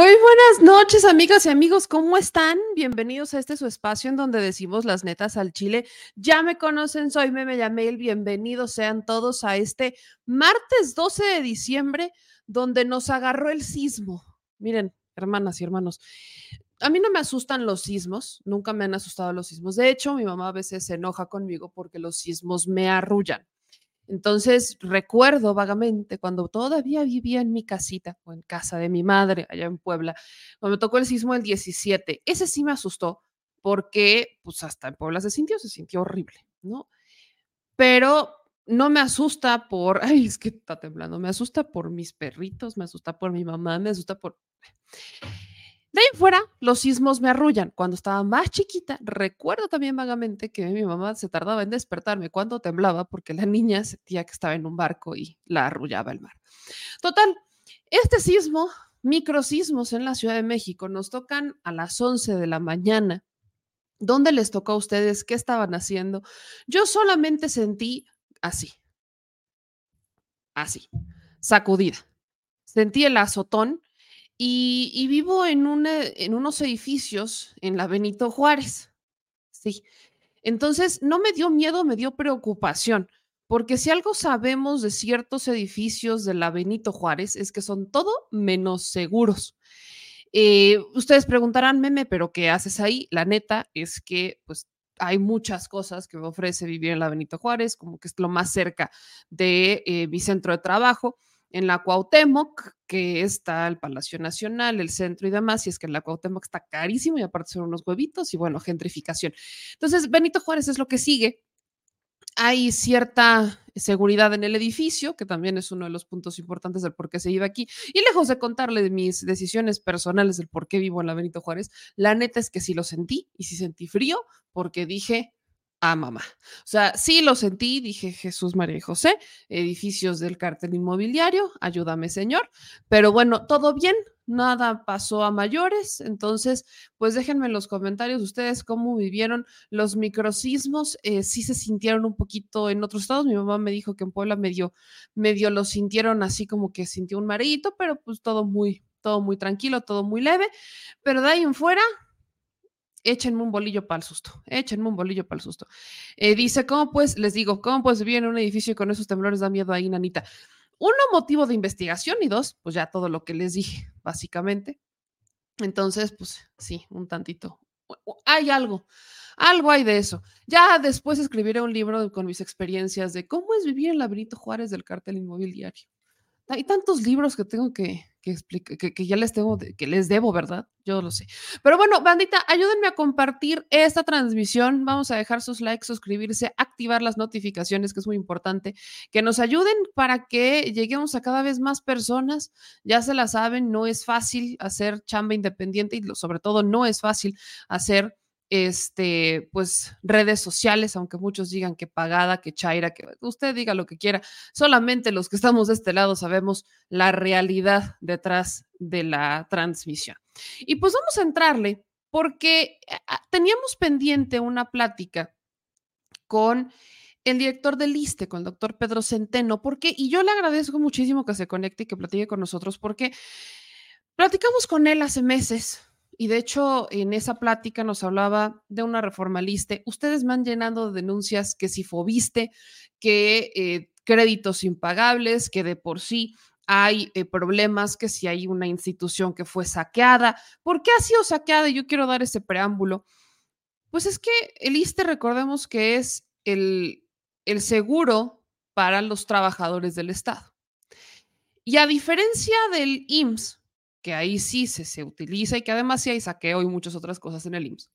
Buenas noches, amigas y amigos, ¿cómo están? Bienvenidos a este su espacio en donde decimos las netas al chile. Ya me conocen, soy Meme Yamel, bienvenidos sean todos a este martes 12 de diciembre, donde nos agarró el sismo. Miren, hermanas y hermanos, a mí no me asustan los sismos, nunca me han asustado los sismos. De hecho, mi mamá a veces se enoja conmigo porque los sismos me arrullan. Entonces, recuerdo vagamente cuando todavía vivía en mi casita o en casa de mi madre allá en Puebla, cuando me tocó el sismo del 17. Ese sí me asustó porque, pues hasta en Puebla se sintió, se sintió horrible, ¿no? Pero no me asusta por, ay, es que está temblando, me asusta por mis perritos, me asusta por mi mamá, me asusta por... De ahí fuera, los sismos me arrullan. Cuando estaba más chiquita, recuerdo también vagamente que mi mamá se tardaba en despertarme cuando temblaba porque la niña sentía que estaba en un barco y la arrullaba el mar. Total, este sismo, microsismos en la Ciudad de México, nos tocan a las 11 de la mañana. ¿Dónde les tocó a ustedes? ¿Qué estaban haciendo? Yo solamente sentí así, así, sacudida. Sentí el azotón y, vivo en, unos edificios en la Benito Juárez. Sí. Entonces, no me dio miedo, me dio preocupación, porque si algo sabemos de ciertos edificios de la Benito Juárez es que son todo menos seguros. Eh, ustedes preguntarán, meme, pero ¿qué haces ahí? La neta es que, pues, hay muchas cosas que me ofrece vivir en la Benito Juárez, como que es lo más cerca de eh, mi centro de trabajo en la Cuauhtémoc, que está el Palacio Nacional, el centro y demás, y es que en la Cuauhtémoc está carísimo y aparte son unos huevitos y bueno, gentrificación. Entonces, Benito Juárez es lo que sigue. Hay cierta seguridad en el edificio, que también es uno de los puntos importantes del por qué se iba aquí. Y lejos de contarle mis decisiones personales del por qué vivo en la Benito Juárez, la neta es que sí lo sentí y sí sentí frío porque dije, a mamá. O sea, sí lo sentí, dije Jesús, María y José, edificios del cártel inmobiliario, ayúdame Señor. Pero bueno, todo bien, nada pasó a mayores. Entonces, pues déjenme en los comentarios ustedes cómo vivieron los microsismos, eh, si se sintieron un poquito en otros estados. Mi mamá me dijo que en Puebla medio, medio lo sintieron así como que sintió un marito, pero pues todo muy, todo muy tranquilo, todo muy leve. Pero de ahí en fuera, échenme un bolillo para el susto, échenme un bolillo para el susto. Eh, dice, ¿cómo pues, les digo, cómo pues vivir en un edificio y con esos temblores da miedo ahí, nanita? Uno, motivo de investigación y dos, pues ya todo lo que les dije, básicamente. Entonces, pues sí, un tantito. Hay algo, algo hay de eso. Ya después escribiré un libro con mis experiencias de cómo es vivir en la Benito Juárez del cartel inmobiliario. Hay tantos libros que tengo que, que, que, ya les tengo, que les debo, ¿verdad? Yo lo sé. Pero bueno, bandita, ayúdenme a compartir esta transmisión. Vamos a dejar sus likes, suscribirse, activar las notificaciones, que es muy importante, que nos ayuden para que lleguemos a cada vez más personas. Ya se la saben, no es fácil hacer chamba independiente y sobre todo no es fácil hacer este, pues redes sociales, aunque muchos digan que pagada, que chaira, que usted diga lo que quiera, solamente los que estamos de este lado sabemos la realidad detrás de la transmisión. Y pues vamos a entrarle porque eh, ah, teníamos pendiente una plática con el director del ISTE, con el doctor Pedro Centeno, porque, y yo le agradezco muchísimo que se conecte y que platique con nosotros, porque platicamos con él hace meses, y de hecho, en esa plática nos hablaba de una reforma liste. Ustedes me han llenado de denuncias que si fobiste, que eh, créditos impagables, que de por sí hay eh, problemas, que si hay una institución que fue saqueada. ¿Por qué ha sido saqueada? Y yo quiero dar ese preámbulo. Pues es que el ISTE, recordemos que es el, el seguro para los trabajadores del Estado. Y a diferencia del IMSS, que ahí sí se, se utiliza y que además sí hay saqueo y muchas otras cosas en el IMSS.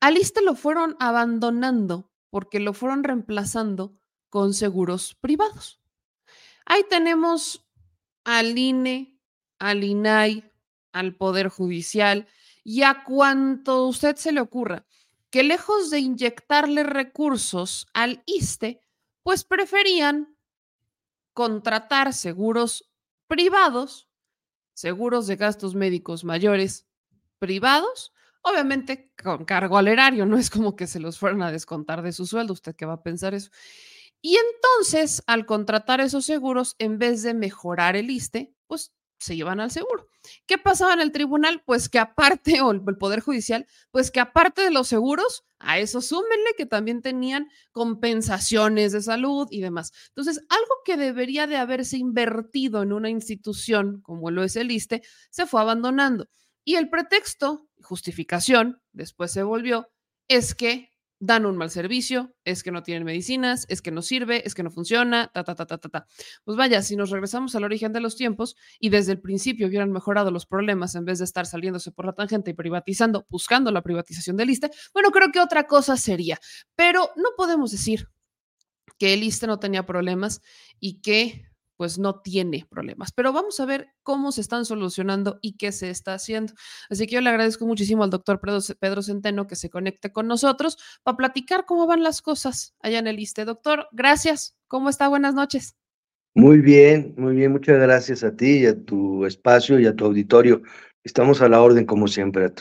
Al ISTE lo fueron abandonando porque lo fueron reemplazando con seguros privados. Ahí tenemos al INE, al INAI, al Poder Judicial y a cuanto usted se le ocurra, que lejos de inyectarle recursos al ISTE, pues preferían contratar seguros privados seguros de gastos médicos mayores privados, obviamente con cargo al erario, no es como que se los fueran a descontar de su sueldo, usted qué va a pensar eso. Y entonces, al contratar esos seguros, en vez de mejorar el ISTE, pues se iban al seguro. ¿Qué pasaba en el tribunal? Pues que aparte, o el Poder Judicial, pues que aparte de los seguros, a eso súmenle que también tenían compensaciones de salud y demás. Entonces, algo que debería de haberse invertido en una institución como lo es el ISTE, se fue abandonando. Y el pretexto, justificación, después se volvió, es que dan un mal servicio, es que no tienen medicinas, es que no sirve, es que no funciona, ta, ta, ta, ta, ta, ta. Pues vaya, si nos regresamos al origen de los tiempos y desde el principio hubieran mejorado los problemas en vez de estar saliéndose por la tangente y privatizando, buscando la privatización del ISTE, bueno, creo que otra cosa sería, pero no podemos decir que el ISTE no tenía problemas y que pues no tiene problemas. Pero vamos a ver cómo se están solucionando y qué se está haciendo. Así que yo le agradezco muchísimo al doctor Pedro Centeno que se conecte con nosotros para platicar cómo van las cosas allá en el ISTE. Doctor, gracias. ¿Cómo está? Buenas noches. Muy bien, muy bien. Muchas gracias a ti y a tu espacio y a tu auditorio. Estamos a la orden, como siempre,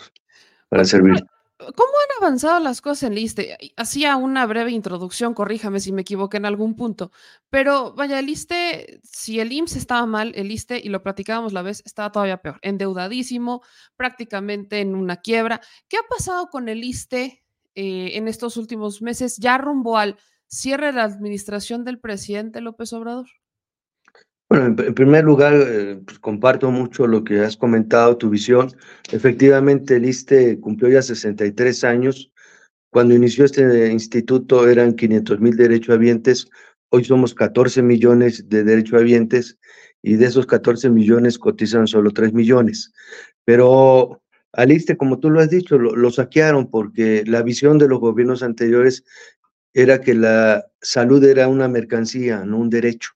para servir. ¿Cómo han avanzado las cosas en LISTE? Hacía una breve introducción, corríjame si me equivoqué en algún punto, pero vaya, el ISTE, si el IMSS estaba mal, el ISTE, y lo platicábamos la vez, estaba todavía peor, endeudadísimo, prácticamente en una quiebra. ¿Qué ha pasado con el ISTE eh, en estos últimos meses, ya rumbo al cierre de la administración del presidente López Obrador? Bueno, en, primer lugar, eh, pues, comparto mucho lo que has comentado, tu visión. Efectivamente, el ISTE cumplió ya 63 años. Cuando inició este instituto eran 500 mil derechohabientes, hoy somos 14 millones de derechohabientes y de esos 14 millones cotizan solo 3 millones. Pero al ISTE, como tú lo has dicho, lo, lo saquearon porque la visión de los gobiernos anteriores era que la salud era una mercancía, no un derecho.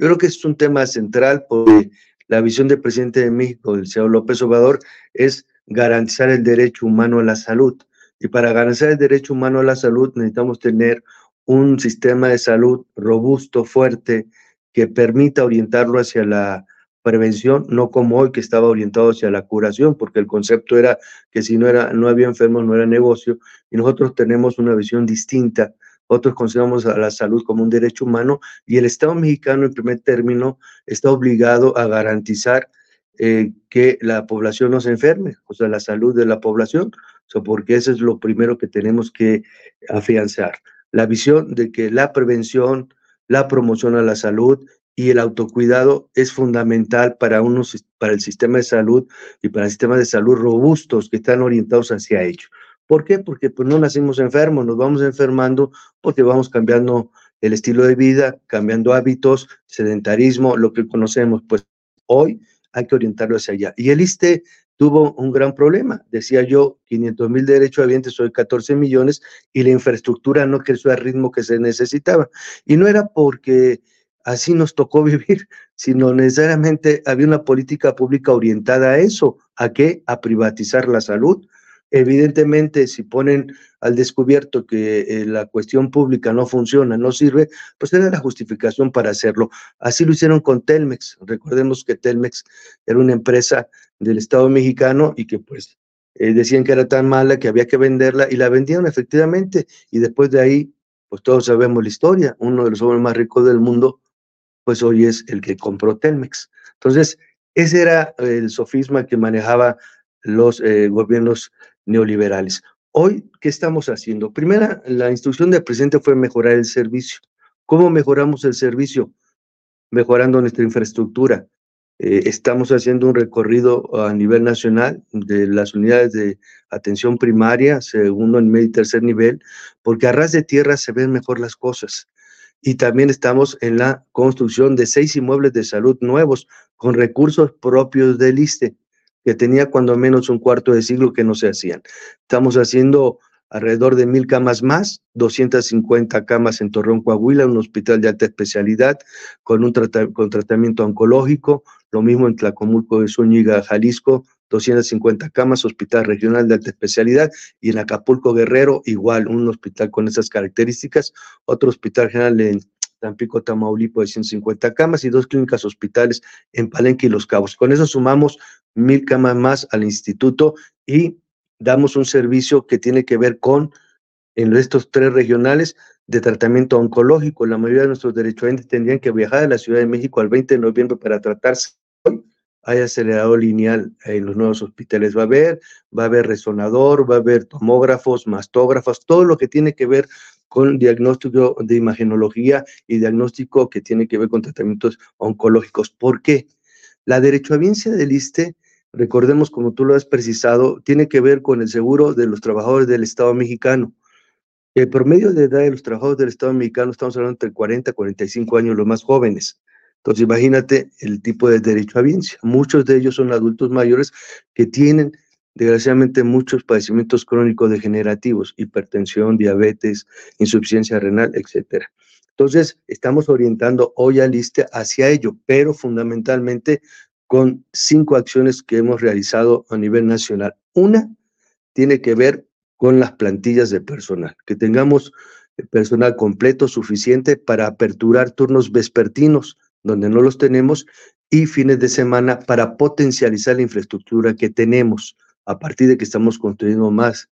Yo creo que es un tema central porque la visión del presidente de México, el señor López Obrador, es garantizar el derecho humano a la salud. Y para garantizar el derecho humano a la salud necesitamos tener un sistema de salud robusto, fuerte, que permita orientarlo hacia la prevención, no como hoy que estaba orientado hacia la curación, porque el concepto era que si no, era, no había enfermos no era negocio, y nosotros tenemos una visión distinta otros consideramos a la salud como un derecho humano y el Estado mexicano en primer término está obligado a garantizar eh, que la población no se enferme, o sea, la salud de la población, porque eso es lo primero que tenemos que afianzar. La visión de que la prevención, la promoción a la salud y el autocuidado es fundamental para, unos, para el sistema de salud y para el sistema de salud robustos que están orientados hacia ello. ¿Por qué? Porque pues no nacimos enfermos, nos vamos enfermando porque vamos cambiando el estilo de vida, cambiando hábitos, sedentarismo, lo que conocemos. Pues hoy hay que orientarlo hacia allá. Y el ISTE tuvo un gran problema. Decía yo, 500 mil derechos habientes, hoy 14 millones, y la infraestructura no creció al ritmo que se necesitaba. Y no era porque así nos tocó vivir, sino necesariamente había una política pública orientada a eso, ¿a qué? A privatizar la salud, Evidentemente, si ponen al descubierto que eh, la cuestión pública no funciona, no sirve, pues era la justificación para hacerlo. Así lo hicieron con Telmex. Recordemos que Telmex era una empresa del Estado mexicano y que pues eh, decían que era tan mala que había que venderla y la vendieron efectivamente. Y después de ahí, pues todos sabemos la historia. Uno de los hombres más ricos del mundo, pues hoy es el que compró Telmex. Entonces, ese era el sofisma que manejaba los eh, gobiernos neoliberales. Hoy, ¿qué estamos haciendo? Primera, la instrucción del presidente fue mejorar el servicio. ¿Cómo mejoramos el servicio? Mejorando nuestra infraestructura. Eh, estamos haciendo un recorrido a nivel nacional de las unidades de atención primaria, segundo, medio y tercer nivel, porque a ras de tierra se ven mejor las cosas. Y también estamos en la construcción de seis inmuebles de salud nuevos con recursos propios del ISTE que tenía cuando menos un cuarto de siglo que no se hacían. Estamos haciendo alrededor de mil camas más, 250 camas en Torreón, Coahuila, un hospital de alta especialidad con un con tratamiento oncológico, lo mismo en Tlacomulco de Zúñiga, Jalisco, 250 camas, hospital regional de alta especialidad, y en Acapulco Guerrero, igual, un hospital con esas características, otro hospital general en Tampico, Tamaulipas de 150 camas y dos clínicas hospitales en Palenque y Los Cabos. Con eso sumamos mil camas más al instituto y damos un servicio que tiene que ver con, en estos tres regionales, de tratamiento oncológico. La mayoría de nuestros derechohabientes tendrían que viajar a la Ciudad de México al 20 de noviembre para tratarse. Hay acelerador lineal en los nuevos hospitales. Va a haber, va a haber resonador, va a haber tomógrafos, mastógrafos, todo lo que tiene que ver con diagnóstico de imagenología y diagnóstico que tiene que ver con tratamientos oncológicos. ¿Por qué? La derechohabiencia del ISTE, recordemos como tú lo has precisado, tiene que ver con el seguro de los trabajadores del Estado mexicano. El promedio de edad de los trabajadores del Estado mexicano, estamos hablando entre 40 y 45 años, los más jóvenes. Entonces, imagínate el tipo de derecho a. Muchos de ellos son adultos mayores que tienen, desgraciadamente, muchos padecimientos crónicos degenerativos, hipertensión, diabetes, insuficiencia renal, etc. Entonces, estamos orientando hoy al ISTE hacia ello, pero fundamentalmente con cinco acciones que hemos realizado a nivel nacional. Una tiene que ver con las plantillas de personal, que tengamos personal completo suficiente para aperturar turnos vespertinos donde no los tenemos, y fines de semana para potencializar la infraestructura que tenemos a partir de que estamos construyendo más.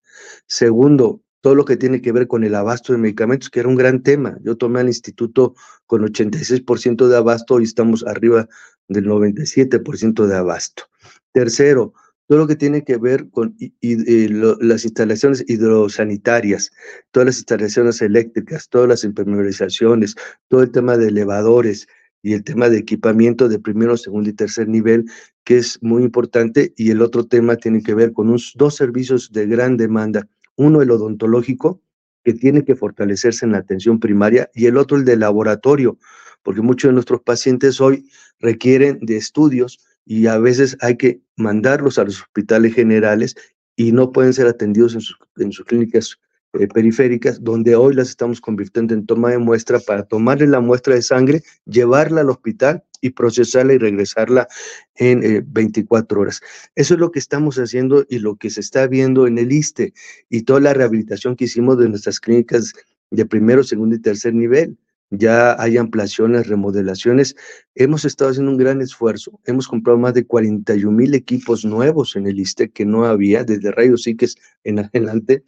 Segundo, todo lo que tiene que ver con el abasto de medicamentos, que era un gran tema. Yo tomé al instituto con 86% de abasto y estamos arriba del 97% de abasto. Tercero, todo lo que tiene que ver con las instalaciones hidrosanitarias, todas las instalaciones eléctricas, todas las impermeabilizaciones, todo el tema de elevadores, y el tema de equipamiento de primero, segundo y tercer nivel, que es muy importante, y el otro tema tiene que ver con dos servicios de gran demanda. Uno, el odontológico, que tiene que fortalecerse en la atención primaria, y el otro, el de laboratorio, porque muchos de nuestros pacientes hoy requieren de estudios y a veces hay que mandarlos a los hospitales generales y no pueden ser atendidos en sus, en sus clínicas eh, periféricas, donde hoy las estamos convirtiendo en toma de muestra para tomarle la muestra de sangre, llevarla al hospital y procesarla y regresarla en 24 eh, horas. Eso es lo que estamos haciendo y lo que se está viendo en el ISTE y toda la rehabilitación que hicimos de nuestras clínicas de primero, segundo y tercer nivel. Ya hay ampliaciones, remodelaciones. Hemos estado haciendo un gran esfuerzo. Hemos comprado más de 41 mil equipos nuevos en el ISTE que no había desde rayos X en adelante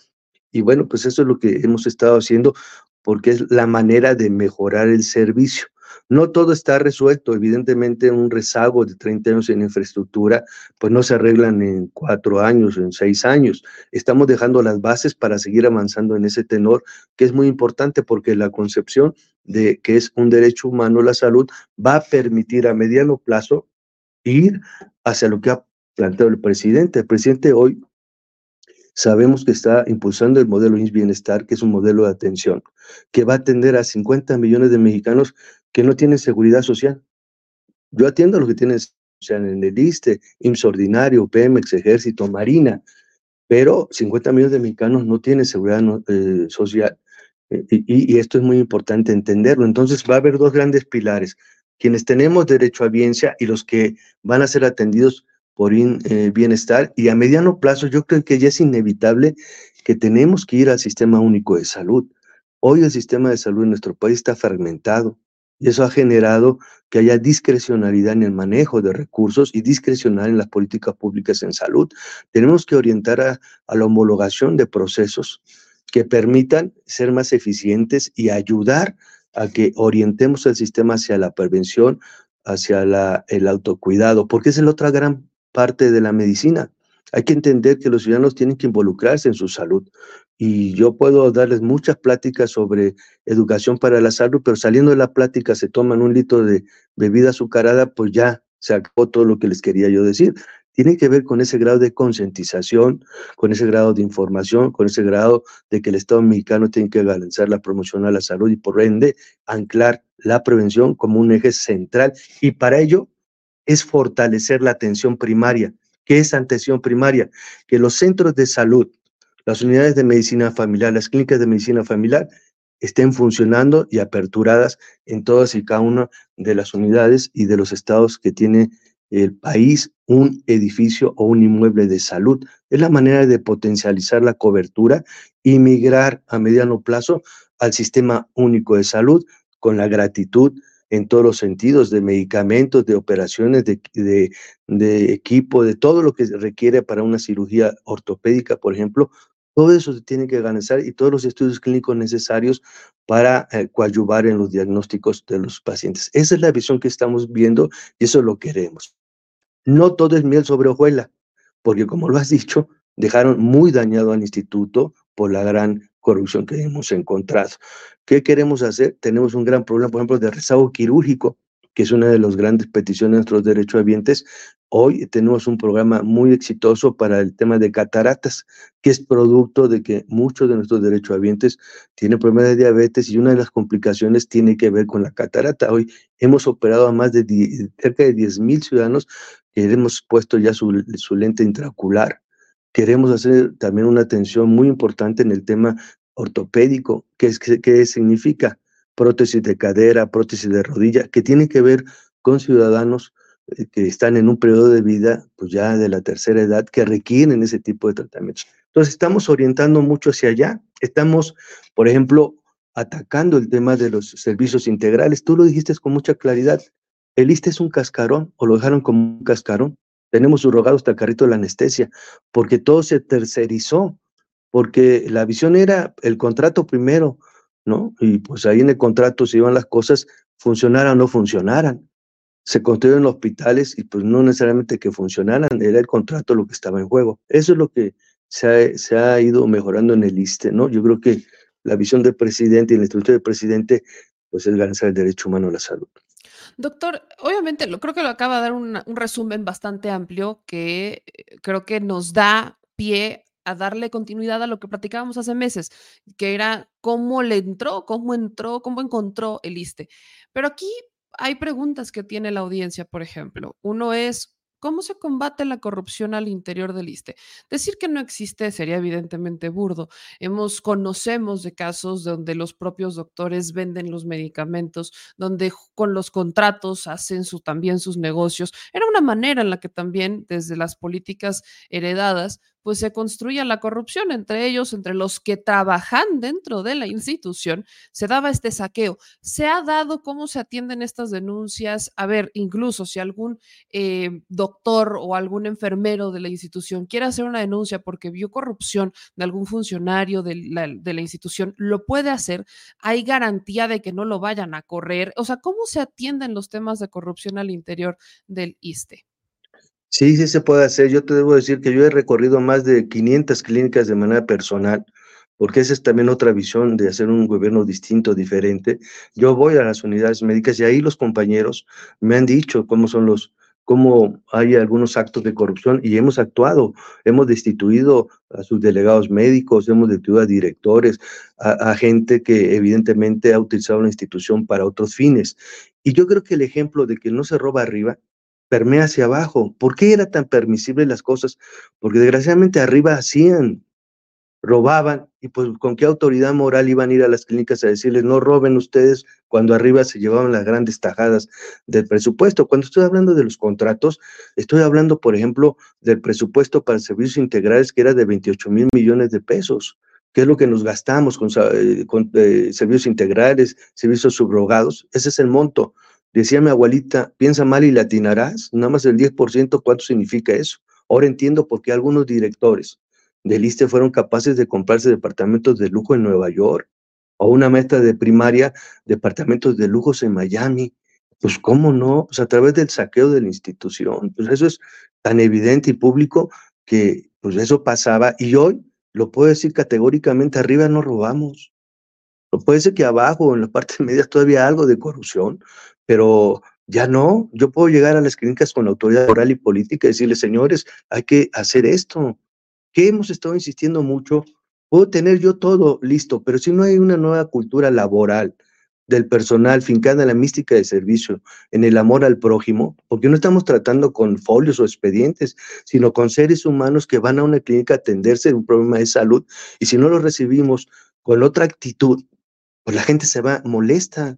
y bueno, pues eso es lo que hemos estado haciendo porque es la manera de mejorar el servicio. No todo está resuelto, evidentemente un rezago de 30 años en infraestructura, pues no se arreglan en cuatro años, en seis años. Estamos dejando las bases para seguir avanzando en ese tenor, que es muy importante porque la concepción de que es un derecho humano la salud va a permitir a mediano plazo ir hacia lo que ha planteado el presidente. El presidente hoy sabemos que está impulsando el modelo INS Bienestar, que es un modelo de atención, que va a atender a 50 millones de mexicanos que no tienen seguridad social. Yo atiendo a los que tienen social en el ISTE, IMSS Ordinario, Pemex, Ejército, Marina, pero 50 millones de mexicanos no tienen seguridad eh, social. Eh, y, y, esto es muy importante entenderlo. Entonces va a haber dos grandes pilares. Quienes tenemos derecho a biencia y los que van a ser atendidos por eh, bienestar y a mediano plazo yo creo que ya es inevitable que tenemos que ir al sistema único de salud. Hoy el sistema de salud en nuestro país está fragmentado y eso ha generado que haya discrecionalidad en el manejo de recursos y discrecionalidad en las políticas públicas en salud. Tenemos que orientar a, a la homologación de procesos que permitan ser más eficientes y ayudar a que orientemos el sistema hacia la prevención, hacia la, el autocuidado, porque es la otra gran parte de la medicina. Hay que entender que los ciudadanos tienen que involucrarse en su salud. Y yo puedo darles muchas pláticas sobre educación para la salud, pero saliendo de la plática se toman un litro de bebida azucarada, pues ya se acabó todo lo que les quería yo decir. Tiene que ver con ese grado de concientización, con ese grado de información, con ese grado de que el Estado mexicano tiene que garantizar la promoción a la salud y por ende anclar la prevención como un eje central. Y para ello es fortalecer la atención primaria. ¿Qué es atención primaria? Que los centros de salud, las unidades de medicina familiar, las clínicas de medicina familiar estén funcionando y aperturadas en todas y cada una de las unidades y de los estados que tiene el país un edificio o un inmueble de salud. Es la manera de potencializar la cobertura y migrar a mediano plazo al sistema único de salud con la gratitud en todos los sentidos, de medicamentos, de operaciones, de, de, equipo, de todo lo que requiere para una cirugía ortopédica, por ejemplo, todo eso se tiene que organizar y todos los estudios clínicos necesarios para eh, coadyuvar en los diagnósticos de los pacientes. Esa es la visión que estamos viendo y eso lo queremos. No todo es miel sobre hojuela, porque como lo has dicho, dejaron muy dañado al instituto por la gran corrupción que hemos encontrado. ¿Qué queremos hacer? Tenemos un gran problema, por ejemplo, de rezago quirúrgico, que es una de las grandes peticiones de nuestros derechohabientes. Hoy tenemos un programa muy exitoso para el tema de cataratas, que es producto de que muchos de nuestros derechohabientes tienen problemas de diabetes y una de las complicaciones tiene que ver con la catarata. Hoy hemos operado a más de cerca de 10 mil ciudadanos que hemos puesto ya su, su lente intraocular. Queremos hacer también una atención muy importante en el tema ortopédico, que, es, significa prótesis de cadera, prótesis de rodilla, que tiene que ver con ciudadanos eh, que están en un periodo de vida, pues ya de la tercera edad, que requieren ese tipo de tratamientos. Entonces, estamos orientando mucho hacia allá. Estamos, por ejemplo, atacando el tema de los servicios integrales. Tú lo dijiste con mucha claridad. El ISTE es un cascarón, o lo dejaron como un cascarón. Tenemos subrogado hasta el carrito de la anestesia, porque todo se tercerizó, porque la visión era el contrato primero, ¿no? Y pues ahí en el contrato se iban las cosas, funcionaran o no funcionaran. Se construyeron hospitales y pues no necesariamente que funcionaran, era el contrato lo que estaba en juego. Eso es lo que se ha, ido mejorando en el ISTE, ¿no? Yo creo que la visión del presidente y la instrucción del presidente pues es garantizar el derecho humano a la salud. Doctor, obviamente lo creo que lo acaba de dar un, un resumen bastante amplio que eh, creo que nos da pie a darle continuidad a lo que platicábamos hace meses, que era cómo le entró, cómo entró, cómo encontró el ISTE. Pero aquí hay preguntas que tiene la audiencia, por ejemplo. Uno es, ¿Cómo se combate la corrupción al interior del ISTE? Decir que no existe sería evidentemente burdo. Hemos, conocemos de casos donde los propios doctores venden los medicamentos, donde con los contratos hacen su, también sus negocios. Era una manera en la que también desde las políticas heredadas pues se construía la corrupción entre ellos, entre los que trabajan dentro de la institución, se daba este saqueo. ¿Se ha dado cómo se atienden estas denuncias? A ver, incluso si algún eh, doctor o algún enfermero de la institución quiere hacer una denuncia porque vio corrupción de algún funcionario de la, de la institución, lo puede hacer. Hay garantía de que no lo vayan a correr. O sea, ¿cómo se atienden los temas de corrupción al interior del ISTE? Sí, sí se puede hacer. Yo te debo decir que yo he recorrido más de 500 clínicas de manera personal, porque esa es también otra visión de hacer un gobierno distinto, diferente. Yo voy a las unidades médicas y ahí los compañeros me han dicho cómo son los, cómo hay algunos actos de corrupción y hemos actuado, hemos destituido a sus delegados médicos, hemos destituido a directores, a, a gente que evidentemente ha utilizado la institución para otros fines. Y yo creo que el ejemplo de que no se roba arriba permea hacia abajo. ¿Por qué era tan permisible las cosas? Porque desgraciadamente arriba hacían, robaban, y pues con qué autoridad moral iban a ir a las clínicas a decirles, no roben ustedes, cuando arriba se llevaban las grandes tajadas del presupuesto. Cuando estoy hablando de los contratos, estoy hablando, por ejemplo, del presupuesto para servicios integrales que era de 28 mil millones de pesos. ¿Qué es lo que nos gastamos con, eh, eh, servicios integrales, servicios subrogados? Ese es el monto. Decía mi abuelita, piensa mal y latinarás, nada más el 10%, ¿cuánto significa eso? Ahora entiendo por qué algunos directores del ISTE fueron capaces de comprarse departamentos de lujo en Nueva York, o una meta de primaria, departamentos de lujos en Miami. Pues cómo no, pues a través del saqueo de la institución. Pues eso es tan evidente y público que pues eso pasaba y hoy lo puedo decir categóricamente, arriba no robamos. Puede ser que abajo, en la parte media, todavía algo de corrupción, pero ya no. Yo puedo llegar a las clínicas con autoridad moral y política y decirles, señores, hay que hacer esto. Que hemos estado insistiendo mucho. Puedo tener yo todo listo, pero si no hay una nueva cultura laboral del personal fincada en la mística de servicio, en el amor al prójimo, porque no estamos tratando con folios o expedientes, sino con seres humanos que van a una clínica a atenderse de un problema de salud y si no lo recibimos con otra actitud, pues la gente se va molesta.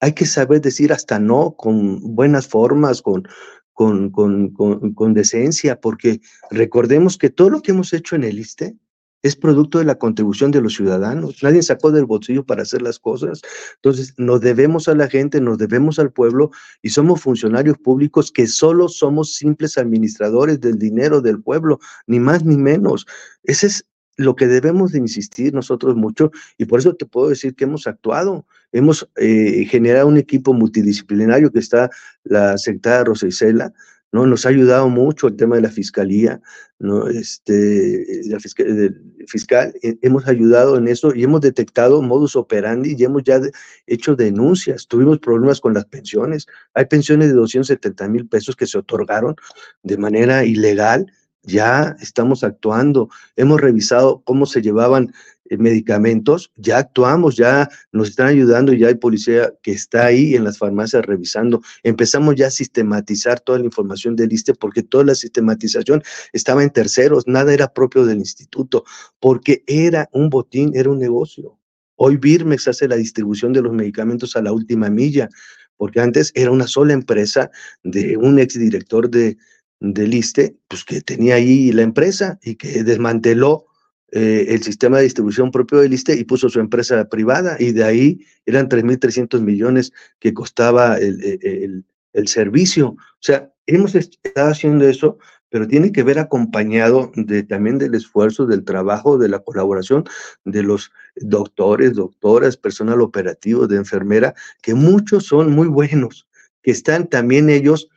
Hay que saber decir hasta no con buenas formas, con, con, con, con, decencia, porque recordemos que todo lo que hemos hecho en el ISTE es producto de la contribución de los ciudadanos. Nadie sacó del bolsillo para hacer las cosas. Entonces, nos debemos a la gente, nos debemos al pueblo y somos funcionarios públicos que solo somos simples administradores del dinero del pueblo, ni más ni menos. Ese es lo que debemos de insistir nosotros mucho, y por eso te puedo decir que hemos actuado, hemos eh, generado un equipo multidisciplinario que está la secretaria Rosa Isela, ¿no? Nos ha ayudado mucho el tema de la fiscalía, ¿no? Este, la fiscal, hemos ayudado en eso y hemos detectado modus operandi y hemos ya hecho denuncias. Tuvimos problemas con las pensiones. Hay pensiones de 270 mil pesos que se otorgaron de manera ilegal. Ya estamos actuando. Hemos revisado cómo se llevaban eh, medicamentos, ya actuamos, ya nos están ayudando, ya hay policía que está ahí en las farmacias revisando. Empezamos ya a sistematizar toda la información del ISTE porque toda la sistematización estaba en terceros, nada era propio del instituto, porque era un botín, era un negocio. Hoy Birmex hace la distribución de los medicamentos a la última milla, porque antes era una sola empresa de un exdirector de, del ISTE, pues que tenía ahí la empresa y que desmanteló eh, el sistema de distribución propio del ISTE y puso su empresa privada y de ahí eran 3.300 millones que costaba el, el, servicio. O sea, hemos estado haciendo eso, pero tiene que ver acompañado de, también del esfuerzo, del trabajo, de la colaboración de los doctores, doctoras, personal operativo, de enfermera, que muchos son muy buenos, que están también ellos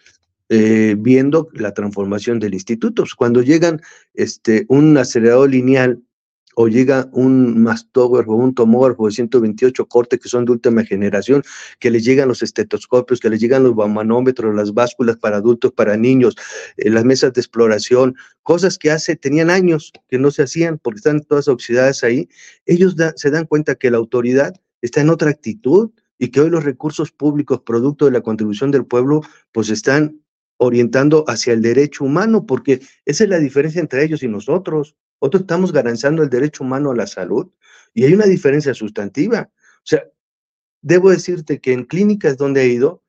eh, viendo la transformación del instituto. Cuando llegan este, un acelerador lineal o llega un mastógrafo, un tomógrafo de 128 cortes que son de última generación, que les llegan los estetoscopios, que les llegan los manómetros, las básculas para adultos, para niños, eh, las mesas de exploración, cosas que hace, tenían años que no se hacían porque están todas oxidadas ahí, ellos se dan cuenta que la autoridad está en otra actitud y que hoy los recursos públicos, producto de la contribución del pueblo, pues están orientando hacia el derecho humano, porque esa es la diferencia entre ellos y nosotros. Nosotros estamos garantizando el derecho humano a la salud y hay una diferencia sustantiva. O sea, debo decirte que en clínicas donde he ido,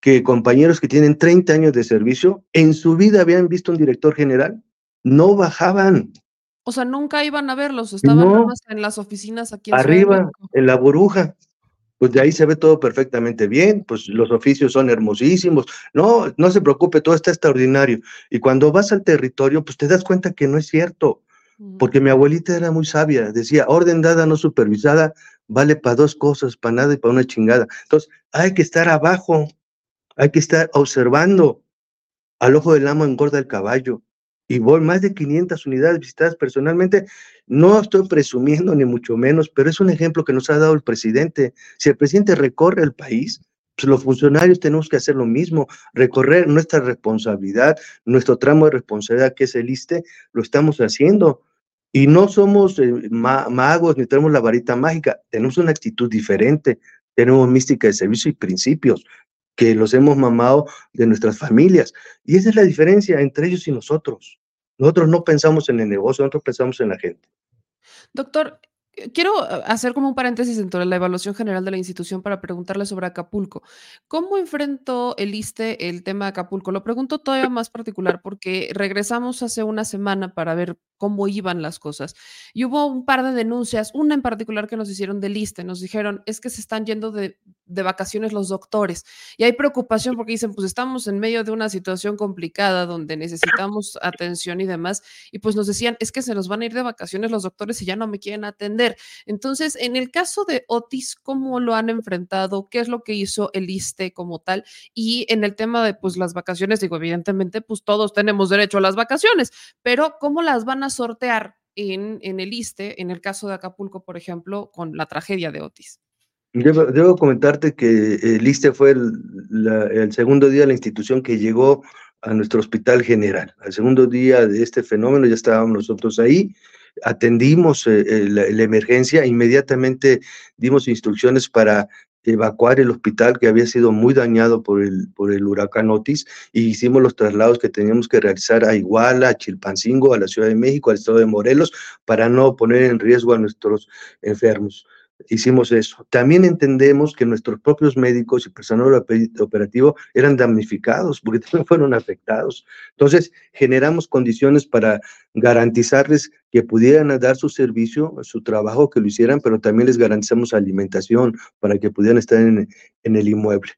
que compañeros que tienen 30 años de servicio, en su vida habían visto un director general, no bajaban. O sea, nunca iban a verlos, estaban en las oficinas aquí en Arriba, en la burbuja pues de ahí se ve todo perfectamente bien, pues los oficios son hermosísimos, no, no se preocupe, todo está extraordinario. Y cuando vas al territorio, pues te das cuenta que no es cierto, porque mi abuelita era muy sabia, decía, orden dada, no supervisada, vale para dos cosas, para nada y para una chingada. Entonces, hay que estar abajo, hay que estar observando. Al ojo del amo engorda el caballo y voy más de 500 unidades visitadas personalmente. No estoy presumiendo ni mucho menos, pero es un ejemplo que nos ha dado el presidente. Si el presidente recorre el país, pues los funcionarios tenemos que hacer lo mismo, recorrer nuestra responsabilidad, nuestro tramo de responsabilidad que es el ISTE, lo estamos haciendo. Y no somos eh, magos ni tenemos la varita mágica, tenemos una actitud diferente, tenemos mística de servicio y principios que los hemos mamado de nuestras familias. Y esa es la diferencia entre ellos y nosotros. Nosotros no pensamos en el negocio, nosotros pensamos en la gente. Doctor, eh, quiero eh, hacer como un paréntesis dentro de la evaluación general de la institución para preguntarle sobre Acapulco. ¿Cómo enfrentó el ISTE el tema de Acapulco? Lo pregunto todavía más particular porque regresamos hace una semana para ver cómo iban las cosas. Y hubo un par de denuncias, una en particular que nos hicieron del ISTE. Nos dijeron, es que se están yendo de, de vacaciones los doctores. Y hay preocupación porque dicen, pues estamos en medio de una situación complicada donde necesitamos atención y demás. Y pues nos decían, es que se nos van a ir de vacaciones los doctores y ya no me quieren atender. Entonces, en el caso de Otis, ¿cómo lo han enfrentado? ¿Qué es lo que hizo el ISTE como tal? Y en el tema de pues las vacaciones, digo, evidentemente, pues todos tenemos derecho a las vacaciones, pero ¿cómo las van a sortear en, el ISTE, en el caso de Acapulco, por ejemplo, con la tragedia de Otis? Debo, comentarte que el ISTE fue el, segundo día de la institución que llegó a nuestro hospital general. Al segundo día de este fenómeno ya estábamos nosotros ahí, atendimos eh, eh, la, emergencia, inmediatamente dimos instrucciones para evacuar el hospital que había sido muy dañado por el, por el huracán Otis y hicimos los traslados que teníamos que realizar a Iguala, a Chilpancingo, a la Ciudad de México, al estado de Morelos, para no poner en riesgo a nuestros enfermos hicimos eso. También entendemos que nuestros propios médicos y personal operativo eran damnificados porque también fueron afectados. Entonces, generamos condiciones para garantizarles que pudieran dar su servicio, su trabajo, que lo hicieran, pero también les garantizamos alimentación para que pudieran estar en, el inmueble.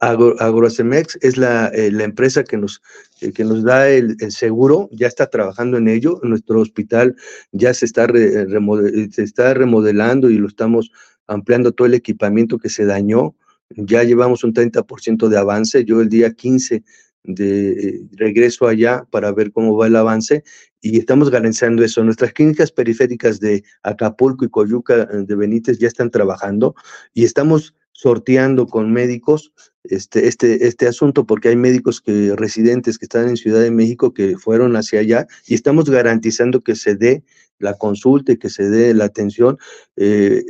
Agrocemex es la, eh, la, empresa que nos, eh, que nos da el, seguro, ya está trabajando en ello. Nuestro hospital ya se está, se está remodelando y lo estamos ampliando todo el equipamiento que se dañó. Ya llevamos un 30% de avance. Yo el día 15 de eh, regreso allá para ver cómo va el avance y estamos garantizando eso. Nuestras clínicas periféricas de Acapulco y Coyuca eh, de Benítez ya están trabajando y estamos sorteando con médicos este, este, este asunto, porque hay médicos que, residentes que están en Ciudad de México que fueron hacia allá y estamos garantizando que se dé la consulta y que se dé la atención eh,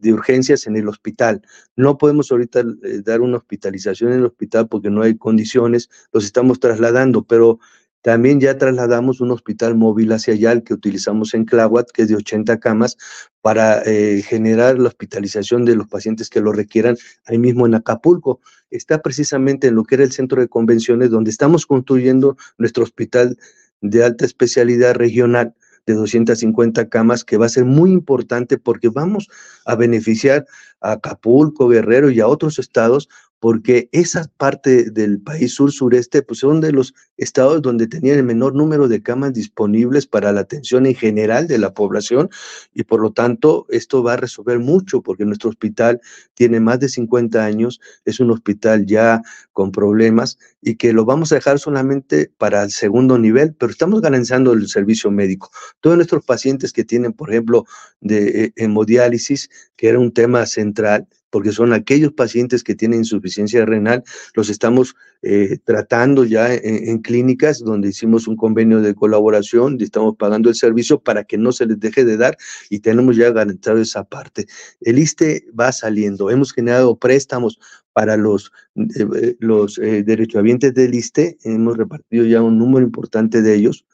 de, urgencias en el hospital. No podemos ahorita eh, dar una hospitalización en el hospital porque no hay condiciones, los estamos trasladando, pero también ya trasladamos un hospital móvil hacia allá, el que utilizamos en Clahuat, que es de 80 camas, para eh, generar la hospitalización de los pacientes que lo requieran ahí mismo en Acapulco. Está precisamente en lo que era el centro de convenciones, donde estamos construyendo nuestro hospital de alta especialidad regional de 250 camas, que va a ser muy importante porque vamos a beneficiar a Acapulco, Guerrero y a otros estados porque esa parte del país sur-sureste pues son de los estados donde tenían el menor número de camas disponibles para la atención en general de la población y por lo tanto esto va a resolver mucho porque nuestro hospital tiene más de 50 años, es un hospital ya con problemas y que lo vamos a dejar solamente para el segundo nivel, pero estamos garantizando el servicio médico. Todos nuestros pacientes que tienen, por ejemplo, de eh, hemodiálisis, que era un tema central, porque son aquellos pacientes que tienen insuficiencia renal, los estamos eh, tratando ya en, clínicas donde hicimos un convenio de colaboración estamos pagando el servicio para que no se les deje de dar y tenemos ya garantizado esa parte. El ISTE va saliendo, hemos generado préstamos para los, eh, eh, los derechohabientes del ISTE, hemos repartido ya un número importante de ellos,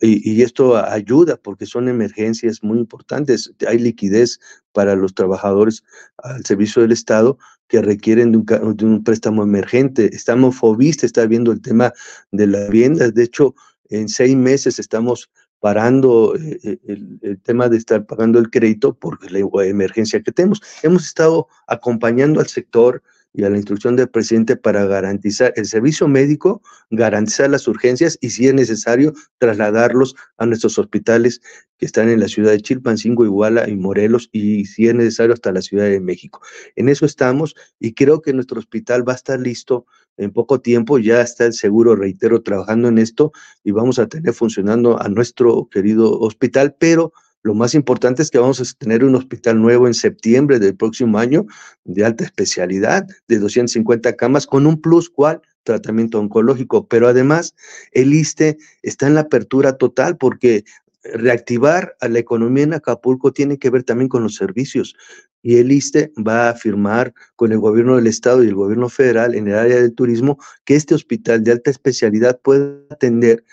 y, esto ayuda porque son emergencias muy importantes. Hay liquidez para los trabajadores al servicio del Estado que requieren de un, de un préstamo emergente. Estamos Fobiste, está viendo el tema de la vivienda. De hecho, en seis meses estamos parando eh, eh, el, el, tema de estar pagando el crédito por la emergencia que tenemos. Hemos estado acompañando al sector y a la instrucción del presidente para garantizar el servicio médico, garantizar las urgencias y si es necesario trasladarlos a nuestros hospitales que están en la ciudad de Chilpancingo, Iguala y Morelos y si es necesario hasta la Ciudad de México. En eso estamos y creo que nuestro hospital va a estar listo en poco tiempo, ya está el seguro, reitero, trabajando en esto y vamos a tener funcionando a nuestro querido hospital, pero lo más importante es que vamos a tener un hospital nuevo en septiembre del próximo año de alta especialidad, de 250 camas, con un plus cual tratamiento oncológico. Pero además, el ISTE está en la apertura total porque reactivar a la economía en Acapulco tiene que ver también con los servicios. Y el ISTE va a firmar con el gobierno del estado y el gobierno federal en el área del turismo que este hospital de alta especialidad pueda atender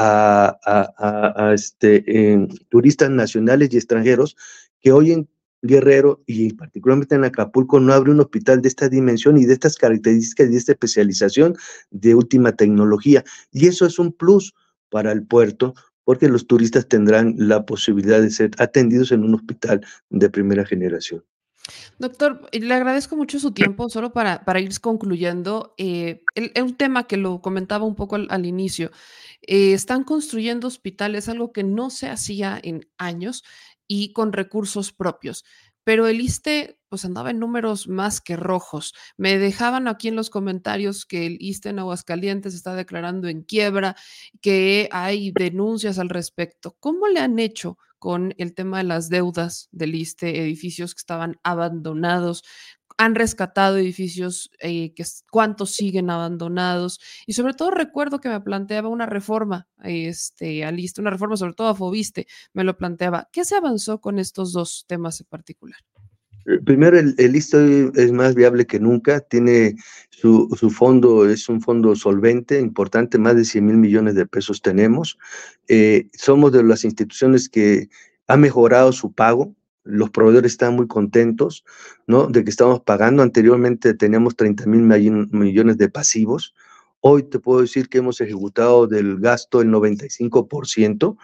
a, este, turistas nacionales y extranjeros que hoy en Guerrero y particularmente en Acapulco no abre un hospital de esta dimensión y de estas características y de esta especialización de última tecnología. Y eso es un plus para el puerto porque los turistas tendrán la posibilidad de ser atendidos en un hospital de primera generación. Doctor, le agradezco mucho su tiempo, solo para, para ir concluyendo. Eh, un tema que lo comentaba un poco al, inicio. Eh, están construyendo hospitales, algo que no se hacía en años y con recursos propios. Pero el ISTE pues andaba en números más que rojos. Me dejaban aquí en los comentarios que el ISTE en Aguascalientes está declarando en quiebra, que hay denuncias al respecto. ¿Cómo le han hecho con el tema de las deudas del ISTE, edificios que estaban abandonados? han rescatado edificios, eh, que, cuántos siguen abandonados. Y sobre todo recuerdo que me planteaba una reforma este, a lista, una reforma sobre todo a Fobiste, me lo planteaba. ¿Qué se avanzó con estos dos temas en particular? Primero, el, el es más viable que nunca, tiene su, su, fondo, es un fondo solvente, importante, más de 100 mil millones de pesos tenemos. Eh, somos de las instituciones que ha mejorado su pago, los proveedores están muy contentos, ¿no? De que estamos pagando. Anteriormente teníamos 30 mil millones de pasivos. Hoy te puedo decir que hemos ejecutado del gasto el 95%.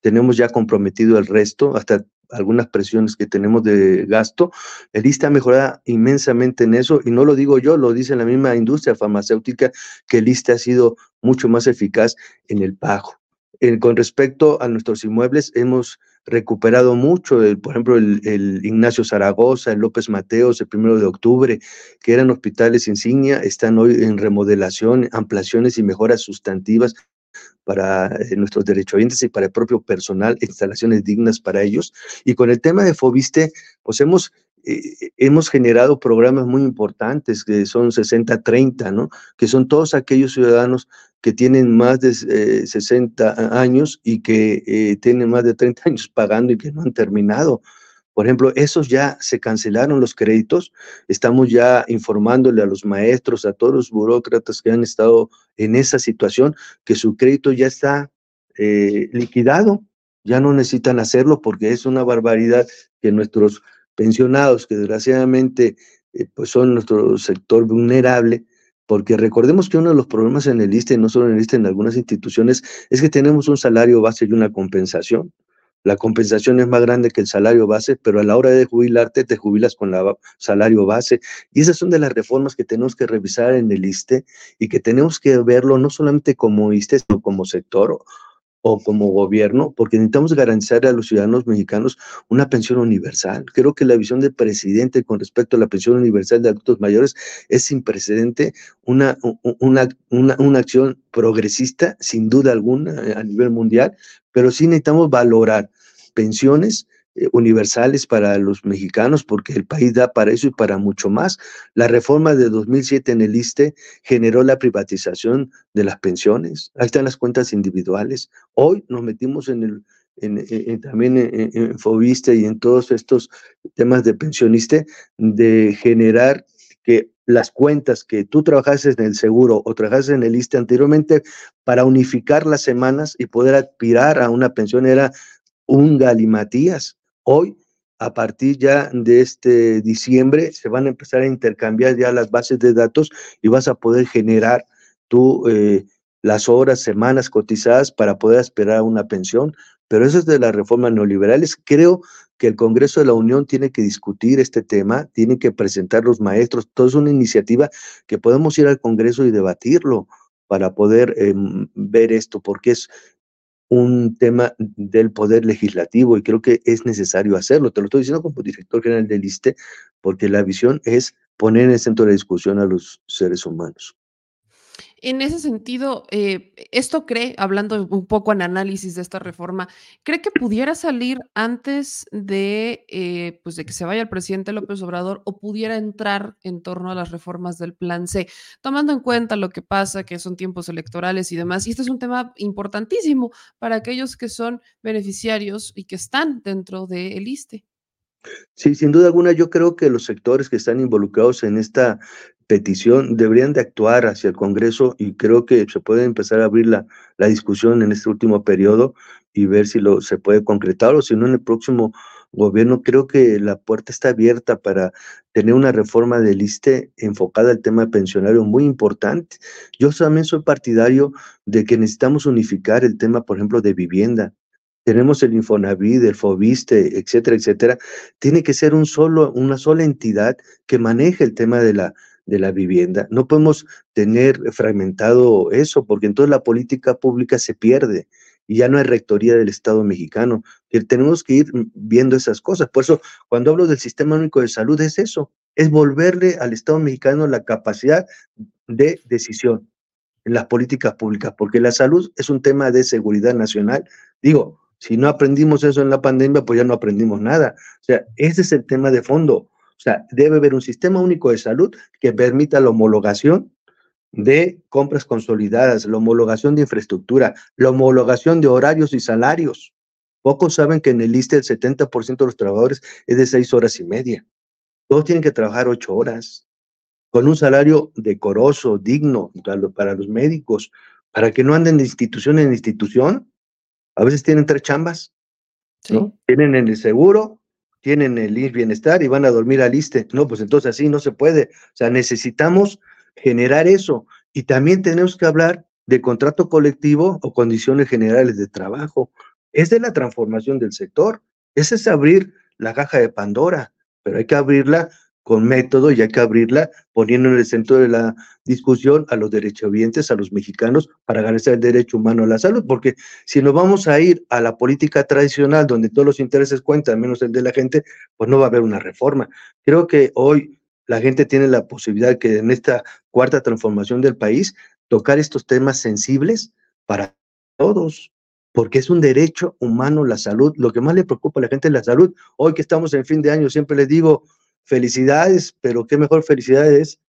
Tenemos ya comprometido el resto, hasta algunas presiones que tenemos de gasto. El ISTE ha mejorado inmensamente en eso, y no lo digo yo, lo dice la misma industria farmacéutica, que el ISTE ha sido mucho más eficaz en el pago. con respecto a nuestros inmuebles, hemos recuperado mucho, por ejemplo, el, Ignacio Zaragoza, el López Mateos, el primero de octubre, que eran hospitales insignia, están hoy en remodelación, ampliaciones y mejoras sustantivas para eh, nuestros derechohabientes y para el propio personal, instalaciones dignas para ellos. Y con el tema de Fobiste, pues hemos eh, hemos generado programas muy importantes que son 60-30, ¿no? Que son todos aquellos ciudadanos que tienen más de 60 eh, años y que eh, tienen más de 30 años pagando y que no han terminado. Por ejemplo, esos ya se cancelaron los créditos. Estamos ya informándole a los maestros, a todos los burócratas que han estado en esa situación, que su crédito ya está liquidado. Ya no necesitan hacerlo porque es una barbaridad que nuestros pensionados, que desgraciadamente eh, pues son nuestro sector vulnerable, porque recordemos que uno de los problemas en el ISTE, no solo en el ISTE, en algunas instituciones, es que tenemos un salario base y una compensación. La compensación es más grande que el salario base, pero a la hora de jubilarte te jubilas con el salario base. Y esas son de las reformas que tenemos que revisar en el ISTE y que tenemos que verlo no solamente como ISTE, sino como sector o como gobierno, porque necesitamos garantizar a los ciudadanos mexicanos una pensión universal. Creo que la visión del presidente con respecto a la pensión universal de adultos mayores es sin precedente, una, una, una, una acción progresista, sin duda alguna, a nivel mundial, pero sí necesitamos valorar pensiones universales para los mexicanos, porque el país da para eso y para mucho más. La reforma de 2007 en el ISTE generó la privatización de las pensiones. Ahí están las cuentas individuales. Hoy nos metimos en el, en, también en, Fobiste y en todos estos temas de pensioniste, de generar que las cuentas que tú trabajases en el seguro o trabajases en el ISTE anteriormente para unificar las semanas y poder aspirar a una pensión era un galimatías. Hoy, a partir ya de este diciembre, se van a empezar a intercambiar ya las bases de datos y vas a poder generar tú eh, las horas, semanas cotizadas para poder esperar una pensión. Pero eso es de las reformas neoliberales. Creo que el Congreso de la Unión tiene que discutir este tema, tiene que presentar los maestros. Todo es una iniciativa que podemos ir al Congreso y debatirlo para poder em, ver esto, porque es un tema del poder legislativo y creo que es necesario hacerlo. Te lo estoy diciendo como director general del ISTE, porque la visión es poner en el centro de discusión a los seres humanos. En ese sentido, eh, esto cree, hablando un poco en análisis de esta reforma, ¿cree que pudiera salir antes de, eh, pues de que se vaya el presidente López Obrador o pudiera entrar en torno a las reformas del Plan C, tomando en cuenta lo que pasa, que son tiempos electorales y demás? Y este es un tema importantísimo para aquellos que son beneficiarios y que están dentro del ISTE. Sí, sin duda alguna, yo creo que los sectores que están involucrados en esta petición deberían de actuar hacia el Congreso y creo que se puede empezar a abrir la, la discusión en este último periodo y ver si lo se puede concretar o si no en el próximo gobierno. Creo que la puerta está abierta para tener una reforma del ISTE enfocada al tema pensionario muy importante. Yo también soy partidario de que necesitamos unificar el tema, por ejemplo, de vivienda tenemos el Infonavit, el Fobiste, etcétera, etcétera, tiene que ser un solo, una sola entidad que maneje el tema de la, de la vivienda. No podemos tener fragmentado eso, porque entonces la política pública se pierde y ya no hay rectoría del Estado mexicano. Tenemos que ir viendo esas cosas. Por eso, cuando hablo del Sistema Único de Salud, es eso, es volverle al Estado mexicano la capacidad de decisión en las políticas públicas, porque la salud es un tema de seguridad nacional. Digo, si no aprendimos eso en la pandemia, pues ya no aprendimos nada. O sea, ese es el tema de fondo. O sea, debe haber un sistema único de salud que permita la homologación de compras consolidadas, la homologación de infraestructura, la homologación de horarios y salarios. Pocos saben que en el ISTE el 70% de los trabajadores es de seis horas y media. Todos tienen que trabajar ocho horas, con un salario decoroso, digno para los médicos, para que no anden de institución en institución a veces tienen tres chambas, Tienen el seguro, tienen el bienestar y van a dormir al ISTE. No, pues entonces así no se puede. O sea, necesitamos generar eso. Y también tenemos que hablar de contrato colectivo o condiciones generales de trabajo. Es de la transformación del sector. Ese es abrir la caja de Pandora, pero hay que abrirla con método y hay que abrirla poniendo en el centro de la discusión a los derechohabientes, a los mexicanos, para garantizar el derecho humano a la salud, porque si nos vamos a ir a la política tradicional donde todos los intereses cuentan, menos el de la gente, pues no va a haber una reforma. Creo que hoy la gente tiene la posibilidad que en esta cuarta transformación del país tocar estos temas sensibles para todos, porque es un derecho humano la salud. Lo que más le preocupa a la gente es la salud. Hoy que estamos en fin de año, siempre les digo, felicidades, pero qué mejor felicidad es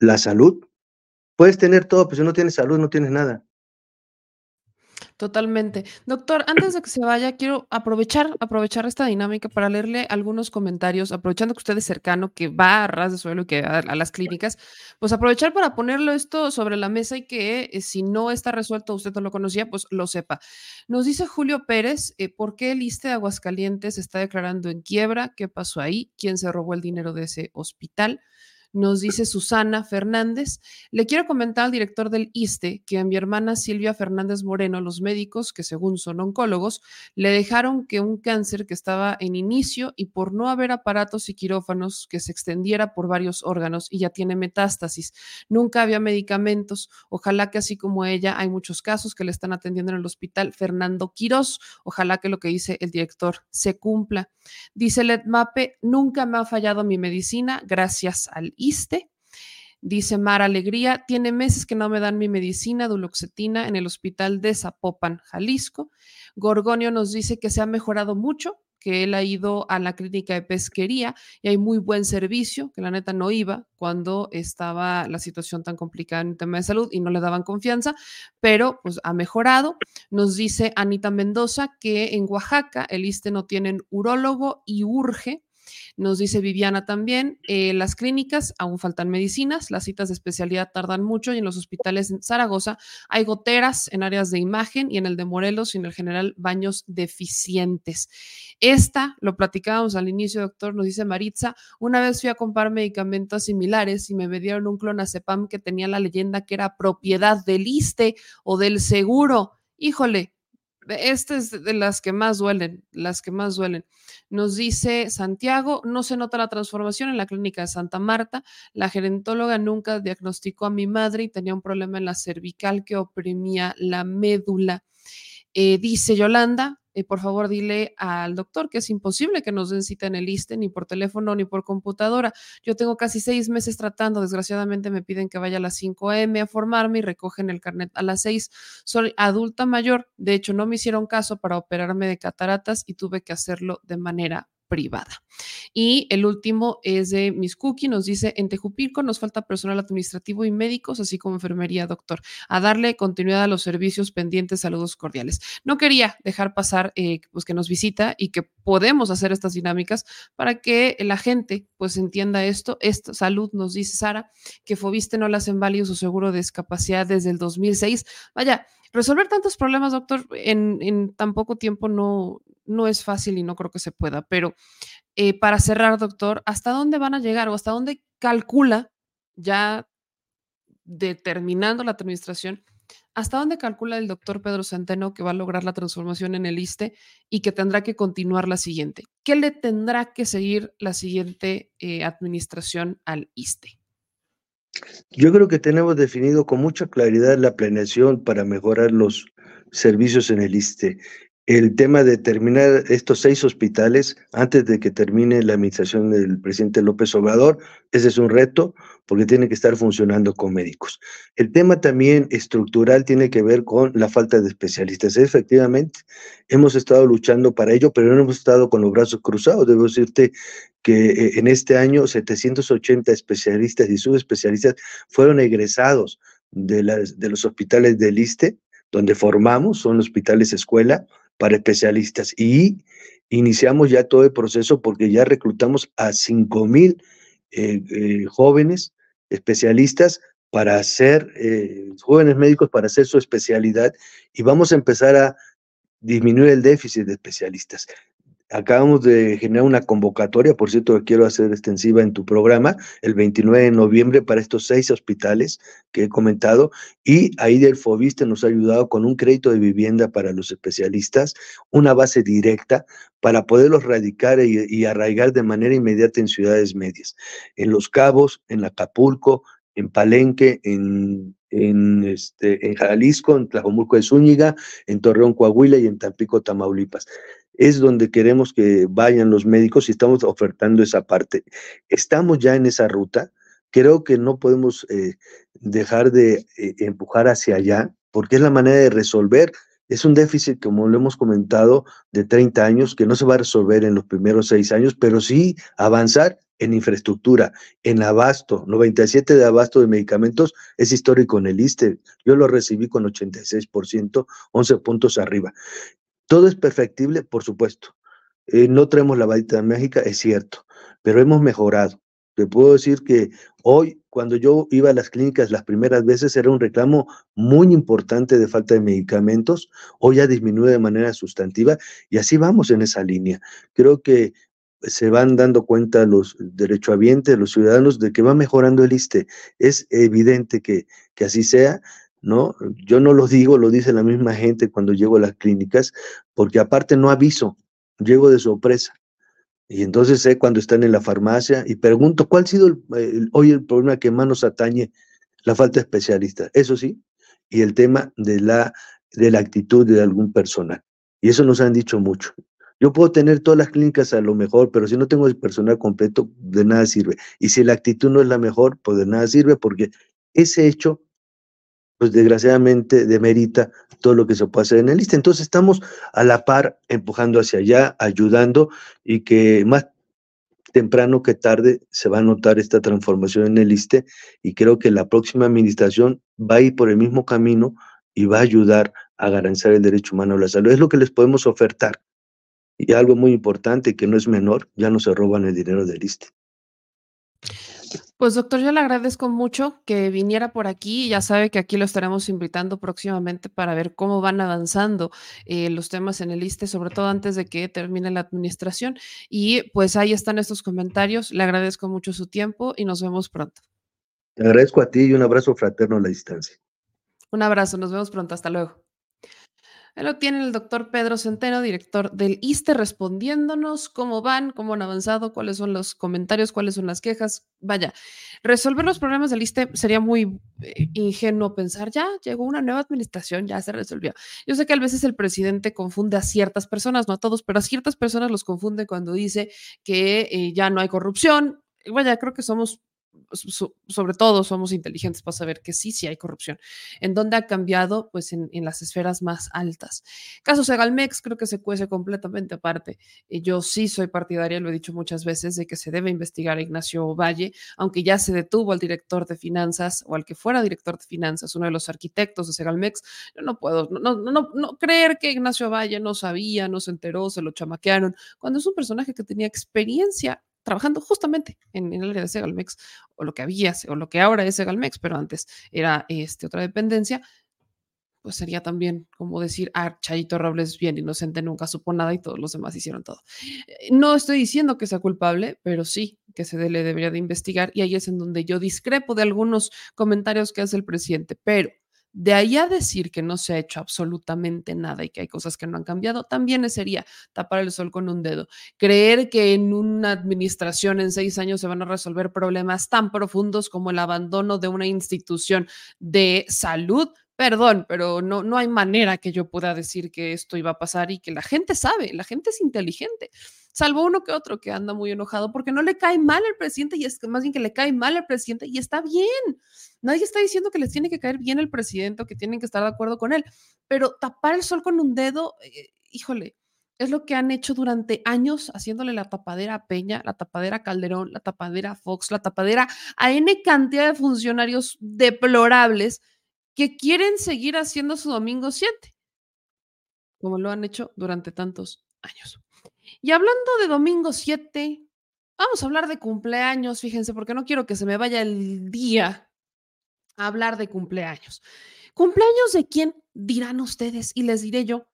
la salud. Puedes tener todo, pero si no tienes salud, no tienes nada. Totalmente. Doctor, antes de que se vaya, quiero aprovechar, aprovechar esta dinámica para leerle algunos comentarios, aprovechando que usted es cercano, que va a ras de suelo y que va a, las clínicas, pues aprovechar para ponerlo esto sobre la mesa y que eh, si no está resuelto, usted no lo conocía, pues lo sepa. Nos dice Julio Pérez, eh, ¿por qué el ISTE de Aguascalientes está declarando en quiebra? ¿Qué pasó ahí? ¿Quién se robó el dinero de ese hospital? Nos dice Susana Fernández. Le quiero comentar al director del ISTE que a mi hermana Silvia Fernández Moreno, los médicos, que según son oncólogos, le dejaron que un cáncer que estaba en inicio y por no haber aparatos y quirófanos que se extendiera por varios órganos y ya tiene metástasis. Nunca había medicamentos. Ojalá que así como ella, hay muchos casos que le están atendiendo en el hospital Fernando Quirós. Ojalá que lo que dice el director se cumpla. Dice Mape, nunca me ha fallado mi medicina gracias al ISTE Dice Mar Alegría, tiene meses que no me dan mi medicina duloxetina en el hospital de Zapopan, Jalisco. Gorgonio nos dice que se ha mejorado mucho, que él ha ido a la clínica de pesquería y hay muy buen servicio, que la neta no iba cuando estaba la situación tan complicada en el tema de salud y no le daban confianza, pero pues ha mejorado. Nos dice Anita Mendoza que en Oaxaca el ISTE no tienen urólogo y urge nos dice Viviana también, eh, las clínicas aún faltan medicinas, las citas de especialidad tardan mucho y en los hospitales en Zaragoza hay goteras en áreas de imagen y en el de Morelos y en el general baños deficientes. Esta, lo platicábamos al inicio, doctor, nos dice Maritza, una vez fui a comprar medicamentos similares y me dieron un clonazepam que tenía la leyenda que era propiedad del ISTE o del seguro. Híjole, esta es de las que más duelen, las que más duelen. Nos dice Santiago, no se nota la transformación en la clínica de Santa Marta. La gerentóloga nunca diagnosticó a mi madre y tenía un problema en la cervical que oprimía la médula. Eh, dice Yolanda, eh, por favor dile al doctor que es imposible que nos den cita en el ISTE, ni por teléfono ni por computadora. Yo tengo casi seis meses tratando, desgraciadamente me piden que vaya a las 5 a.m. a formarme y recogen el carnet a las 6. Soy adulta mayor, de hecho no me hicieron caso para operarme de cataratas y tuve que hacerlo de manera privada. Y el último es de Miss Cookie, nos dice, en Tejupilco nos falta personal administrativo y médicos, así como enfermería, doctor, a darle continuidad a los servicios pendientes, saludos cordiales. No quería dejar pasar eh, pues que nos visita y que podemos hacer estas dinámicas para que la gente pues entienda esto. Esta salud nos dice Sara, que Fobiste no le hacen válido su seguro de discapacidad desde el 2006. Vaya, resolver tantos problemas, doctor, en, tan poco tiempo no, no es fácil y no creo que se pueda, pero eh, para cerrar, doctor, ¿hasta dónde van a llegar o hasta dónde calcula, ya determinando la administración, hasta dónde calcula el doctor Pedro Centeno que va a lograr la transformación en el ISTE y que tendrá que continuar la siguiente? ¿Qué le tendrá que seguir la siguiente eh, administración al ISTE? Yo creo que tenemos definido con mucha claridad la planeación para mejorar los servicios en el ISTE el tema de terminar estos seis hospitales antes de que termine la administración del presidente López Obrador, ese es un reto porque tiene que estar funcionando con médicos. El tema también estructural tiene que ver con la falta de especialistas. Efectivamente, hemos estado luchando para ello, pero no hemos estado con los brazos cruzados. Debo decirte que eh, en este año 780 especialistas y subespecialistas fueron egresados de, las, de los hospitales del ISTE, donde formamos, son hospitales escuela, para especialistas y iniciamos ya todo el proceso porque ya reclutamos a 5 mil eh, eh, jóvenes especialistas para hacer, eh, jóvenes médicos para hacer su especialidad y vamos a empezar a disminuir el déficit de especialistas. Acabamos de generar una convocatoria, por cierto, que quiero hacer extensiva en tu programa, el 29 de noviembre para estos seis hospitales que he comentado, y ahí del Fobiste nos ha ayudado con un crédito de vivienda para los especialistas, una base directa para poderlos radicar y, arraigar de manera inmediata en ciudades medias, en Los Cabos, en Acapulco, en Palenque, en en, este, Jalisco, en Tlajomulco de Zúñiga, en Torreón, Coahuila y en Tampico, Tamaulipas es donde queremos que vayan los médicos y estamos ofertando esa parte. Estamos ya en esa ruta. Creo que no podemos eh, dejar de eh, empujar hacia allá porque es la manera de resolver. Es un déficit, como lo hemos comentado, de 30 años que no se va a resolver en los primeros seis años, pero sí avanzar en infraestructura, en abasto. 97 de abasto de medicamentos es histórico en el ISTE. Yo lo recibí con 86%, 11 puntos arriba. Todo es perfectible, por supuesto. Eh, no traemos la varita mágica, es cierto, pero hemos mejorado. Te puedo decir que hoy, cuando yo iba a las clínicas las primeras veces, era un reclamo muy importante de falta de medicamentos. Hoy ya disminuye de manera sustantiva y así vamos en esa línea. Creo que se van dando cuenta los derechohabientes, los ciudadanos, de que va mejorando el ISTE. Es evidente que, que así sea. ¿No? Yo no lo digo, lo dice la misma gente cuando llego a las clínicas, porque aparte no aviso, llego de sorpresa. Y entonces sé cuando están en la farmacia y pregunto, ¿cuál ha sido hoy el problema que más nos atañe? La falta de especialistas, eso sí, y el tema de la, de la actitud de algún personal. Y eso nos han dicho mucho. Yo puedo tener todas las clínicas a lo mejor, pero si no tengo el personal completo, de nada sirve. Y si la actitud no es la mejor, pues de nada sirve, porque ese hecho pues desgraciadamente demerita todo lo que se puede hacer en el liste. Entonces estamos a la par empujando hacia allá, ayudando y que más temprano que tarde se va a notar esta transformación en el liste y creo que la próxima administración va a ir por el mismo camino y va a ayudar a garantizar el derecho humano a la salud. Es lo que les podemos ofertar. Y algo muy importante que no es menor, ya no se roban el dinero del liste. Pues doctor, yo le agradezco mucho que viniera por aquí. Ya sabe que aquí lo estaremos invitando próximamente para ver cómo van avanzando eh, los temas en el ISTE, sobre todo antes de que termine la administración. Y pues ahí están estos comentarios. Le agradezco mucho su tiempo y nos vemos pronto. Te agradezco a ti y un abrazo fraterno a la distancia. Un abrazo, nos vemos pronto. Hasta luego. Lo tiene el doctor Pedro Centeno, director del ISTE, respondiéndonos cómo van, cómo han avanzado, cuáles son los comentarios, cuáles son las quejas. Vaya, resolver los problemas del ISTE sería muy eh, ingenuo pensar, ya llegó una nueva administración, ya se resolvió. Yo sé que a veces el presidente confunde a ciertas personas, no a todos, pero a ciertas personas los confunde cuando dice que eh, ya no hay corrupción. Vaya, creo que somos sobre todo somos inteligentes para saber que sí, sí hay corrupción. ¿En dónde ha cambiado? Pues en, las esferas más altas. Caso Segalmex creo que se cuece completamente aparte. yo sí soy partidaria, lo he dicho muchas veces, de que se debe investigar a Ignacio Valle, aunque ya se detuvo al director de finanzas o al que fuera director de finanzas, uno de los arquitectos de Segalmex. Yo no puedo no, no, no creer que Ignacio Valle no sabía, no se enteró, se lo chamaquearon, cuando es un personaje que tenía experiencia trabajando justamente en, el área de Segalmex, o lo que había, o lo que ahora es Segalmex, pero antes era este, otra dependencia, pues sería también como decir, ah, Chayito Robles bien inocente, nunca supo nada y todos los demás hicieron todo. Eh, no estoy diciendo que sea culpable, pero sí que se le debería de investigar y ahí es en donde yo discrepo de algunos comentarios que hace el presidente, pero de ahí a decir que no se ha hecho absolutamente nada y que hay cosas que no han cambiado, también sería tapar el sol con un dedo. Creer que en una administración en seis años se van a resolver problemas tan profundos como el abandono de una institución de salud, Perdón, pero no, no hay manera que yo pueda decir que esto iba a pasar y que la gente sabe, la gente es inteligente, salvo uno que otro que anda muy enojado porque no le cae mal al presidente y es más bien que le cae mal al presidente y está bien. Nadie está diciendo que les tiene que caer bien el presidente o que tienen que estar de acuerdo con él, pero tapar el sol con un dedo, eh, híjole, es lo que han hecho durante años, haciéndole la tapadera a Peña, la tapadera a Calderón, la tapadera a Fox, la tapadera a N cantidad de funcionarios deplorables que quieren seguir haciendo su domingo 7, como lo han hecho durante tantos años. Y hablando de domingo 7, vamos a hablar de cumpleaños, fíjense, porque no quiero que se me vaya el día a hablar de cumpleaños. ¿Cumpleaños de quién? Dirán ustedes y les diré yo,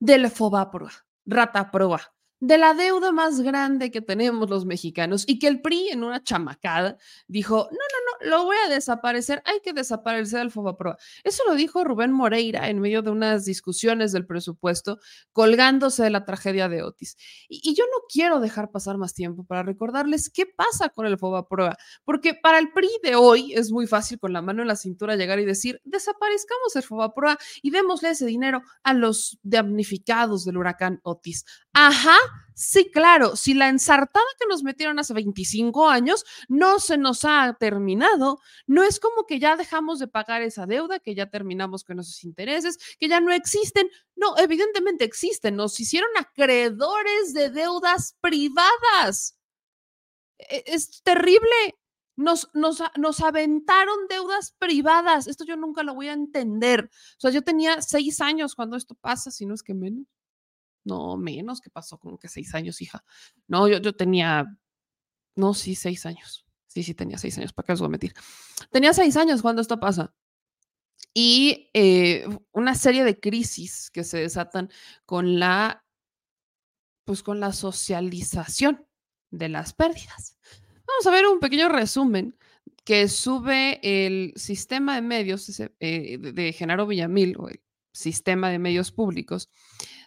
del Fobaproa, Rata Proa, de la deuda más grande que tenemos los mexicanos y que el PRI en una chamacada dijo, no, no, no, lo voy a desaparecer, hay que desaparecer el Fobaproa. Eso lo dijo Rubén Moreira en medio de unas discusiones del presupuesto, colgándose de la tragedia de Otis. Y, yo no quiero dejar pasar más tiempo para recordarles qué pasa con el Fobaproa, porque para el PRI de hoy es muy fácil con la mano en la cintura llegar y decir, desaparezcamos el Fobaproa y démosle ese dinero a los damnificados del huracán Otis. Ajá, sí, claro, si la ensartada que nos metieron hace 25 años no se nos ha terminado, no es como que ya dejamos de pagar esa deuda, que ya terminamos con esos intereses, que ya no existen. No, evidentemente existen, nos hicieron acreedores de deudas privadas. E, es terrible. Nos, nos, nos, aventaron deudas privadas. Esto yo nunca lo voy a entender. O sea, yo tenía seis años cuando esto pasa, si no es que menos. No, menos, que pasó como que seis años, hija. No, yo, yo tenía, no, sí, seis años. Sí, sí, tenía seis años, ¿para qué os voy a mentir? Tenía seis años cuando esto pasa. Y eh, una serie de crisis que se desatan con la, pues con la socialización de las pérdidas. Vamos a ver un pequeño resumen que sube el sistema de medios eh, de Genaro Villamil, o el sistema de medios públicos,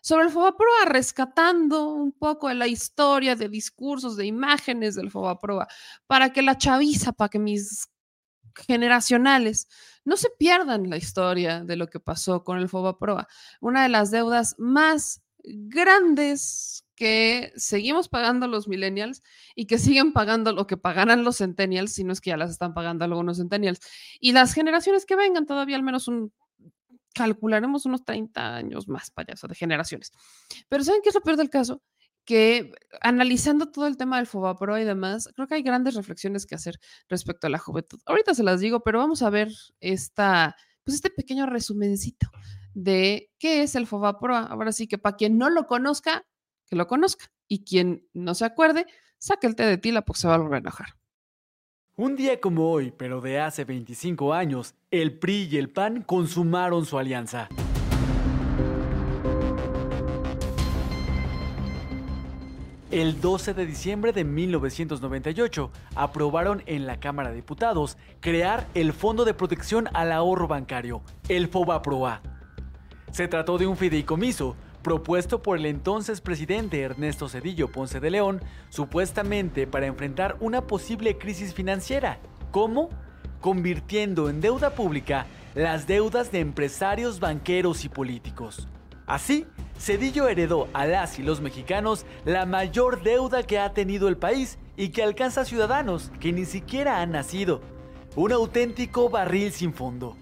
sobre el Fobaproa, rescatando un poco de la historia, de discursos, de imágenes del Fobaproa, para que la chaviza, para que mis generacionales no se pierdan la historia de lo que pasó con el Fobaproa, una de las deudas más grandes que seguimos pagando los millennials y que siguen pagando lo que pagarán los centennials, si no es que ya las están pagando algunos centennials. Y las generaciones que vengan, todavía al menos un calcularemos unos 30 años más para de generaciones. Pero ¿saben qué es lo peor del caso? Que analizando todo el tema del Fobapro y demás, creo que hay grandes reflexiones que hacer respecto a la juventud. Ahorita se las digo, pero vamos a ver esta, pues este pequeño resumencito de qué es el Fobapro. Ahora sí que para quien no lo conozca, que lo conozca. Y quien no se acuerde, saque el té de tila porque se va a volver a enojar. Un día como hoy, pero de hace 25 años, el PRI y el PAN consumaron su alianza. El 12 de diciembre de 1998 aprobaron en la Cámara de Diputados crear el Fondo de Protección al Ahorro Bancario, el FOBAPROA. Se trató de un fideicomiso propuesto por el entonces presidente Ernesto Cedillo Ponce de León, supuestamente para enfrentar una posible crisis financiera. ¿Cómo? Convirtiendo en deuda pública las deudas de empresarios, banqueros y políticos. Así, Cedillo heredó a las y los mexicanos la mayor deuda que ha tenido el país y que alcanza a ciudadanos que ni siquiera han nacido. Un auténtico barril sin fondo.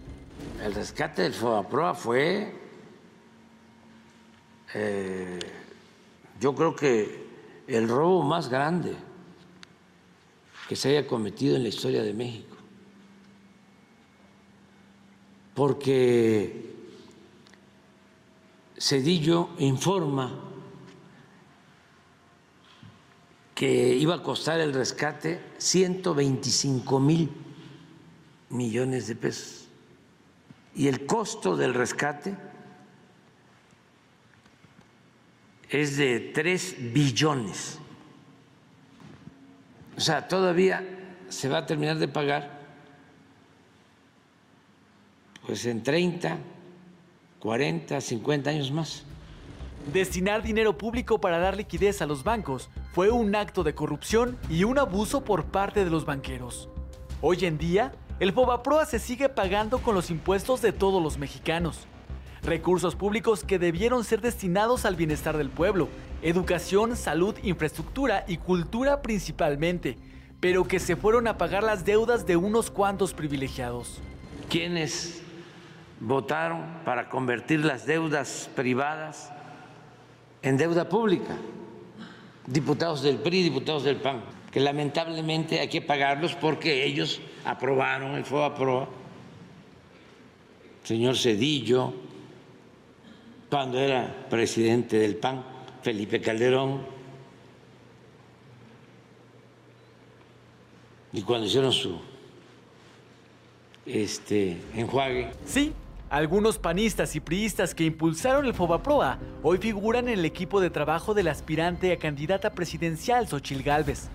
El rescate del FOAPROA fue eh, yo creo que el robo más grande que se haya cometido en la historia de México. Porque Cedillo informa que iba a costar el rescate 125 mil millones de pesos. Y el costo del rescate es de 3 billones. O sea, todavía se va a terminar de pagar pues en 30, 40, 50 años más. Destinar dinero público para dar liquidez a los bancos fue un acto de corrupción y un abuso por parte de los banqueros. Hoy en día, el Fobaproa se sigue pagando con los impuestos de todos los mexicanos recursos públicos que debieron ser destinados al bienestar del pueblo, educación, salud, infraestructura y cultura principalmente, pero que se fueron a pagar las deudas de unos cuantos privilegiados. ¿Quiénes votaron para convertir las deudas privadas en deuda pública? Diputados del PRI, diputados del PAN, que lamentablemente hay que pagarlos porque ellos aprobaron el FOAPROA, señor Cedillo, cuando era presidente del PAN, Felipe Calderón, y cuando hicieron su este, enjuague. Sí, Algunos panistas y priistas que impulsaron el Fobaproa hoy figuran en el equipo de trabajo del aspirante a candidata presidencial Xochil Gálvez.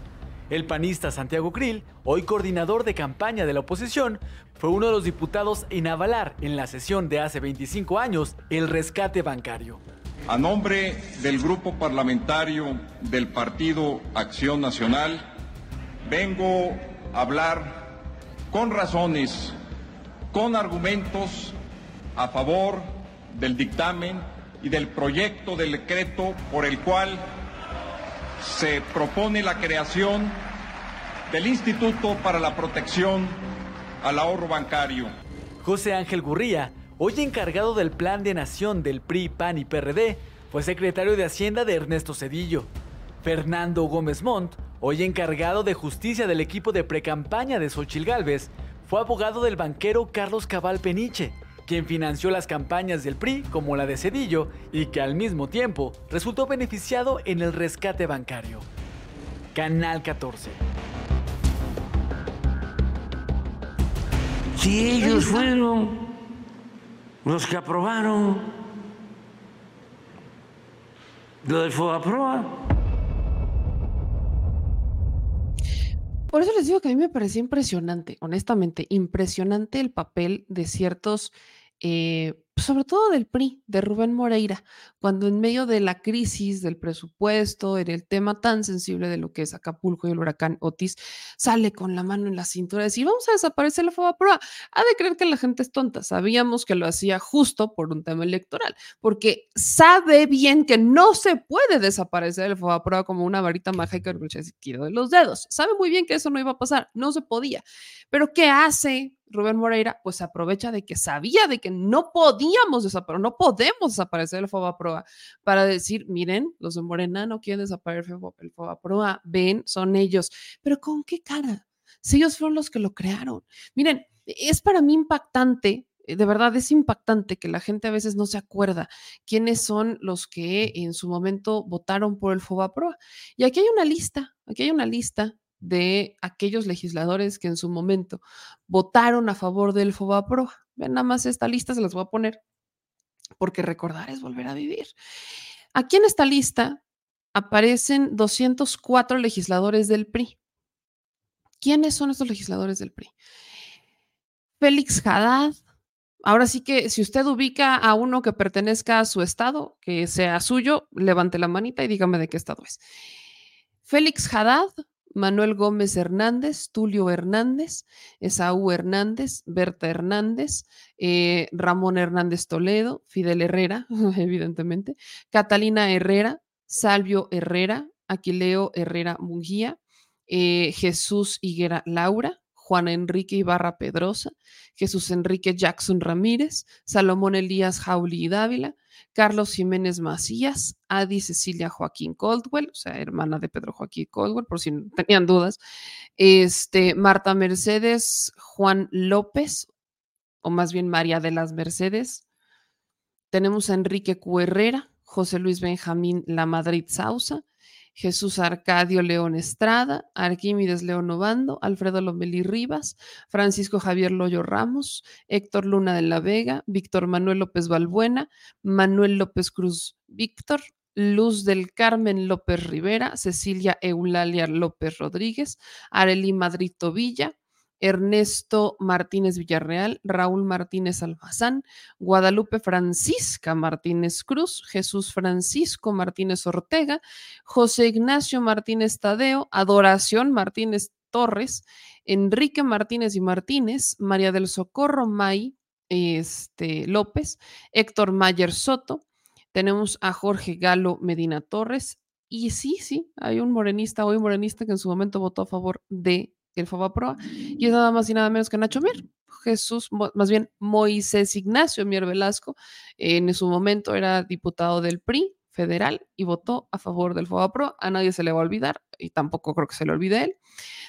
El panista Santiago Krill, hoy coordinador de campaña de la oposición, fue uno de los diputados en avalar en la sesión de hace 25 años el rescate bancario. A nombre del grupo parlamentario del Partido Acción Nacional, vengo a hablar con razones, con argumentos a favor del dictamen y del proyecto del decreto por el cual se propone la creación del Instituto para la Protección al Ahorro Bancario. José Ángel Gurría, hoy encargado del Plan de Nación del PRI, PAN y PRD, fue secretario de Hacienda de Ernesto Cedillo. Fernando Gómez Montt, hoy encargado de justicia del equipo de precampaña de Xochil Gálvez, fue abogado del banquero Carlos Cabal Peniche quien financió las campañas del PRI como la de Cedillo y que al mismo tiempo resultó beneficiado en el rescate bancario. Canal 14. Si ellos fueron los que aprobaron lo del FOAPROA. Por eso les digo que a mí me parecía impresionante, honestamente, impresionante el papel de ciertos eh, pues, sobre todo del PRI, de Rubén Moreira, cuando en medio de la crisis del presupuesto, en el tema tan sensible de lo que es Acapulco y el huracán Otis, sale con la mano en la cintura y decir, vamos a desaparecer la FOBAPROA. Ha de creer que la gente es tonta. Sabíamos que lo hacía justo por un tema electoral, porque sabe bien que no se puede desaparecer el FOBAPROA como una varita mágica tiro de los dedos. Sabe muy bien que eso no iba a pasar, no se podía. Pero ¿qué hace Rubén Moreira? Pues aprovecha de que sabía de que no podíamos desaparecer, no podemos desaparecer el FOBAPROA para decir, miren, los de Morena no quieren desaparecer el FOBAPROA, ven, son ellos. Pero ¿con qué cara? Si ellos fueron los que lo crearon. Miren, es para mí impactante de verdad es impactante que la gente a veces no se acuerda quiénes son los que en su momento votaron por el FOBAPROA. Y aquí hay una lista, aquí hay una lista de aquellos legisladores que en su momento votaron a favor del FOBAPRO. Ven nada más esta lista, se las voy a poner, porque recordar es volver a vivir. Aquí en esta lista aparecen 204 legisladores del PRI. ¿Quiénes son estos legisladores del PRI? Félix Haddad. Ahora sí que si usted ubica a uno que pertenezca a su estado, que sea suyo, levante la manita y dígame de qué estado es. Félix Haddad, Manuel Gómez Hernández, Tulio Hernández, Esaú Hernández, Berta Hernández, eh, Ramón Hernández Toledo, Fidel Herrera, evidentemente, Catalina Herrera, Salvio Herrera, Aquileo Herrera Mungía, eh, Jesús Higuera Laura, Juan Enrique Ibarra Pedrosa, Jesús Enrique Jackson Ramírez, Salomón Elías Jauli Dávila, Carlos Jiménez Macías, Adi Cecilia Joaquín Coldwell, o sea, hermana de Pedro Joaquín Coldwell, por si tenían dudas, este, Marta Mercedes, Juan López, o más bien María de las Mercedes. Tenemos a Enrique Q. Herrera, José Luis Benjamín La Madrid Jesús Arcadio León Estrada, Arquímedes León Obando, Alfredo Lomelí Rivas, Francisco Javier Loyo Ramos, Héctor Luna de la Vega, Víctor Manuel López Balbuena, Manuel López Cruz Víctor, Luz del Carmen López Rivera, Cecilia Eulalia López Rodríguez, Arely Madrid Villa, Ernesto Martínez Villarreal, Raúl Martínez Almazán, Guadalupe Francisca Martínez Cruz, Jesús Francisco Martínez Ortega, José Ignacio Martínez Tadeo, Adoración Martínez Torres, Enrique Martínez y Martínez, María del Socorro May este, López, Héctor Mayer Soto, tenemos a Jorge Galo Medina Torres, y sí, sí, hay un morenista, hoy morenista que en su momento votó a favor de el y es nada más y nada menos que Nacho Mier. Jesús, más bien Moisés Ignacio Mier Velasco, en su momento era diputado del PRI federal y votó a favor del FOBAPRO. A nadie se le va a olvidar y tampoco creo que se le olvide él.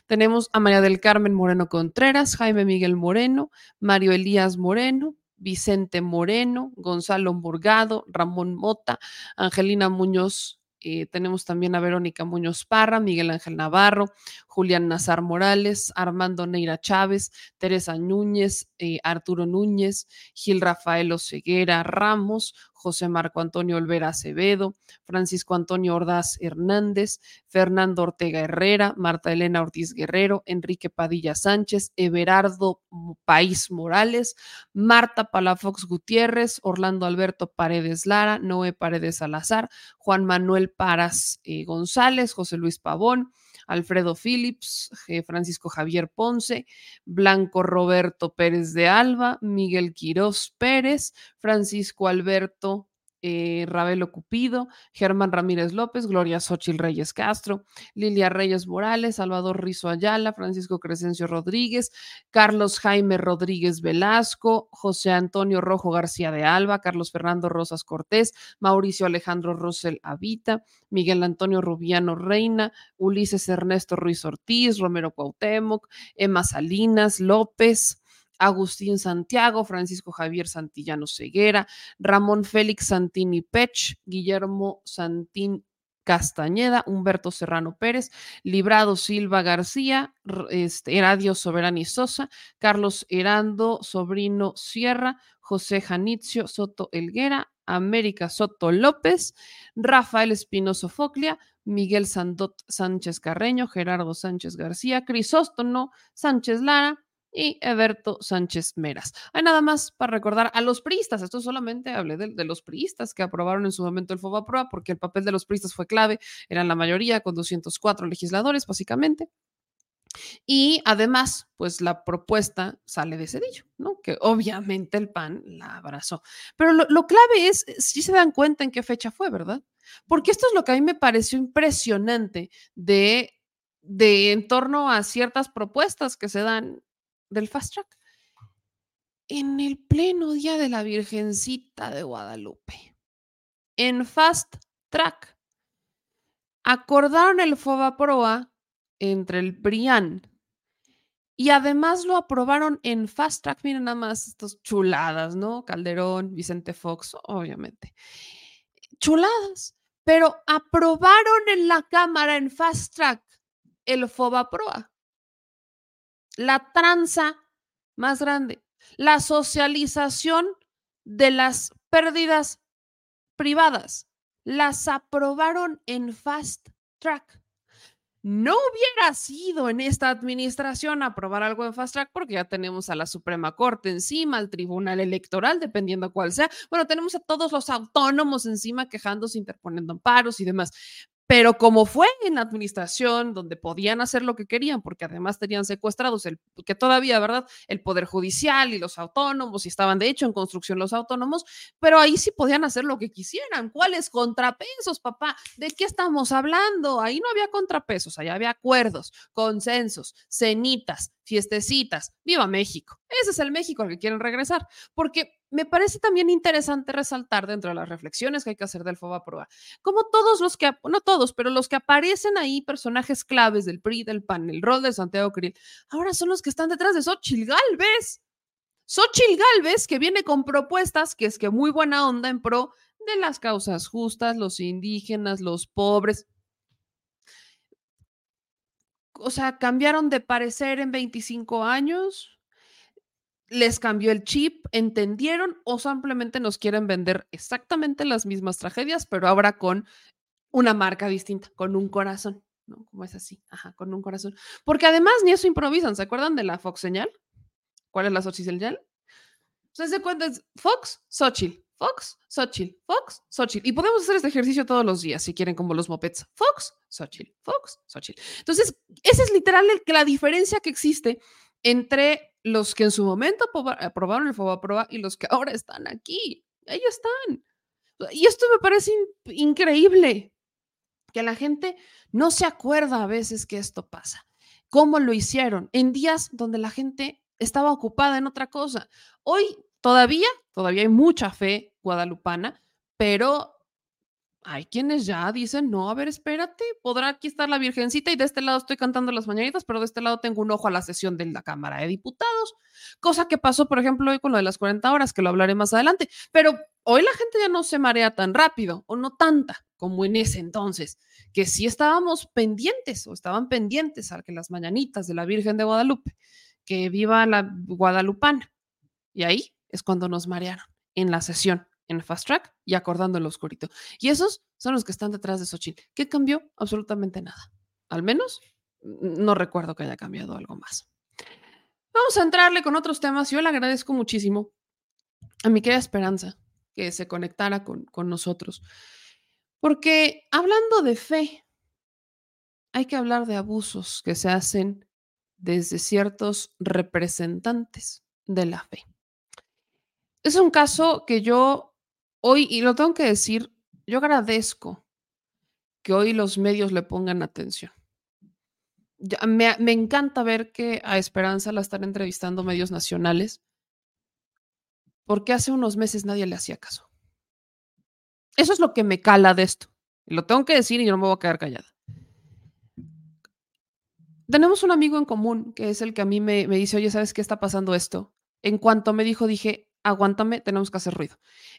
Tenemos a María del Carmen Moreno Contreras, Jaime Miguel Moreno, Mario Elías Moreno, Vicente Moreno, Gonzalo Burgado, Ramón Mota, Angelina Muñoz eh, tenemos también a Verónica Muñoz Parra, Miguel Ángel Navarro, Julián Nazar Morales, Armando Neira Chávez, Teresa Núñez, eh, Arturo Núñez, Gil Rafael Oseguera Ramos, José Marco Antonio Olvera Acevedo, Francisco Antonio Ordaz Hernández, Fernando Ortega Herrera, Marta Elena Ortiz Guerrero, Enrique Padilla Sánchez, Everardo País Morales, Marta Palafox Gutiérrez, Orlando Alberto Paredes Lara, Noé Paredes Salazar, Juan Manuel Paras eh, González, José Luis Pavón, Alfredo Phillips, Francisco Javier Ponce, Blanco Roberto Pérez de Alba, Miguel Quirós Pérez, Francisco Alberto eh, Ravelo Cupido, Germán Ramírez López, Gloria Xochil Reyes Castro, Lilia Reyes Morales, Salvador Rizo Ayala, Francisco Crescencio Rodríguez, Carlos Jaime Rodríguez Velasco, José Antonio Rojo García de Alba, Carlos Fernando Rosas Cortés, Mauricio Alejandro Rosel Avita, Miguel Antonio Rubiano Reina, Ulises Ernesto Ruiz Ortiz, Romero Cuauhtémoc, Emma Salinas López, Agustín Santiago, Francisco Javier Santillano Ceguera, Ramón Félix Santini Pech, Guillermo Santín Castañeda, Humberto Serrano Pérez, Librado Silva García, este, Eradio Soberani Sosa, Carlos Herando Sobrino Sierra, José Janitzio Soto Elguera, América Soto López, Rafael Espinoso Foclia, Miguel Sandot Sánchez Carreño, Gerardo Sánchez García, Crisóstono Sánchez Lara, y Eberto Sánchez Meras. Hay nada más para recordar a los priistas. Esto solamente hablé de, los priistas que aprobaron en su momento el FOBAPROA, porque el papel de los priistas fue clave. Eran la mayoría, con 204 legisladores, básicamente. Y además, pues la propuesta sale de Cedillo, ¿no? Que obviamente el PAN la abrazó. Pero lo, lo, clave es, si se dan cuenta en qué fecha fue, ¿verdad? Porque esto es lo que a mí me pareció impresionante de, de en torno a ciertas propuestas que se dan del Fast Track. En el pleno día de la Virgencita de Guadalupe, en Fast Track, acordaron el FOBAPROA entre el PRIAN y además lo aprobaron en Fast Track. Miren nada más estas chuladas, ¿no? Calderón, Vicente Fox, obviamente. Chuladas, pero aprobaron en la Cámara en Fast Track el FOBAPROA la tranza más grande, la socialización de las pérdidas privadas. Las aprobaron en fast track. No hubiera sido en esta administración aprobar algo en fast track porque ya tenemos a la Suprema Corte encima, al Tribunal Electoral, dependiendo cuál sea. Bueno, tenemos a todos los autónomos encima quejándose, interponiendo amparos y demás. Pero como fue en la administración donde podían hacer lo que querían, porque además tenían secuestrados el que todavía, ¿verdad? El poder judicial y los autónomos y estaban de hecho en construcción los autónomos, pero ahí sí podían hacer lo que quisieran. ¿Cuáles contrapesos, papá? ¿De qué estamos hablando? Ahí no había contrapesos, allá había acuerdos, consensos, cenitas, fiestecitas. ¡Viva México! Ese es el México al que quieren regresar, porque me parece también interesante resaltar dentro de las reflexiones que hay que hacer del FOBAPROA, como todos los que, no todos, pero los que aparecen ahí, personajes claves del PRI, del PAN, el rol de Santiago Krill, ahora son los que están detrás de Xochitl Galvez. Xochitl Galvez, que viene con propuestas, que es que muy buena onda en pro de las causas justas, los indígenas, los pobres. O sea, cambiaron de parecer en 25 años les cambió el chip, entendieron o simplemente nos quieren vender exactamente las mismas tragedias, pero ahora con una marca distinta, con un corazón, ¿no? Como es así, ajá, con un corazón. Porque además ni eso improvisan, ¿se acuerdan de la Fox señal? ¿Cuál es la Xochitl señal? ¿Se cuenta? Fox, Xochitl, Fox, Xochitl, Fox, Xochitl. Y podemos hacer este ejercicio todos los días, si quieren, como los mopeds. Fox, Xochitl, Fox, Xochitl. Entonces, esa es literal la diferencia que existe entre los que en su momento aprobaron el FOBAPROA y los que ahora están aquí. Ellos están. Y esto me parece increíble, que la gente no se acuerda a veces que esto pasa. ¿Cómo lo hicieron? En días donde la gente estaba ocupada en otra cosa. Hoy todavía, todavía hay mucha fe guadalupana, pero hay quienes ya dicen, no, a ver, espérate, podrá aquí estar la Virgencita y de este lado estoy cantando las mañanitas, pero de este lado tengo un ojo a la sesión de la Cámara de Diputados, cosa que pasó, por ejemplo, hoy con lo de las 40 horas, que lo hablaré más adelante, pero hoy la gente ya no se marea tan rápido o no tanta como en ese entonces, que sí estábamos pendientes o estaban pendientes a que las mañanitas de la Virgen de Guadalupe, que viva la guadalupana. Y ahí es cuando nos marearon en la sesión en Fast Track y acordando el oscurito. Y esos son los que están detrás de Xochitl. ¿Qué cambió? Absolutamente nada. Al menos no recuerdo que haya cambiado algo más. Vamos a entrarle con otros temas. Yo le agradezco muchísimo a mi querida Esperanza que se conectara con, con nosotros. Porque hablando de fe, hay que hablar de abusos que se hacen desde ciertos representantes de la fe. Es un caso que yo hoy, y lo tengo que decir, yo agradezco que hoy los medios le pongan atención. me, me, encanta ver que a Esperanza la están entrevistando medios nacionales, porque hace unos meses nadie le hacía caso. Eso es lo que me cala de esto. Lo tengo que decir y yo no me voy a quedar callada. Tenemos un amigo en común que es el que a mí me, me dice, oye, ¿sabes qué está pasando esto? En cuanto me dijo, dije, aguántame, tenemos que hacer ruido.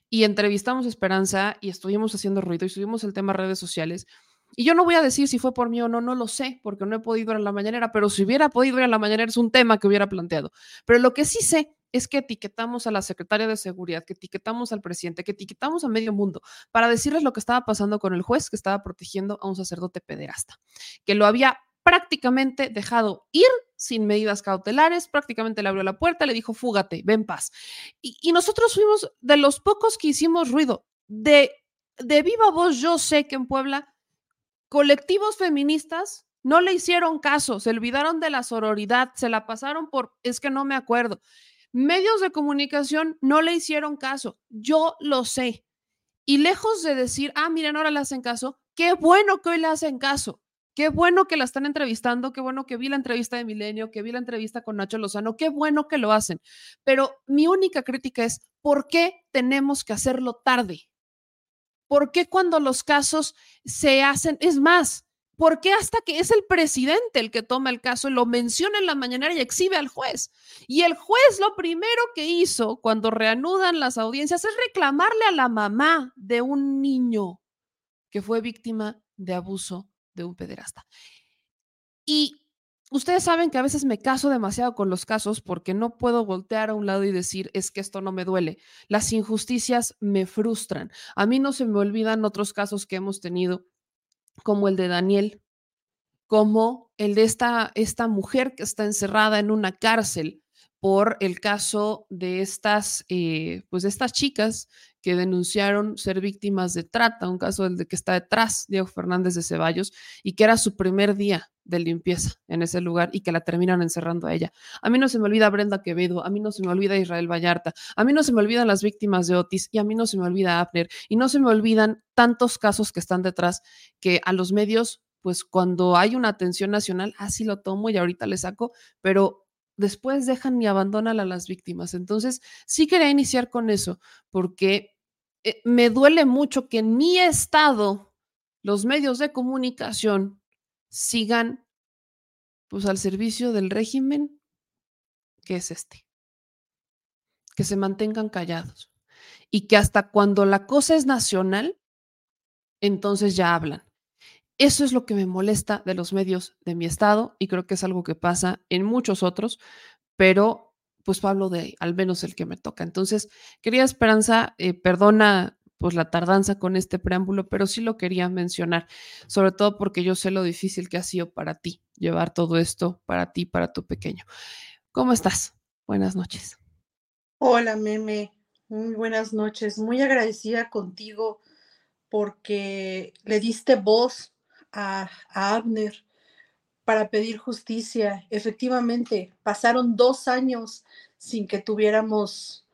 Y entrevistamos a Esperanza y estuvimos haciendo ruido y subimos el tema a redes sociales. Y yo no voy a decir si fue por mí o no, no lo sé, porque no he podido ir a la mañanera, pero si hubiera podido ir a la mañanera es un tema que hubiera planteado. Pero lo que sí sé es que etiquetamos a la secretaria de seguridad, que etiquetamos al presidente, que etiquetamos a medio mundo para decirles lo que estaba pasando con el juez que estaba protegiendo a un sacerdote pederasta, que lo había prácticamente dejado ir sin medidas cautelares, prácticamente le abrió la puerta, le dijo, fúgate, ven paz. Y, nosotros fuimos de los pocos que hicimos ruido. De, de viva voz, yo sé que en Puebla, colectivos feministas no le hicieron caso, se olvidaron de la sororidad, se la pasaron por, es que no me acuerdo. Medios de comunicación no le hicieron caso, yo lo sé. Y lejos de decir, ah, miren, ahora le hacen caso, qué bueno que hoy le hacen caso. Qué bueno que la están entrevistando, qué bueno que vi la entrevista de Milenio, que vi la entrevista con Nacho Lozano, qué bueno que lo hacen. Pero mi única crítica es, ¿por qué tenemos que hacerlo tarde? ¿Por qué cuando los casos se hacen, es más, ¿por qué hasta que es el presidente el que toma el caso y lo menciona en la mañanera y exhibe al juez? Y el juez lo primero que hizo cuando reanudan las audiencias es reclamarle a la mamá de un niño que fue víctima de abuso de un pederasta. Y ustedes saben que a veces me caso demasiado con los casos porque no puedo voltear a un lado y decir, es que esto no me duele. Las injusticias me frustran. A mí no se me olvidan otros casos que hemos tenido, como el de Daniel, como el de esta, esta mujer que está encerrada en una cárcel por el caso de estas, eh, pues de estas chicas que denunciaron ser víctimas de trata, un caso del de que está detrás Diego Fernández de Ceballos y que era su primer día de limpieza en ese lugar y que la terminan encerrando a ella. A mí no se me olvida Brenda Quevedo, a mí no se me olvida Israel Vallarta, a mí no se me olvidan las víctimas de Otis y a mí no se me olvida Abner y no se me olvidan tantos casos que están detrás que a los medios pues cuando hay una atención nacional, así lo tomo y ahorita le saco, pero después dejan y abandonan a las víctimas. Entonces, sí quería iniciar con eso, porque eh, me duele mucho que en mi estado los medios de comunicación sigan pues al servicio del régimen que es este. Que se mantengan callados y que hasta cuando la cosa es nacional, entonces ya hablan. Eso es lo que me molesta de los medios de mi estado y creo que es algo que pasa en muchos otros, pero pues hablo de al menos el que me toca. Entonces, quería Esperanza, eh, perdona pues la tardanza con este preámbulo, pero sí lo quería mencionar, sobre todo porque yo sé lo difícil que ha sido para ti llevar todo esto, para ti, para tu pequeño. ¿Cómo estás? Buenas noches. Hola, Meme. Muy buenas noches. Muy agradecida contigo porque le diste voz a, Abner para pedir justicia. Efectivamente, pasaron dos años sin que tuviéramos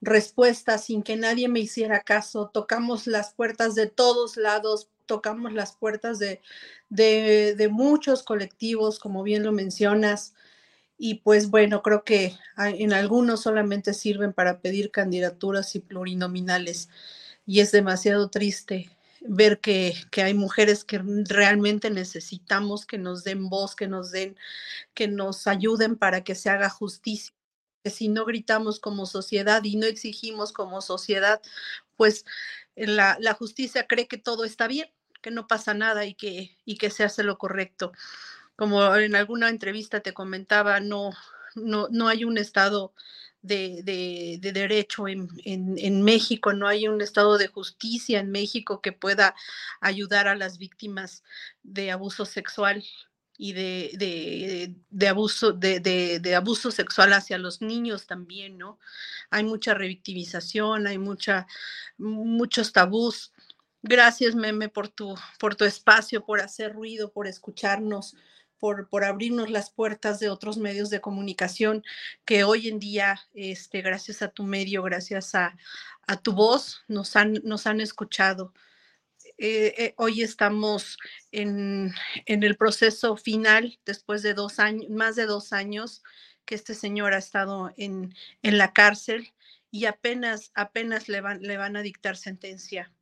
respuesta, sin que nadie me hiciera caso. Tocamos las puertas de todos lados, tocamos las puertas de, de, muchos colectivos, como bien lo mencionas. Y pues bueno, creo que en algunos solamente sirven para pedir candidaturas y plurinominales. Y es demasiado triste ver que, que, hay mujeres que realmente necesitamos que nos den voz, que nos den, que nos ayuden para que se haga justicia. Que si no gritamos como sociedad y no exigimos como sociedad, pues la, la justicia cree que todo está bien, que no pasa nada y que, y que se hace lo correcto. Como en alguna entrevista te comentaba, no, no, no hay un Estado de, de, derecho en, en, México, no hay un Estado de justicia en México que pueda ayudar a las víctimas de abuso sexual y de, de, abuso, de, abuso sexual hacia los niños también, ¿no? Hay mucha revictimización, hay mucha, muchos tabús. Gracias, Meme, por tu, por tu espacio, por hacer ruido, por escucharnos, por, abrirnos las puertas de otros medios de comunicación que hoy en día, este, gracias a tu medio, gracias a, tu voz, nos han, nos han escuchado. Eh, eh, hoy estamos en, el proceso final, después de dos años, más de dos años que este señor ha estado en, en la cárcel y apenas, apenas le van, le van a dictar sentencia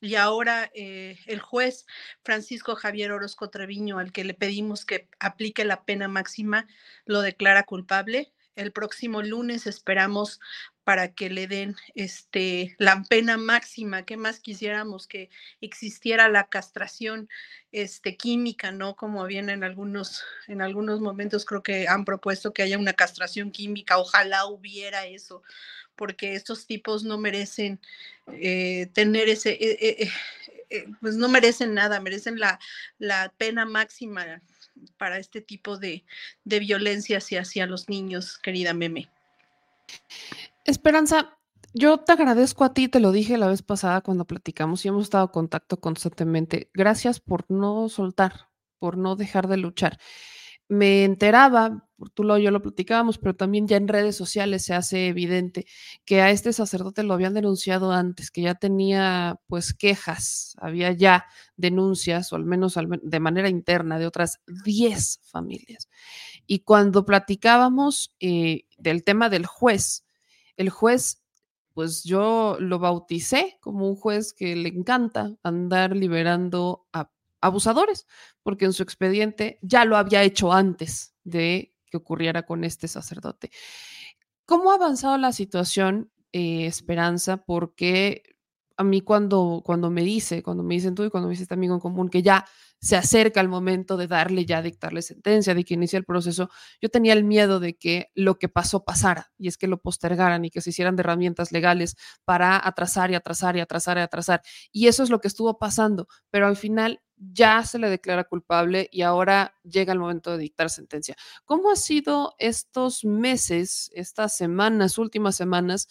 y ahora eh, el juez Francisco Javier Orozco Treviño, al que le pedimos que aplique la pena máxima, lo declara culpable. El próximo lunes esperamos para que le den este, la pena máxima. ¿Qué más quisiéramos? Que existiera la castración este, química, ¿no? Como bien en algunos, en algunos momentos creo que han propuesto que haya una castración química. Ojalá hubiera eso porque estos tipos no merecen eh, tener ese, eh, eh, pues no merecen nada, merecen la, la pena máxima para este tipo de, de violencia hacia, hacia los niños, querida Meme. Esperanza, yo te agradezco a ti, te lo dije la vez pasada cuando platicamos y hemos estado en contacto constantemente. Gracias por no soltar, por no dejar de luchar me enteraba, tú lo yo lo platicábamos, pero también ya en redes sociales se hace evidente que a este sacerdote lo habían denunciado antes, que ya tenía pues quejas, había ya denuncias, o al menos de manera interna, de otras 10 familias. Y cuando platicábamos eh, del tema del juez, el juez, pues yo lo bauticé como un juez que le encanta andar liberando a abusadores, porque en su expediente ya lo había hecho antes de que ocurriera con este sacerdote. ¿Cómo ha avanzado la situación, eh, Esperanza? Porque a mí cuando, cuando me dice, cuando me dicen tú y cuando me dice este amigo en común que ya se acerca el momento de darle, ya dictarle sentencia, de que inicie el proceso, yo tenía el miedo de que lo que pasó pasara y es que lo postergaran y que se hicieran de herramientas legales para atrasar y atrasar y atrasar y atrasar. Y eso es lo que estuvo pasando, pero al final ya se le declara culpable y ahora llega el momento de dictar sentencia. ¿Cómo ha sido estos meses, estas semanas, últimas semanas?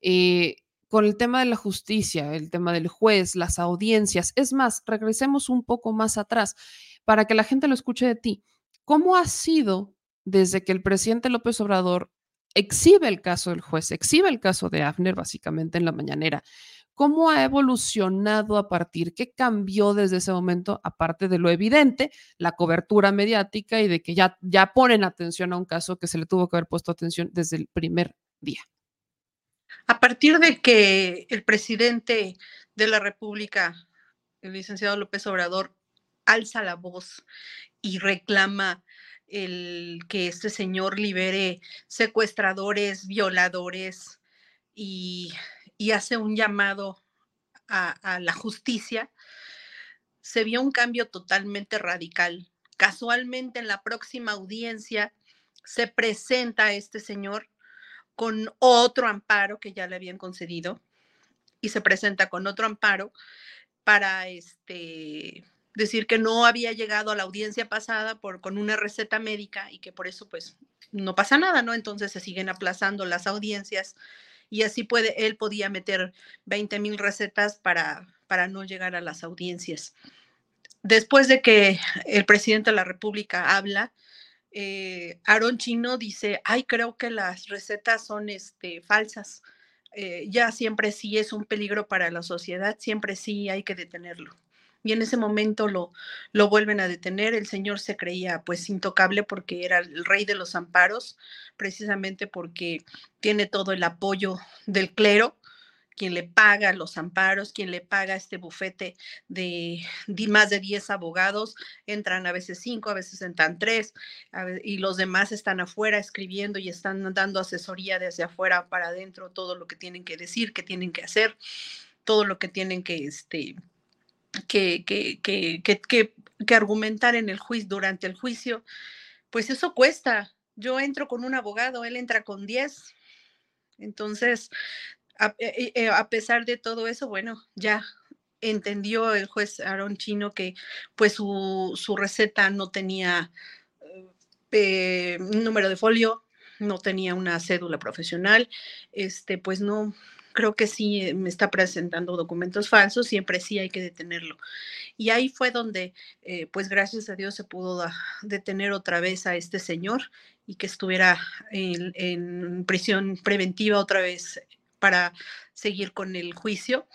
Eh, con el tema de la justicia, el tema del juez, las audiencias. Es más, regresemos un poco más atrás para que la gente lo escuche de ti. ¿Cómo ha sido desde que el presidente López Obrador exhibe el caso del juez, exhibe el caso de Afner básicamente en la mañanera? ¿Cómo ha evolucionado a partir? ¿Qué cambió desde ese momento, aparte de lo evidente, la cobertura mediática y de que ya, ya ponen atención a un caso que se le tuvo que haber puesto atención desde el primer día? A partir de que el presidente de la República, el licenciado López Obrador, alza la voz y reclama el que este señor libere secuestradores, violadores y hace un llamado a, la justicia, se vio un cambio totalmente radical. Casualmente en la próxima audiencia se presenta este señor con otro amparo que ya le habían concedido y se presenta con otro amparo para este decir que no había llegado a la audiencia pasada por con una receta médica y que por eso pues no pasa nada, ¿no? Entonces se siguen aplazando las audiencias y así puede, él podía meter 20 mil recetas para, para no llegar a las audiencias. Después de que el presidente de la República habla, eh, Aaron Chino dice, ay, creo que las recetas son este, falsas. Eh, ya siempre sí es un peligro para la sociedad, siempre sí hay que detenerlo y en ese momento lo, lo vuelven a detener. El señor se creía pues intocable porque era el rey de los amparos, precisamente porque tiene todo el apoyo del clero quien le paga los amparos, quien le paga este bufete de, más de 10 abogados, entran a veces cinco, a veces entran tres, y los demás están afuera escribiendo y están dando asesoría desde afuera para adentro, todo lo que tienen que decir, que tienen que hacer, todo lo que tienen que, este, que, que, que, que, que argumentar en el juicio, durante el juicio, pues eso cuesta. Yo entro con un abogado, él entra con 10. Entonces, eh, eh, a, pesar de todo eso, bueno, ya entendió el juez Aaron Chino que pues su, su receta no tenía eh, número de folio, no tenía una cédula profesional, este, pues no, creo que sí me está presentando documentos falsos, siempre sí hay que detenerlo. Y ahí fue donde, pues gracias a Dios se pudo detener otra vez a este señor y que estuviera en prisión preventiva otra vez para seguir con el juicio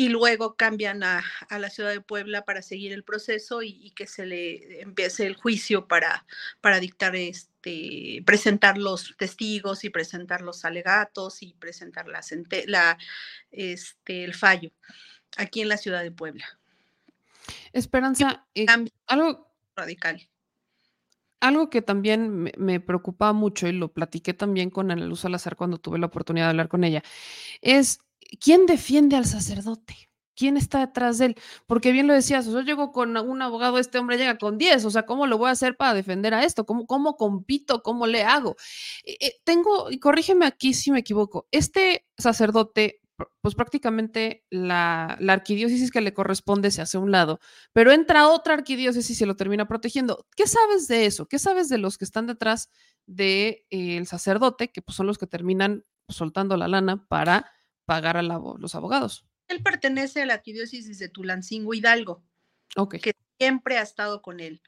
y luego cambian a, la ciudad de Puebla para seguir el proceso y, que se le empiece el juicio para, para dictar este, presentar los testigos y presentar los alegatos y presentar la, la este, el fallo aquí en la ciudad de Puebla. Esperanza, eh, algo radical. Algo que también me, preocupa mucho y lo platiqué también con Ana Luz Salazar cuando tuve la oportunidad de hablar con ella, es quién defiende al sacerdote. ¿Quién está detrás de él? Porque bien lo decías, yo llego con un abogado, este hombre llega con 10, o sea, ¿cómo lo voy a hacer para defender a esto? ¿Cómo, cómo compito? ¿Cómo le hago? Eh, eh, tengo, y corrígeme aquí si me equivoco, este sacerdote pues prácticamente la, arquidiócesis que le corresponde se hace a un lado, pero entra otra arquidiócesis y se lo termina protegiendo. ¿Qué sabes de eso? ¿Qué sabes de los que están detrás del de, sacerdote, que pues, son los que terminan soltando la lana para pagar a los abogados? Él pertenece a la arquidiócesis de Tulancingo Hidalgo, que siempre ha estado con él.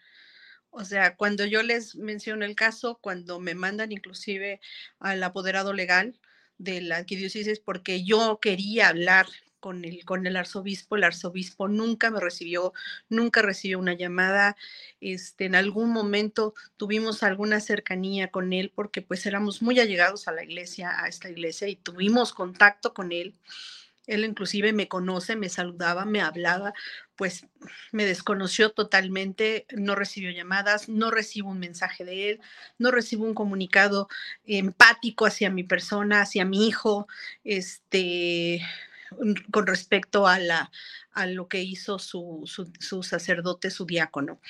O sea, cuando yo les menciono el caso, cuando me mandan inclusive al apoderado legal, de la arquidiócesis porque yo quería hablar con el, con el arzobispo. El arzobispo nunca me recibió, nunca recibió una llamada. Este, en algún momento tuvimos alguna cercanía con él porque pues éramos muy allegados a la iglesia, a esta iglesia y tuvimos contacto con él. Él inclusive me conoce, me saludaba, me hablaba, pues me desconoció totalmente, no recibió llamadas, no recibo un mensaje de él, no recibo un comunicado empático hacia mi persona, hacia mi hijo, este, con respecto a, la, a lo que hizo su, su sacerdote, su diácono.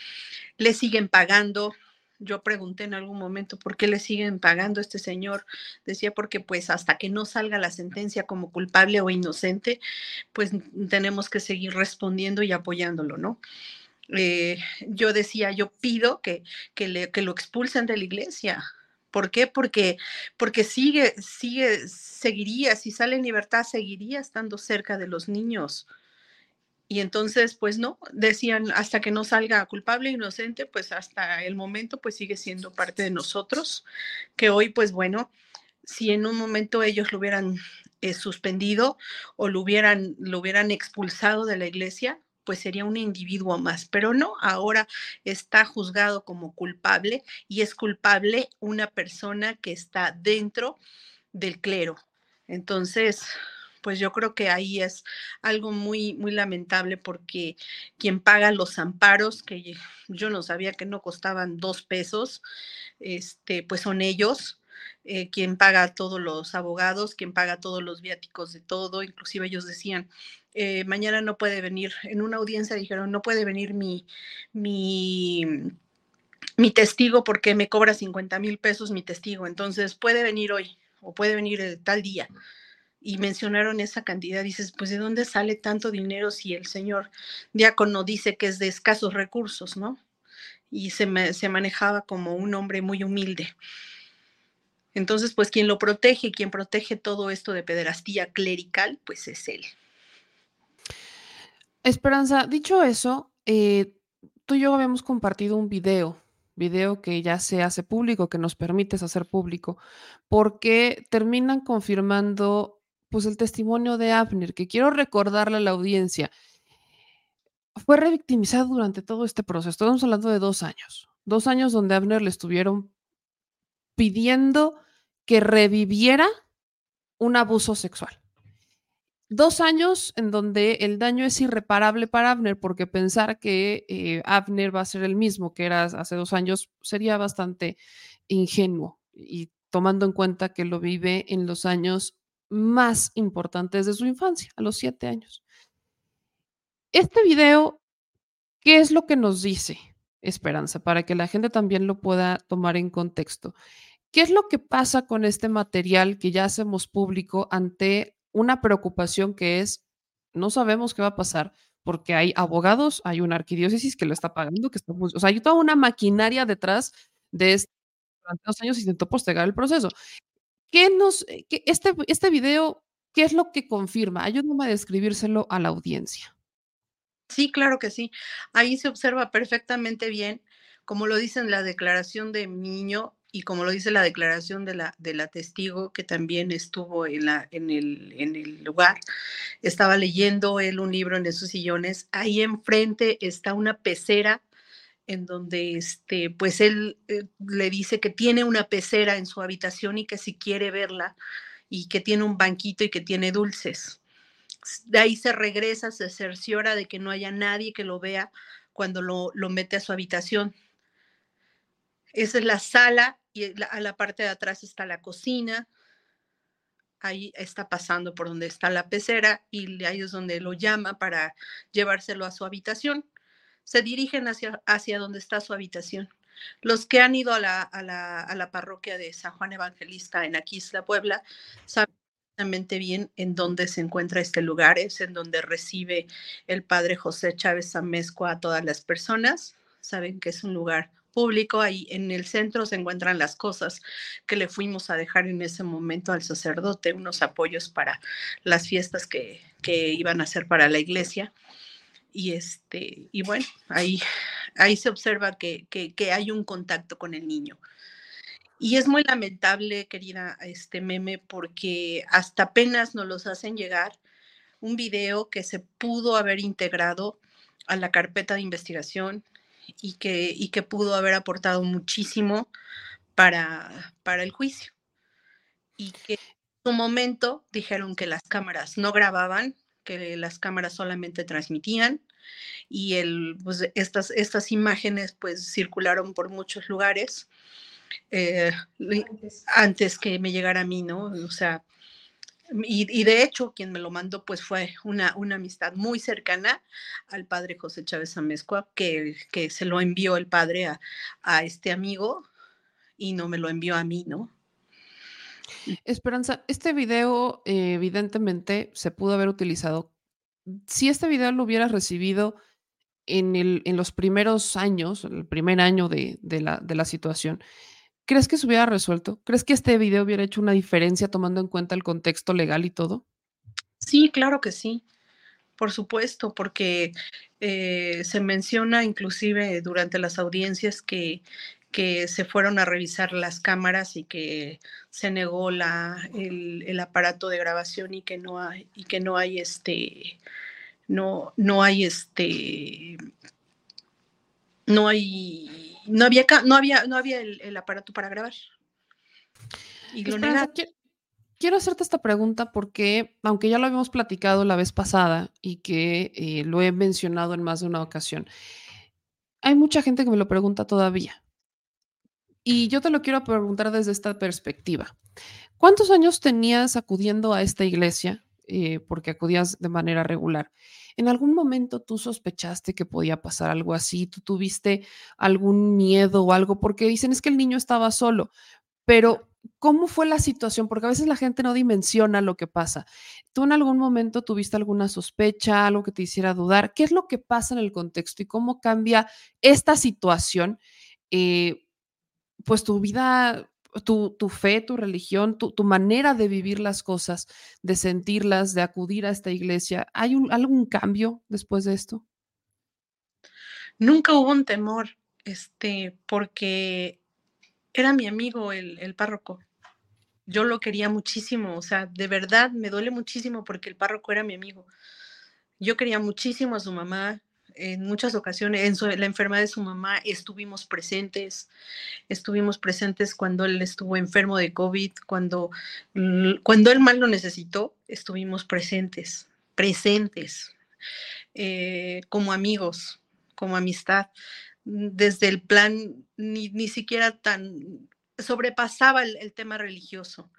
Le siguen pagando, yo pregunté en algún momento por qué le siguen pagando a este señor. Decía porque pues hasta que no salga la sentencia como culpable o inocente, pues tenemos que seguir respondiendo y apoyándolo, ¿no? Eh, yo decía, yo pido que, que, le, que lo expulsen de la iglesia. ¿Por qué? Porque, porque sigue, sigue, seguiría, si sale en libertad, seguiría estando cerca de los niños. Y entonces, pues no, decían hasta que no salga culpable inocente, pues hasta el momento, pues sigue siendo parte de nosotros, que hoy, pues bueno, si en un momento ellos lo hubieran eh, suspendido o lo hubieran, lo hubieran expulsado de la iglesia, pues sería un individuo más, pero no, ahora está juzgado como culpable y es culpable una persona que está dentro del clero. Entonces, pues yo creo que ahí es algo muy, muy lamentable porque quien paga los amparos, que yo no sabía que no costaban dos pesos, este, pues son ellos. Eh, quien paga todos los abogados, quien paga todos los viáticos de todo, inclusive ellos decían, eh, mañana no puede venir, en una audiencia dijeron, no puede venir mi, mi, mi testigo porque me cobra 50 mil pesos mi testigo, entonces puede venir hoy o puede venir tal día y mencionaron esa cantidad, dices, pues ¿de dónde sale tanto dinero si el señor diácono dice que es de escasos recursos, ¿no? Y se, se manejaba como un hombre muy humilde. Entonces, pues quien lo protege, quien protege todo esto de pederastía clerical, pues es él. Esperanza, dicho eso, eh, tú y yo habíamos compartido un video, video que ya se hace público, que nos permites hacer público, porque terminan confirmando pues el testimonio de Abner, que quiero recordarle a la audiencia, fue revictimizado durante todo este proceso. Estamos hablando de dos años, dos años donde Abner le estuvieron pidiendo que reviviera un abuso sexual. dos años en donde el daño es irreparable para Abner, porque pensar que eh, Abner va a ser el mismo que era hace dos años sería bastante ingenuo y tomando en cuenta que lo vive en los años más importantes de su infancia, a los siete años. Este video, ¿qué es lo que nos dice Esperanza? Para que la gente también lo pueda tomar en contexto. ¿Qué es lo que pasa con este material que ya hacemos público ante una preocupación que es, no sabemos qué va a pasar? Porque hay abogados, hay una arquidiócesis que lo está pagando, que está, o sea, hay toda una maquinaria detrás de este, durante dos años intentó postergar el proceso. ¿Qué nos, eh, qué, este, este video, qué es lo que confirma? Ayúdame a describírselo a la audiencia. Sí, claro que sí. Ahí se observa perfectamente bien, como lo dice en la declaración de niño y como lo dice la declaración de la, de la testigo que también estuvo en, la, en, el, en el lugar. Estaba leyendo él un libro en esos sillones. Ahí enfrente está una pecera en donde este, pues él eh, le dice que tiene una pecera en su habitación y que si quiere verla y que tiene un banquito y que tiene dulces de ahí se regresa, se cerciora de que no haya nadie que lo vea cuando lo, lo mete a su habitación. Esa es la sala y a la parte de atrás está la cocina. Ahí está pasando por donde está la pecera y ahí es donde lo llama para llevárselo a su habitación. Se dirigen hacia, hacia donde está su habitación. Los que han ido a la, a la, a la parroquia de San Juan Evangelista en Aquisla, Puebla, saben bien en dónde se encuentra este lugar, es en donde recibe el padre José Chávez Amezco a todas las personas. Saben que es un lugar público, ahí en el centro se encuentran las cosas que le fuimos a dejar en ese momento al sacerdote, unos apoyos para las fiestas que, que iban a hacer para la iglesia. Y, este, y bueno, ahí, ahí se observa que, que, que hay un contacto con el niño. Y es muy lamentable, querida este meme, porque hasta apenas nos los hacen llegar un video que se pudo haber integrado a la carpeta de investigación y que, y que pudo haber aportado muchísimo para, para el juicio. Y que en su momento dijeron que las cámaras no grababan, que las cámaras solamente transmitían y el, pues, estas, estas imágenes pues circularon por muchos lugares eh, antes. que me llegara a mí, ¿no? O sea, y, de hecho quien me lo mandó pues fue una, una amistad muy cercana al padre José Chávez Amezcua, que, que se lo envió el padre a, a este amigo y no me lo envió a mí, ¿no? Esperanza, este video eh, evidentemente se pudo haber utilizado. Si este video lo hubieras recibido en, el, en los primeros años, el primer año de, de, la, de la situación, ¿Crees que se hubiera resuelto? ¿Crees que este video hubiera hecho una diferencia tomando en cuenta el contexto legal y todo? Sí, claro que sí, por supuesto, porque eh, se menciona inclusive durante las audiencias que, que se fueron a revisar las cámaras y que se negó la, el, el, aparato de grabación y que no hay, y que no hay este, no, no hay este, no hay no había, no había, no había el, aparato para grabar. Y quiero, hacerte esta pregunta porque, aunque ya lo habíamos platicado la vez pasada y que eh, lo he mencionado en más de una ocasión, hay mucha gente que me lo pregunta todavía. Y yo te lo quiero preguntar desde esta perspectiva. ¿Cuántos años tenías acudiendo a esta iglesia? Eh, porque acudías de manera regular. ¿En algún momento tú sospechaste que podía pasar algo así? ¿Tú tuviste algún miedo o algo? Porque dicen es que el niño estaba solo, pero ¿cómo fue la situación? Porque a veces la gente no dimensiona lo que pasa. ¿Tú en algún momento tuviste alguna sospecha, algo que te hiciera dudar? ¿Qué es lo que pasa en el contexto y cómo cambia esta situación? Eh, pues tu vida tu, fe, tu religión, tu, manera de vivir las cosas, de sentirlas, de acudir a esta iglesia. ¿Hay algún cambio después de esto? Nunca hubo un temor, este, porque era mi amigo el, el párroco. Yo lo quería muchísimo, o sea, de verdad me duele muchísimo porque el párroco era mi amigo. Yo quería muchísimo a su mamá, en muchas ocasiones, en la enfermedad de su mamá, estuvimos presentes, estuvimos presentes cuando él estuvo enfermo de COVID, cuando, cuando él mal lo necesitó, estuvimos presentes, presentes, eh, como amigos, como amistad, desde el plan ni, ni siquiera tan sobrepasaba el tema religioso,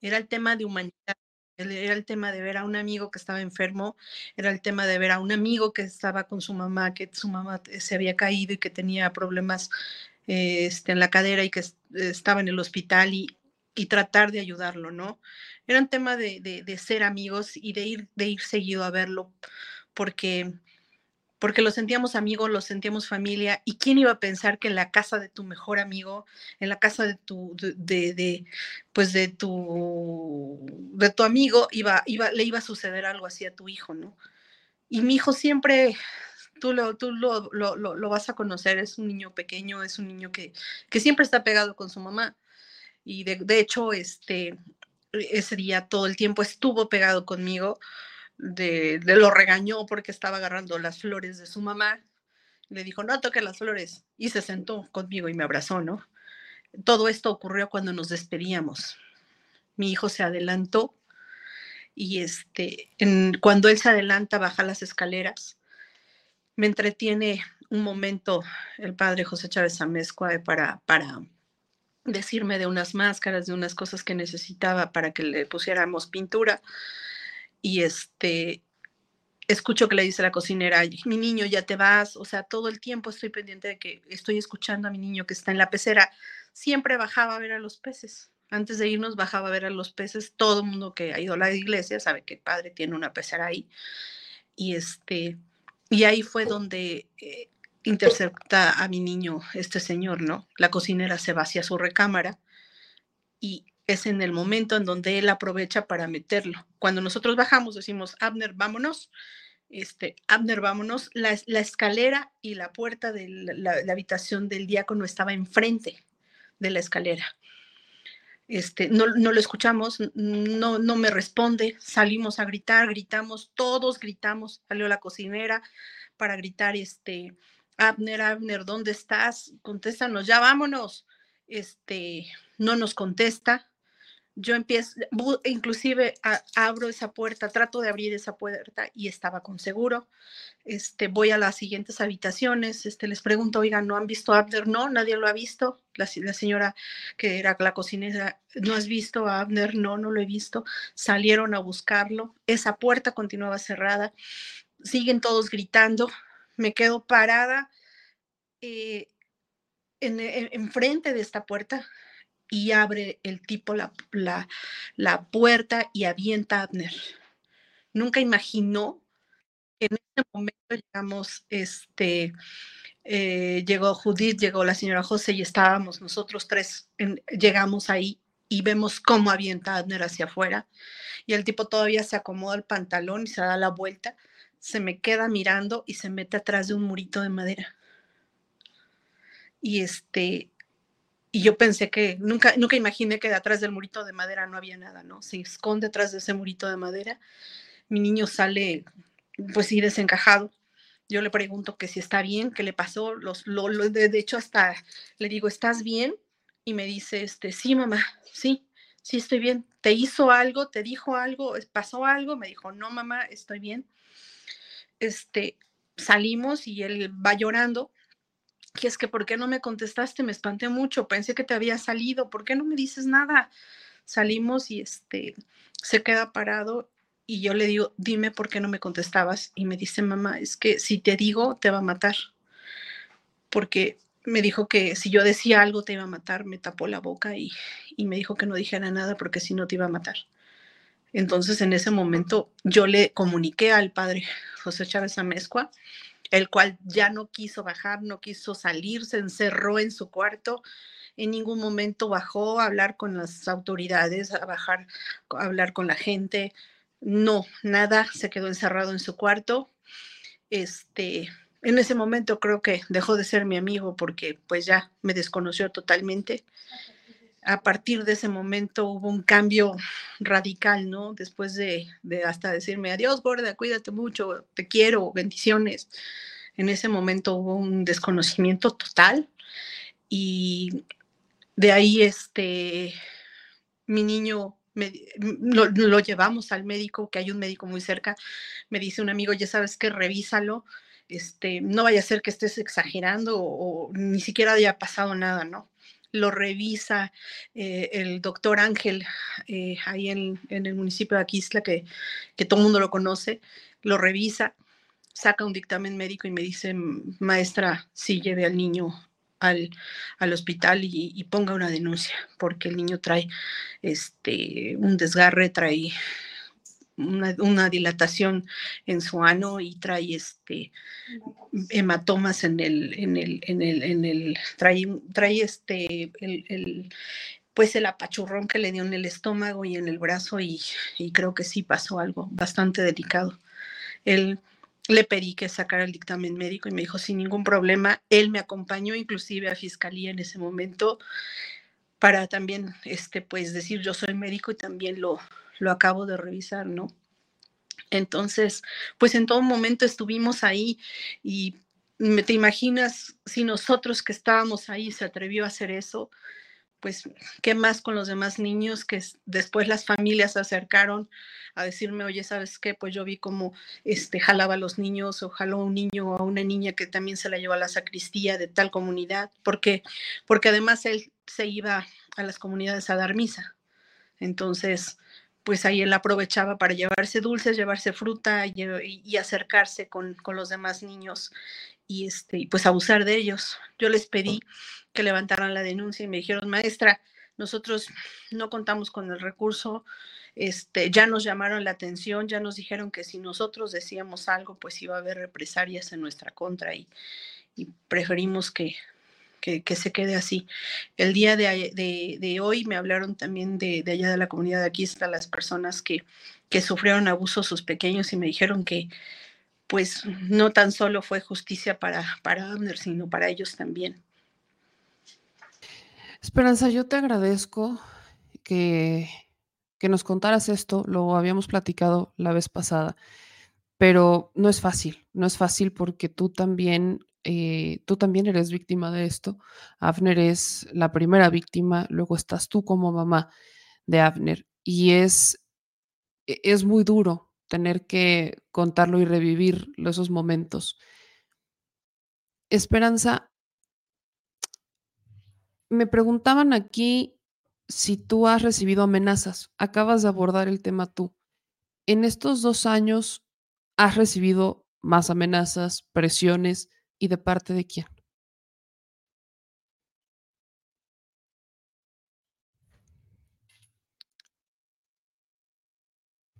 era el tema de humanidad era el tema de ver a un amigo que estaba enfermo, era el tema de ver a un amigo que estaba con su mamá, que su mamá se había caído y que tenía problemas este, en la cadera y que estaba en el hospital y, y tratar de ayudarlo, ¿no? Era un tema de, de, ser amigos y de ir, de ir seguido a verlo, porque porque lo sentíamos amigos, lo sentíamos familia, y quién iba a pensar que en la casa de tu mejor amigo, en la casa de tu, de, de, pues de tu, de tu amigo, iba, iba, le iba a suceder algo así a tu hijo, ¿no? Y mi hijo siempre, tú lo, tú lo, lo, lo, vas a conocer, es un niño pequeño, es un niño que, que siempre está pegado con su mamá. Y de, de hecho, este, ese día todo el tiempo estuvo pegado conmigo de, lo regañó porque estaba agarrando las flores de su mamá. Le dijo, no toque las flores. Y se sentó conmigo y me abrazó, ¿no? Todo esto ocurrió cuando nos despedíamos. Mi hijo se adelantó y este, en, cuando él se adelanta, baja las escaleras, me entretiene un momento el padre José Chávez Amezcua para, para decirme de unas máscaras, de unas cosas que necesitaba para que le pusiéramos pintura y este, escucho que le dice la cocinera, mi niño, ya te vas, o sea, todo el tiempo estoy pendiente de que estoy escuchando a mi niño que está en la pecera, siempre bajaba a ver a los peces. Antes de irnos bajaba a ver a los peces. Todo el mundo que ha ido a la iglesia sabe que el padre tiene una pecera ahí. Y este, y ahí fue donde eh, intercepta a mi niño este señor, ¿no? La cocinera se va hacia su recámara y es en el momento en donde él aprovecha para meterlo. Cuando nosotros bajamos, decimos, Abner, vámonos. Este, Abner, vámonos. La, escalera y la puerta de la, habitación del diácono estaba enfrente de la escalera. Este, no, no, lo escuchamos, no, no me responde, salimos a gritar, gritamos, todos gritamos, salió la cocinera para gritar, este, Abner, Abner, ¿dónde estás? Contéstanos, ya vámonos. Este, no nos contesta, yo empiezo, inclusive abro esa puerta, trato de abrir esa puerta y estaba con seguro. Este, voy a las siguientes habitaciones, este, les pregunto, oigan, ¿no han visto a Abner? No, nadie lo ha visto. La, señora que era la cocinera, ¿no has visto a Abner? No, no lo he visto. Salieron a buscarlo. Esa puerta continuaba cerrada. Siguen todos gritando. Me quedo parada eh, en, enfrente de esta puerta y abre el tipo la, la, puerta y avienta a Abner. Nunca imaginó que en ese momento llegamos, este, eh, llegó Judith, llegó la señora José y estábamos nosotros tres, llegamos ahí y vemos cómo avienta a Abner hacia afuera y el tipo todavía se acomoda el pantalón y se da la vuelta, se me queda mirando y se mete atrás de un murito de madera. Y este, y yo pensé que nunca, nunca imaginé que detrás del murito de madera no había nada, ¿no? Se esconde detrás de ese murito de madera. Mi niño sale, pues sí, desencajado. Yo le pregunto que si está bien, qué le pasó. Los, lo, de, hecho, hasta le digo, ¿estás bien? Y me dice, este, sí, mamá, sí, sí estoy bien. ¿Te hizo algo? ¿Te dijo algo? ¿Pasó algo? Me dijo, no, mamá, estoy bien. Este, salimos y él va llorando que es que, ¿por qué no me contestaste? Me espanté mucho, pensé que te había salido, ¿por qué no me dices nada? Salimos y este, se queda parado y yo le digo, dime por qué no me contestabas. Y me dice, mamá, es que si te digo, te va a matar. Porque me dijo que si yo decía algo te iba a matar, me tapó la boca y, y me dijo que no dijera nada porque si no te iba a matar. Entonces en ese momento yo le comuniqué al padre José Chávez Amezcua el cual ya no quiso bajar, no quiso salir, se encerró en su cuarto. En ningún momento bajó a hablar con las autoridades, a bajar hablar con la gente. No, nada, se quedó encerrado en su cuarto. Este, en ese momento creo que dejó de ser mi amigo porque pues ya me desconoció totalmente. A partir de ese momento hubo un cambio radical, ¿no? Después de, hasta decirme adiós, gorda, cuídate mucho, te quiero, bendiciones En ese momento hubo un desconocimiento total y de ahí este, mi niño lo, llevamos al médico, que hay un médico muy cerca, me dice un amigo, ya sabes que revísalo, este, no vaya a ser que estés exagerando o, ni siquiera haya pasado nada, ¿no? Lo revisa eh, el doctor Ángel eh, ahí en, el municipio de Aquisla, que, que todo el mundo lo conoce, lo revisa, saca un dictamen médico y me dice, maestra, sí lleve al niño al, hospital y, ponga una denuncia, porque el niño trae este, un desgarre, trae una, dilatación en su ano y trae este hematomas en el, en el, en el, en el, trae, trae este, el, pues el apachurrón que le dio en el estómago y en el brazo y, y creo que sí pasó algo bastante delicado. Él le pedí que sacara el dictamen médico y me dijo sin ningún problema. Él me acompañó inclusive a fiscalía en ese momento para también, este, pues decir yo soy médico y también lo, lo acabo de revisar, ¿no? Entonces, pues en todo momento estuvimos ahí y me te imaginas si nosotros que estábamos ahí se atrevió a hacer eso, pues, ¿qué más con los demás niños que después las familias se acercaron a decirme, oye, ¿sabes qué? Pues yo vi cómo este, jalaba a los niños o jaló a un niño o a una niña que también se la llevó a la sacristía de tal comunidad, porque, porque además él se iba a las comunidades a dar misa. Entonces, pues ahí él aprovechaba para llevarse dulces, llevarse fruta y, acercarse con, con, los demás niños y este, pues abusar de ellos. Yo les pedí que levantaran la denuncia y me dijeron, maestra, nosotros no contamos con el recurso, este, ya nos llamaron la atención, ya nos dijeron que si nosotros decíamos algo, pues iba a haber represalias en nuestra contra y, preferimos que, que, se quede así. El día de, hoy me hablaron también de, allá de la comunidad de aquí, están las personas que, que sufrieron abusos sus pequeños y me dijeron que pues no tan solo fue justicia para, para Abner, sino para ellos también. Esperanza, yo te agradezco que, que nos contaras esto, lo habíamos platicado la vez pasada, pero no es fácil, no es fácil porque tú también, eh, tú también eres víctima de esto. Abner es la primera víctima, luego estás tú como mamá de Abner y es, e, es muy duro tener que contarlo y revivir esos momentos. Esperanza, me preguntaban aquí si tú has recibido amenazas. Acabas de abordar el tema tú. En estos dos años, ¿has recibido más amenazas, presiones y de parte de quién?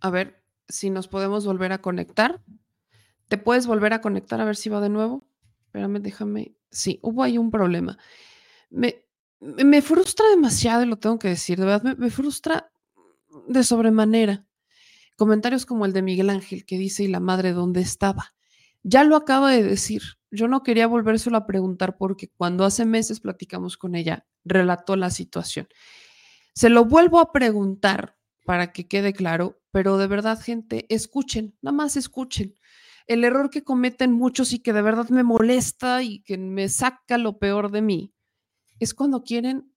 A ver si nos podemos volver a conectar. ¿Te puedes volver a conectar a ver si va de nuevo? Espérame, déjame. Sí, hubo ahí un problema. Me, me frustra demasiado, y lo tengo que decir, de verdad, me, frustra de sobremanera. Comentarios como el de Miguel Ángel que dice, ¿y la madre dónde estaba? Ya lo acaba de decir. Yo no quería volvérselo a preguntar porque cuando hace meses platicamos con ella, relató la situación. Se lo vuelvo a preguntar para que quede claro, pero de verdad, gente, escuchen, nada más escuchen. El error que cometen muchos y que de verdad me molesta y que me saca lo peor de mí es cuando quieren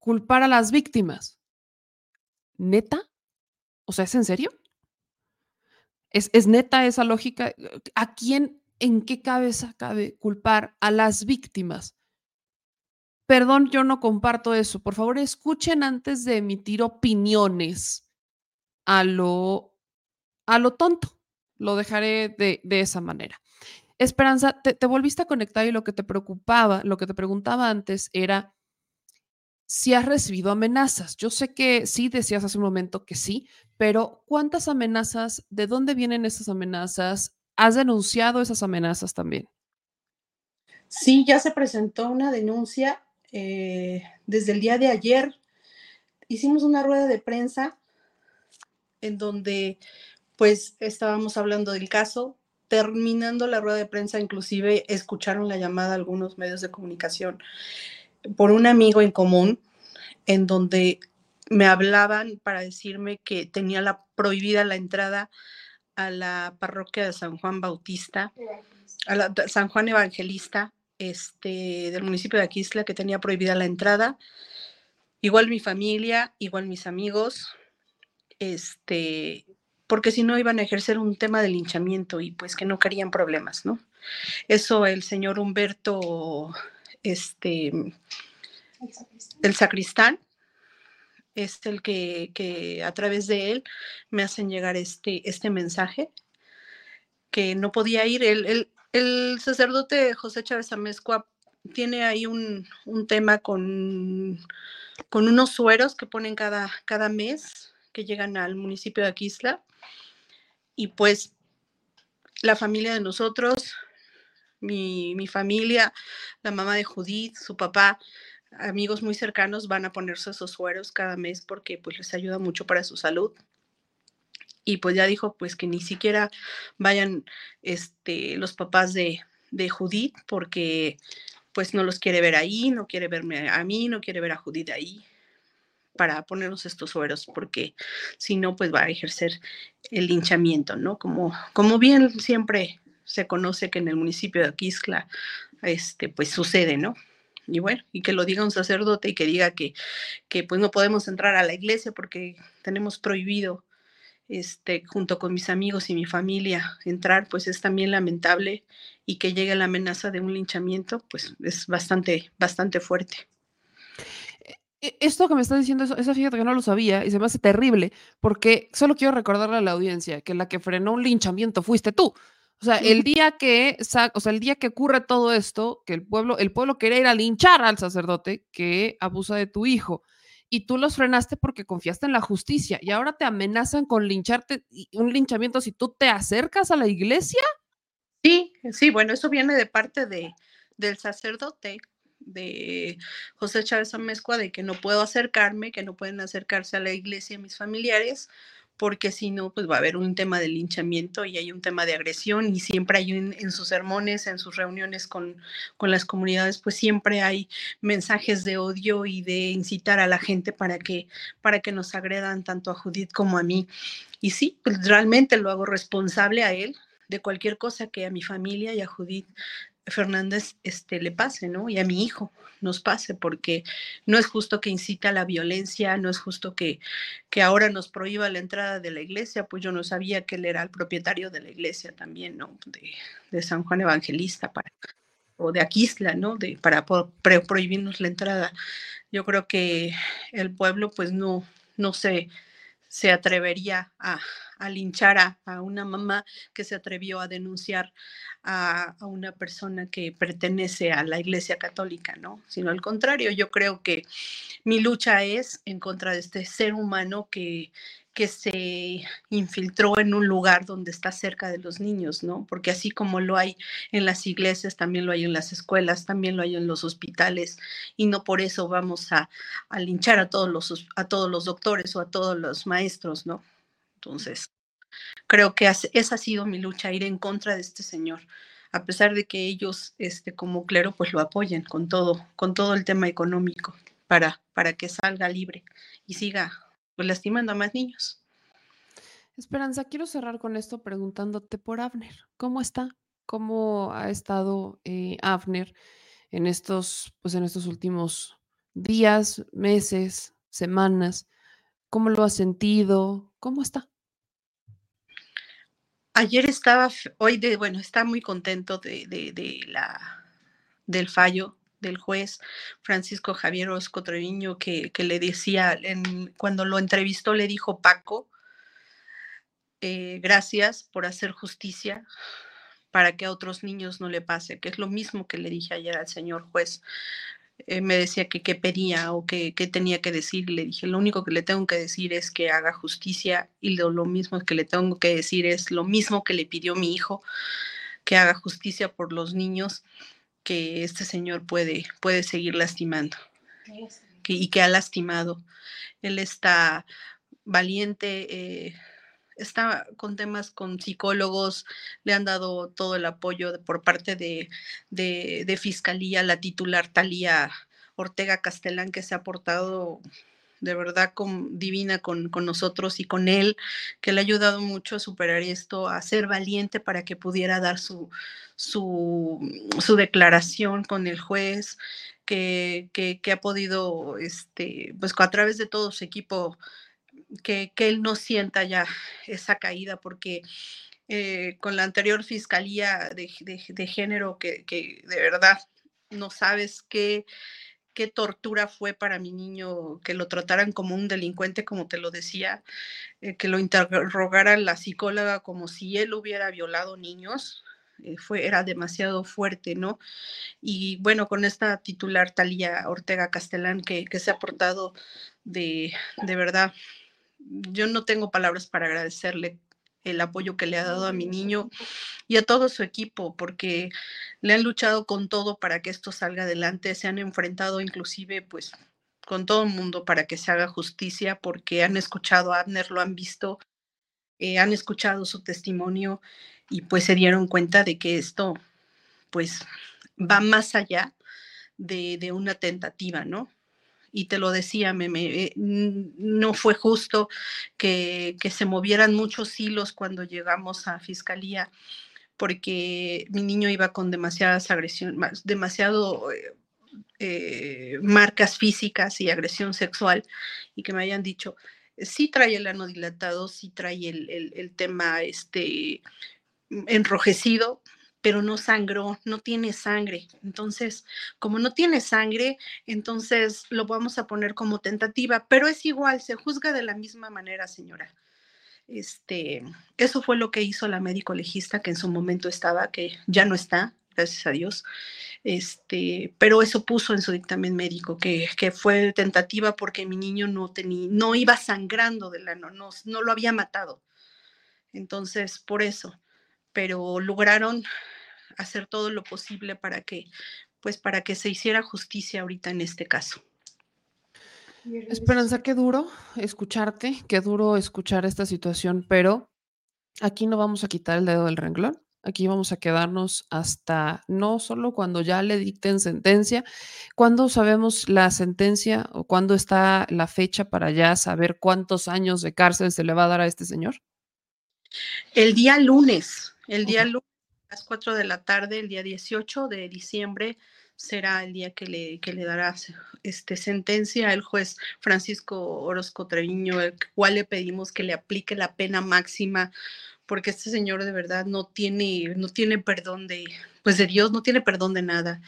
culpar a las víctimas. ¿Neta? O sea, ¿es en serio? ¿Es, ¿Es, neta esa lógica? ¿A quién, en qué cabeza cabe culpar a las víctimas? Perdón, yo no comparto eso. Por favor, escuchen antes de emitir opiniones a lo, a lo tonto. Lo dejaré de, de esa manera. Esperanza, te, volviste a conectar y lo que te preocupaba, lo que te preguntaba antes era si has recibido amenazas. Yo sé que sí, decías hace un momento que sí, pero ¿cuántas amenazas? ¿De dónde vienen esas amenazas? ¿Has denunciado esas amenazas también? Sí, ya se presentó una denuncia eh, desde el día de ayer. Hicimos una rueda de prensa en donde pues estábamos hablando del caso, terminando la rueda de prensa, inclusive escucharon la llamada algunos medios de comunicación por un amigo en común, en donde me hablaban para decirme que tenía la prohibida la entrada a la parroquia de San Juan Bautista, a la, San Juan Evangelista, este, del municipio de Aquisla, que tenía prohibida la entrada. Igual mi familia, igual mis amigos, este, porque si no iban a ejercer un tema de linchamiento y pues que no querían problemas, ¿no? Eso el señor Humberto, este, el sacristán, es el que, a través de él me hacen llegar este, este mensaje, que no podía ir. El, el, sacerdote José Chávez Amezcua tiene ahí un, tema con, con, unos sueros que ponen cada, cada mes que llegan al municipio de Aquisla. Y pues la familia de nosotros, mi, mi familia, la mamá de Judith, su papá, amigos muy cercanos van a ponerse esos sueros cada mes porque pues les ayuda mucho para su salud. Y pues ya dijo pues que ni siquiera vayan este, los papás de, de Judith porque pues no los quiere ver ahí, no quiere verme a mí, no quiere ver a Judith ahí para ponernos estos sueros, porque si no, pues va a ejercer el linchamiento, ¿no? Como, como bien siempre se conoce que en el municipio de Aquiscla, este, pues sucede, ¿no? y bueno, y que lo diga un sacerdote y que diga que, que pues no podemos entrar a la iglesia porque tenemos prohibido, este, junto con mis amigos y mi familia, entrar, pues es también lamentable y que llegue la amenaza de un linchamiento, pues es bastante, bastante fuerte. E, esto que me estás diciendo, esa fíjate que no lo sabía y se me hace terrible, porque solo quiero recordarle a la audiencia que la que frenó un linchamiento fuiste tú. O sea, el día que, o sea, el día que ocurre todo esto, que el pueblo, el pueblo quería ir a linchar al sacerdote que abusa de tu hijo, y tú los frenaste porque confiaste en la justicia, y ahora te amenazan con lincharte, un linchamiento si tú te acercas a la iglesia. Sí, sí, bueno, eso viene de parte de, del sacerdote de José Chávez Amezcua, de que no puedo acercarme, que no pueden acercarse a la iglesia mis familiares, porque si no, pues va a haber un tema de linchamiento y hay un tema de agresión y siempre hay en sus sermones, en sus reuniones con, con, las comunidades, pues siempre hay mensajes de odio y de incitar a la gente para que, para que nos agredan tanto a Judith como a mí. Y sí, pues realmente lo hago responsable a él de cualquier cosa que a mi familia y a Judith Fernández este, le pase, ¿no? Y a mi hijo nos pase, porque no es justo que incita a la violencia, no es justo que, que ahora nos prohíba la entrada de la iglesia, pues yo no sabía que él era el propietario de la iglesia también, ¿no? De, de San Juan Evangelista para, o de Aquisla, ¿no? De, para prohibirnos la entrada. Yo creo que el pueblo pues no, no se, se atrevería a, a linchar a, una mamá que se atrevió a denunciar a, una persona que pertenece a la Iglesia Católica, ¿no? Sino al contrario, yo creo que mi lucha es en contra de este ser humano que, que se infiltró en un lugar donde está cerca de los niños, ¿no? Porque así como lo hay en las iglesias, también lo hay en las escuelas, también lo hay en los hospitales, y no por eso vamos a, linchar a todos, los, a todos los doctores o a todos los maestros, ¿no? Entonces, creo que esa ha sido mi lucha, ir en contra de este señor, a pesar de que ellos, este, como clero, pues lo apoyen con todo, con todo el tema económico para, para que salga libre y siga pues, lastimando a más niños. Esperanza, quiero cerrar con esto preguntándote por Abner. ¿Cómo está? ¿Cómo ha estado eh, Abner en estos, pues en estos últimos días, meses, semanas? ¿Cómo lo ha sentido? ¿Cómo está? Ayer estaba, hoy de, bueno, está muy contento de, de, la, del fallo del juez Francisco Javier Osco Treviño que, que le decía, en, cuando lo entrevistó le dijo Paco, eh, gracias por hacer justicia para que a otros niños no le pase, que es lo mismo que le dije ayer al señor juez. Eh, me decía que qué pedía o qué tenía que decir. Le dije, lo único que le tengo que decir es que haga justicia y lo, lo, mismo que le tengo que decir es lo mismo que le pidió mi hijo, que haga justicia por los niños que este señor puede, puede seguir lastimando y que ha lastimado. Él está valiente. Eh, está con temas con psicólogos, le han dado todo el apoyo por parte de, de, Fiscalía, la titular Talía Ortega Castelán, que se ha portado de verdad con, divina con, con, nosotros y con él, que le ha ayudado mucho a superar esto, a ser valiente para que pudiera dar su, su, su declaración con el juez, que, que, ha podido, este, pues a través de todo su equipo, que, que él no sienta ya esa caída, porque eh, con la anterior fiscalía de, de, de género, que, que de verdad no sabes qué qué tortura fue para mi niño que lo trataran como un delincuente, como te lo decía, eh, que lo interrogara la psicóloga como si él hubiera violado niños. Eh, fue, era demasiado fuerte, ¿no? Y bueno, con esta titular Talía Ortega Castellán que, que se ha portado de, de verdad, yo no tengo palabras para agradecerle el apoyo que le ha dado a mi niño y a todo su equipo, porque le han luchado con todo para que esto salga adelante, se han enfrentado inclusive pues con todo el mundo para que se haga justicia, porque han escuchado a Abner, lo han visto, eh, han escuchado su testimonio y pues se dieron cuenta de que esto pues va más allá de, de una tentativa, ¿no? Y te lo decía, me, eh, no fue justo que, que, se movieran muchos hilos cuando llegamos a fiscalía, porque mi niño iba con demasiadas agresiones, demasiado eh, eh, marcas físicas y agresión sexual, y que me hayan dicho, sí trae el ano dilatado, sí trae el, el, el tema este, enrojecido, pero no sangró, no tiene sangre. Entonces, como no tiene sangre, entonces lo vamos a poner como tentativa, pero es igual, se juzga de la misma manera, señora. Este, eso fue lo que hizo la médico legista que en su momento estaba, que ya no está, gracias a Dios. Este, pero eso puso en su dictamen médico que, que fue tentativa porque mi niño no tenía, no iba sangrando del ano, no, no lo había matado. Entonces, por eso, pero lograron hacer todo lo posible para que, pues, para que se hiciera justicia ahorita en este caso. Esperanza, qué duro escucharte, qué duro escuchar esta situación, pero aquí no vamos a quitar el dedo del renglón. Aquí vamos a quedarnos hasta no solo cuando ya le dicten sentencia, cuando sabemos la sentencia o cuándo está la fecha para ya saber cuántos años de cárcel se le va a dar a este señor. El día lunes, el día lunes las 4 de la tarde, el día 18 de diciembre, será el día que le, que le dará este, sentencia al juez Francisco Orozco Treviño, el cual le pedimos que le aplique la pena máxima, porque este señor de verdad no tiene, no tiene perdón de, pues de Dios, no tiene perdón de nada.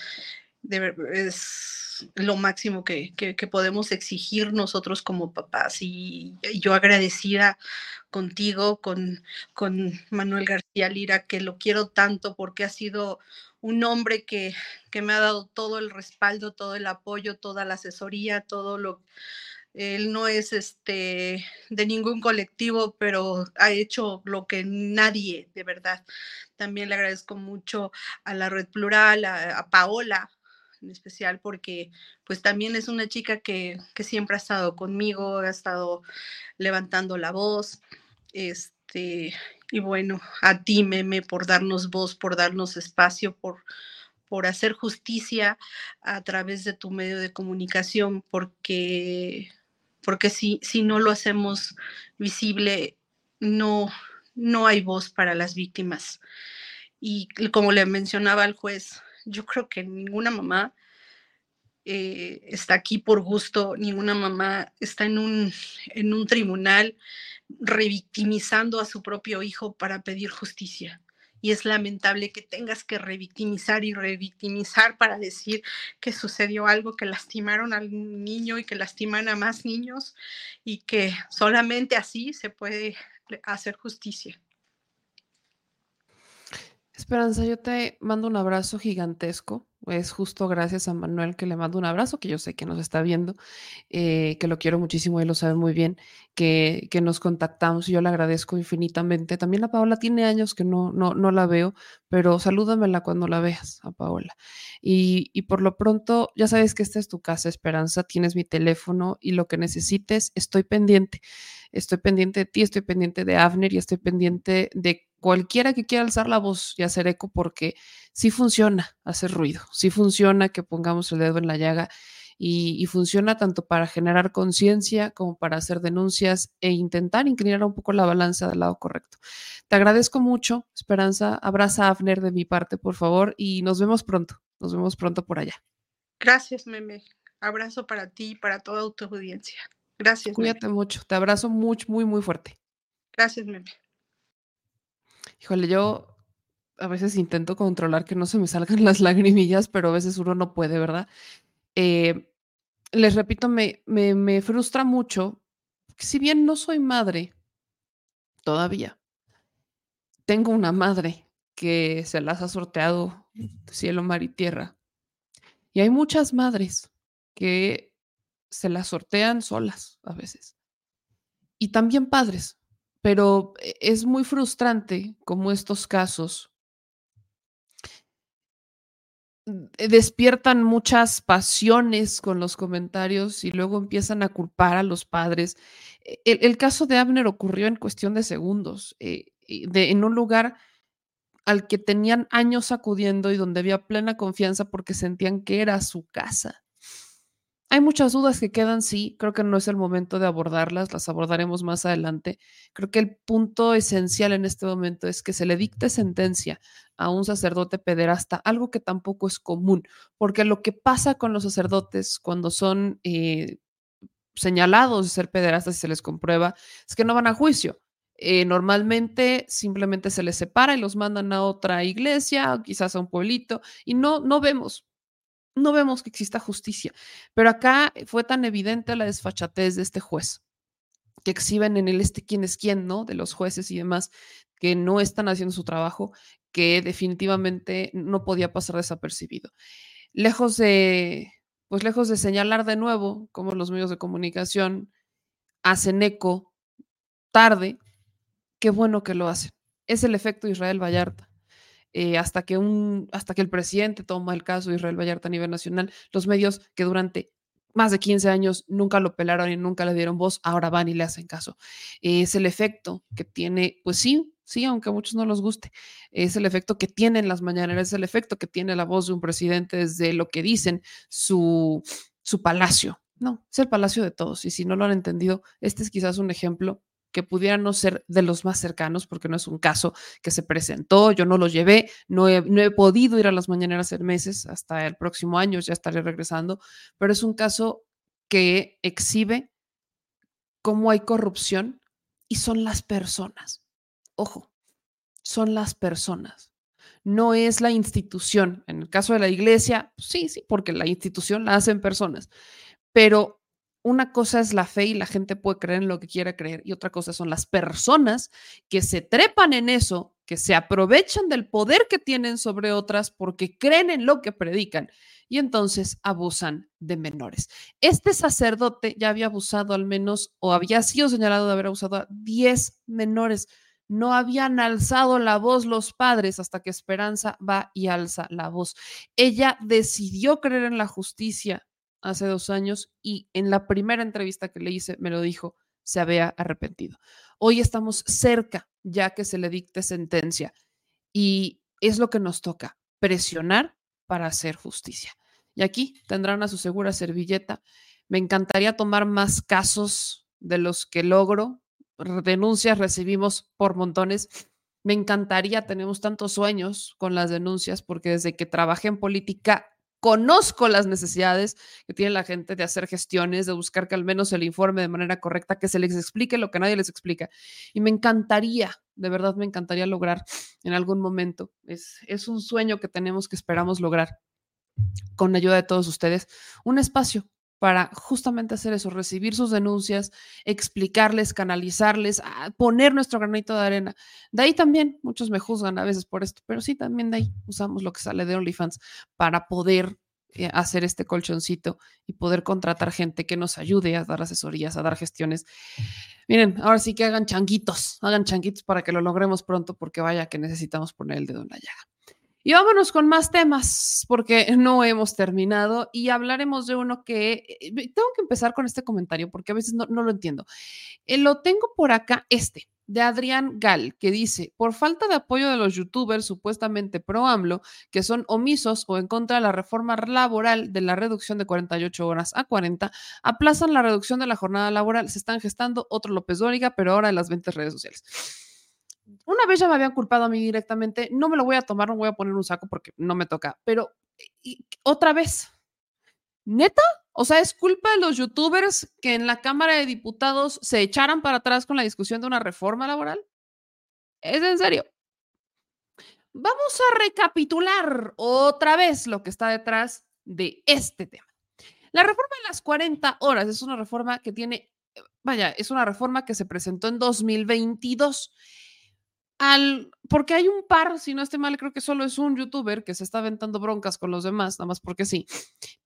Es lo máximo que, que, podemos exigir nosotros como papás. Y, yo agradecida contigo, con, con Manuel García Lira, que lo quiero tanto porque ha sido un hombre que, que me ha dado todo el respaldo, todo el apoyo, toda la asesoría, todo lo él no es este de ningún colectivo, pero ha hecho lo que nadie, de verdad. También le agradezco mucho a la Red Plural, a Paola, en especial porque pues también es una chica que, que, siempre ha estado conmigo, ha estado levantando la voz. Este, y bueno, a ti, Meme, por darnos voz, por darnos espacio, por, por hacer justicia a través de tu medio de comunicación, porque, porque si, si no lo hacemos visible, no, no hay voz para las víctimas. Y como le mencionaba al juez, yo creo que ninguna mamá eh, está aquí por gusto, ninguna mamá está en un, en un tribunal revictimizando a su propio hijo para pedir justicia. Y es lamentable que tengas que revictimizar y revictimizar para decir que sucedió algo, que lastimaron al niño y que lastiman a más niños y que solamente así se puede hacer justicia. Esperanza, yo te mando un abrazo gigantesco. Es justo gracias a Manuel que le mando un abrazo, que yo sé que nos está viendo, eh, que lo quiero muchísimo y lo sabe muy bien, que, que, nos contactamos y yo le agradezco infinitamente. También a Paola tiene años que no, no, no la veo, pero salúdamela cuando la veas, a Paola. Y, y por lo pronto, ya sabes que esta es tu casa, Esperanza, tienes mi teléfono y lo que necesites, estoy pendiente. Estoy pendiente de ti, estoy pendiente de Avner y estoy pendiente de cualquiera que quiera alzar la voz y hacer eco, porque sí funciona hacer ruido, sí funciona que pongamos el dedo en la llaga y, funciona tanto para generar conciencia como para hacer denuncias e intentar inclinar un poco la balanza del lado correcto. Te agradezco mucho, Esperanza. Abraza a Afner de mi parte, por favor, y nos vemos pronto. Nos vemos pronto por allá. Gracias, Meme. Abrazo para ti y para toda tu audiencia. Gracias. Cuídate mucho. Te abrazo mucho, muy, muy fuerte. Gracias, Meme. Híjole, yo a veces intento controlar que no se me salgan las lagrimillas, pero a veces uno no puede, ¿verdad? Eh, les repito, me, me, frustra mucho, si bien no soy madre todavía, tengo una madre que se las ha sorteado cielo, mar y tierra. Y hay muchas madres que se las sortean solas a veces. Y también padres, pero e, es muy frustrante como estos casos eh, despiertan muchas pasiones con los comentarios y luego empiezan a culpar a los padres. E, el, caso de Abner ocurrió en cuestión de segundos, eh, de, en un lugar al que tenían años acudiendo y donde había plena confianza porque sentían que era su casa. Hay muchas dudas que quedan, sí, creo que no es el momento de abordarlas, las abordaremos más adelante. Creo que el punto esencial en este momento es que se le dicte sentencia a un sacerdote pederasta, algo que tampoco es común, porque lo que pasa con los sacerdotes cuando son eh, señalados de ser pederastas y se les comprueba es que no van a juicio. Eh, normalmente simplemente se les separa y los mandan a otra iglesia, quizás a un pueblito, y no, no vemos no vemos que exista justicia. Pero acá fue tan evidente la desfachatez de este juez, que exhiben en el este quién es quién, ¿no? De los jueces y demás, que no están haciendo su trabajo, que definitivamente no podía pasar desapercibido. Lejos de, pues lejos de señalar de nuevo cómo los medios de comunicación hacen eco tarde, qué bueno que lo hacen. Es el efecto Israel Vallarta. Eh, hasta, que un, hasta que el presidente toma el caso de Israel Vallarta a nivel nacional, los medios que durante más de 15 años nunca lo pelaron y nunca le dieron voz, ahora van y le hacen caso. es el efecto que tiene, pues sí, sí, aunque a muchos no les guste, es el efecto que tienen las mañaneras, es el efecto que tiene la voz de un presidente desde lo que dicen su, su palacio. No, es el palacio de todos. Y si no lo han entendido, este es quizás un ejemplo que pudieran no ser de los más cercanos, porque no es un caso que se presentó, yo no lo llevé, no he, podido ir a las mañaneras en meses, hasta el próximo año ya estaré regresando, pero es un caso que exhibe cómo hay corrupción y son las personas. Ojo, son las personas. No es la institución. En el caso de la iglesia, sí, sí, porque la institución la hacen personas, pero una cosa es la fe y la gente puede creer en lo que quiera creer y otra cosa son las personas que se trepan en eso, que se aprovechan del poder que tienen sobre otras porque creen en lo que predican y entonces abusan de menores. Este sacerdote ya había abusado al menos o había sido señalado de haber abusado a 10 menores. No habían alzado la voz los padres hasta que Esperanza va y alza la voz. Ella decidió creer en la justicia hace dos años y en la primera entrevista que le hice me lo dijo, se había arrepentido. Hoy estamos cerca ya que se le dicte sentencia y es lo que nos toca, presionar para hacer justicia. Y aquí tendrán a su segura servilleta. Me encantaría tomar más casos de los que logro. Denuncias recibimos por montones. Me encantaría, tenemos tantos sueños con las denuncias, porque desde que trabajé en política conozco las necesidades que tiene la gente de hacer gestiones, de buscar que al menos se informe de manera correcta, que se les explique lo que nadie les explica. Y me encantaría, de verdad me encantaría lograr en algún momento. Es, es un sueño que tenemos que esperamos lograr con ayuda de todos ustedes, un espacio para justamente hacer eso, recibir sus denuncias, explicarles, canalizarles, ah, poner nuestro granito de arena. De ahí también, muchos me juzgan a veces por esto, pero sí, también de ahí usamos lo que sale de OnlyFans para poder eh, hacer este colchoncito y poder contratar gente que nos ayude a dar asesorías, a dar gestiones. Miren, ahora sí que hagan changuitos, hagan changuitos para que lo logremos pronto, porque vaya que necesitamos poner el dedo en la llaga. Y vámonos con más temas, porque no hemos terminado y hablaremos de uno que eh, tengo que empezar con este comentario porque a veces no, lo entiendo. Eh, lo tengo por acá, este, de Adrián Gal, que dice, por falta de apoyo de los youtubers supuestamente pro AMLO, que son omisos o en contra de la reforma laboral de la reducción de 48 horas a 40, aplazan la reducción de la jornada laboral. Se están gestando otro López Dóriga, pero ahora en las 20 redes sociales una vez ya me habían culpado a mí directamente, no me lo voy a tomar, no voy a poner un saco porque no me toca, pero otra vez, neta, o sea, es culpa de los youtubers que en la Cámara de Diputados se echaran para atrás con la discusión de una reforma laboral. ¿Es en serio? Vamos a recapitular otra vez lo que está detrás de este tema. La reforma de las 40 horas es una reforma que tiene, vaya, es una reforma que se presentó en 2022 al, porque hay un par, si no esté mal, creo que solo es un youtuber que se está aventando broncas con los demás, nada más porque sí.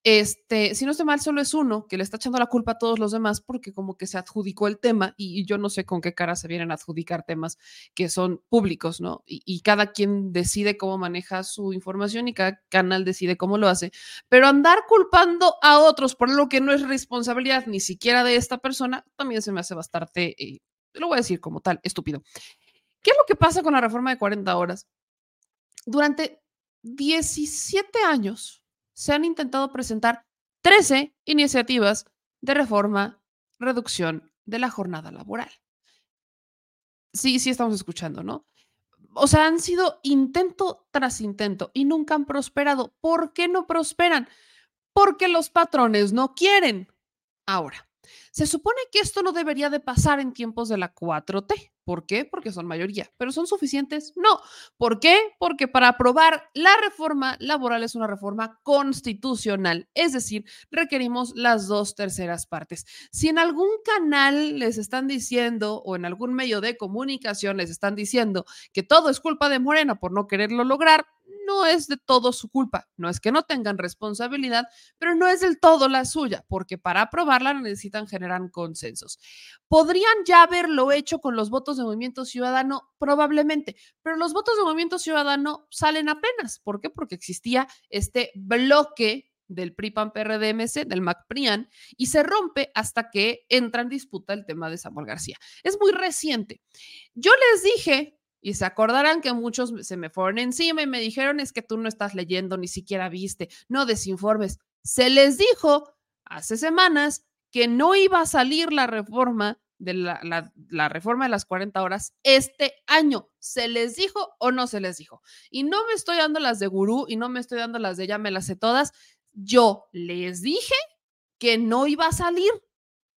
Este, si no esté mal, solo es uno que le está echando la culpa a todos los demás porque como que se adjudicó el tema y, yo no sé con qué cara se vienen a adjudicar temas que son públicos, ¿no? Y, cada quien decide cómo maneja su información y cada canal decide cómo lo hace. Pero andar culpando a otros por lo que no es responsabilidad ni siquiera de esta persona, también se me hace bastante, eh, lo voy a decir como tal, estúpido. ¿Qué es lo que pasa con la reforma de 40 horas? Durante 17 años se han intentado presentar 13 iniciativas de reforma, reducción de la jornada laboral. Sí, sí estamos escuchando, ¿no? O sea, han sido intento tras intento y nunca han prosperado. ¿Por qué no prosperan? Porque los patrones no quieren. Ahora, se supone que esto no debería de pasar en tiempos de la 4T. ¿Por qué? Porque son mayoría. ¿Pero son suficientes? No. ¿Por qué? Porque para aprobar la reforma laboral es una reforma constitucional. Es decir, requerimos las dos terceras partes. Si en algún canal les están diciendo o en algún medio de comunicación les están diciendo que todo es culpa de Morena por no quererlo lograr, no es de todo su culpa. No es que no tengan responsabilidad, pero no es del todo la suya, porque para aprobarla necesitan generar consensos. ¿Podrían ya haberlo hecho con los votos de Movimiento Ciudadano? Probablemente, pero los votos de Movimiento Ciudadano salen apenas. ¿Por qué? Porque existía este bloque del PRI-PAN-PRD-MC, del MAC-PRIAN, y se rompe hasta que entra en disputa el tema de Samuel García. Es muy reciente. Yo les dije y se acordarán que muchos se me fueron encima y me dijeron, es que tú no estás leyendo, ni siquiera viste, no desinformes. Se les dijo hace semanas que no iba a salir la reforma de la, la, reforma de las 40 horas este año. ¿Se les dijo o no se les dijo? Y no me estoy dando las de gurú y no me estoy dando las de ya me las sé todas. Yo les dije que no iba a salir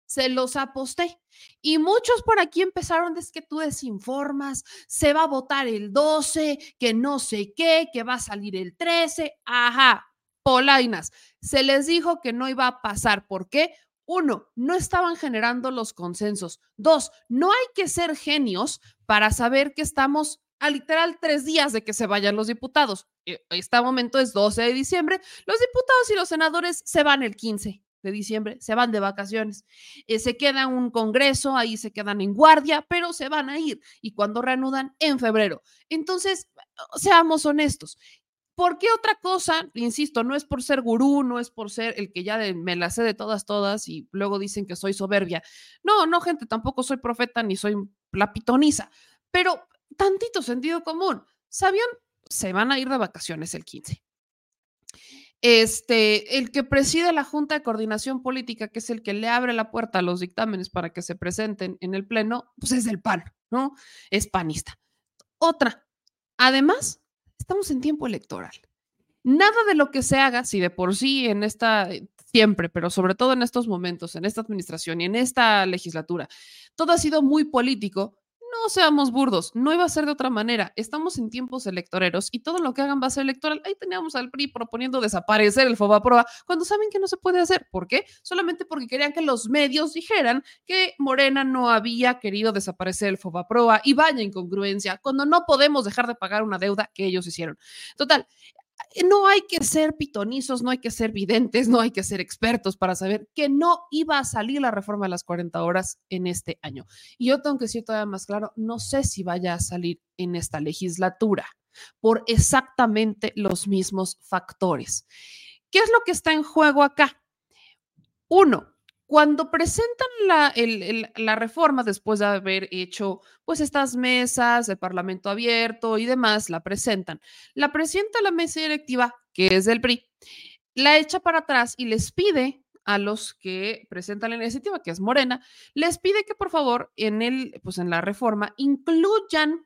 se los aposté. Y muchos por aquí empezaron, es que tú desinformas, se va a votar el 12, que no sé qué, que va a salir el 13, ajá, polainas. Se les dijo que no iba a pasar. ¿Por qué? Uno, no estaban generando los consensos. Dos, no hay que ser genios para saber que estamos a literal tres días de que se vayan los diputados. Este momento es 12 de diciembre. Los diputados y los senadores se van el 15 de diciembre, se van de vacaciones. Eh, se queda un congreso, ahí se quedan en guardia, pero se van a ir. Y cuando reanudan, en febrero. Entonces, seamos honestos. ¿Por qué otra cosa? Insisto, no es por ser gurú, no es por ser el que ya me la sé de todas, todas y luego dicen que soy soberbia. No, no, gente, tampoco soy profeta ni soy la pitoniza, pero tantito sentido común. ¿Sabían? Se van a ir de vacaciones el 15. Este, el que preside la Junta de Coordinación Política, que es el que le abre la puerta a los dictámenes para que se presenten en el Pleno, pues es del PAN, ¿no? Es panista. Otra, además, estamos en tiempo electoral. Nada de lo que se haga, si de por sí en esta, siempre, pero sobre todo en estos momentos, en esta administración y en esta legislatura, todo ha sido muy político, no seamos burdos, no iba a ser de otra manera. Estamos en tiempos electoreros y todo lo que hagan va a ser electoral. Ahí teníamos al PRI proponiendo desaparecer el FOBAPROA cuando saben que no se puede hacer. ¿Por qué? Solamente porque querían que los medios dijeran que Morena no había querido desaparecer el FOBAPROA y vaya incongruencia cuando no podemos dejar de pagar una deuda que ellos hicieron. Total, no hay que ser pitonizos, no hay que ser videntes, no hay que ser expertos para saber que no iba a salir la reforma de las 40 horas en este año. Y yo tengo que decir todavía más claro, no sé si vaya a salir en esta legislatura. por exactamente los mismos factores. ¿Qué es lo que está en juego acá? Uno, cuando presentan la, reforma después de haber hecho pues estas mesas, el Parlamento abierto y demás, la presentan. La presenta la mesa directiva, que es del PRI, la echa para atrás y les pide a los que presentan la iniciativa, que es Morena, les pide que por favor en el, pues en la reforma incluyan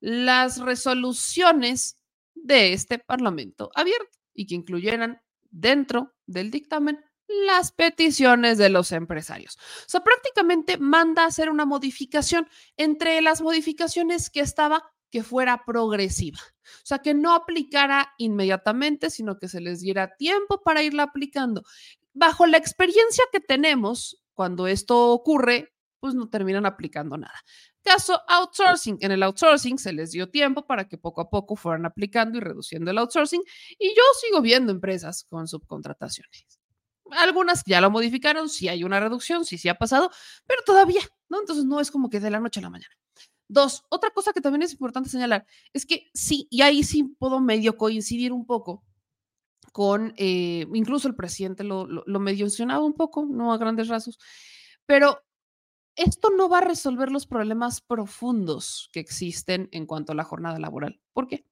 las resoluciones de este Parlamento abierto y que incluyeran dentro del dictamen las peticiones de los empresarios. O sea, prácticamente manda a hacer una modificación entre las modificaciones que estaba que fuera progresiva. O sea, que no aplicara inmediatamente, sino que se les diera tiempo para irla aplicando. Bajo la experiencia que tenemos, cuando esto ocurre, pues no terminan aplicando nada. Caso outsourcing. En el outsourcing se les dio tiempo para que poco a poco fueran aplicando y reduciendo el outsourcing. Y yo sigo viendo empresas con subcontrataciones. Algunas ya lo modificaron, sí hay una reducción, sí, sí ha pasado, pero todavía, ¿no? Entonces no es como que de la noche a la mañana. Dos, otra cosa que también es importante señalar es que sí, y ahí sí puedo medio coincidir un poco con, eh, incluso el presidente lo, lo, lo mencionaba un poco, no a grandes rasgos, pero esto no va a resolver los problemas profundos que existen en cuanto a la jornada laboral. ¿Por qué?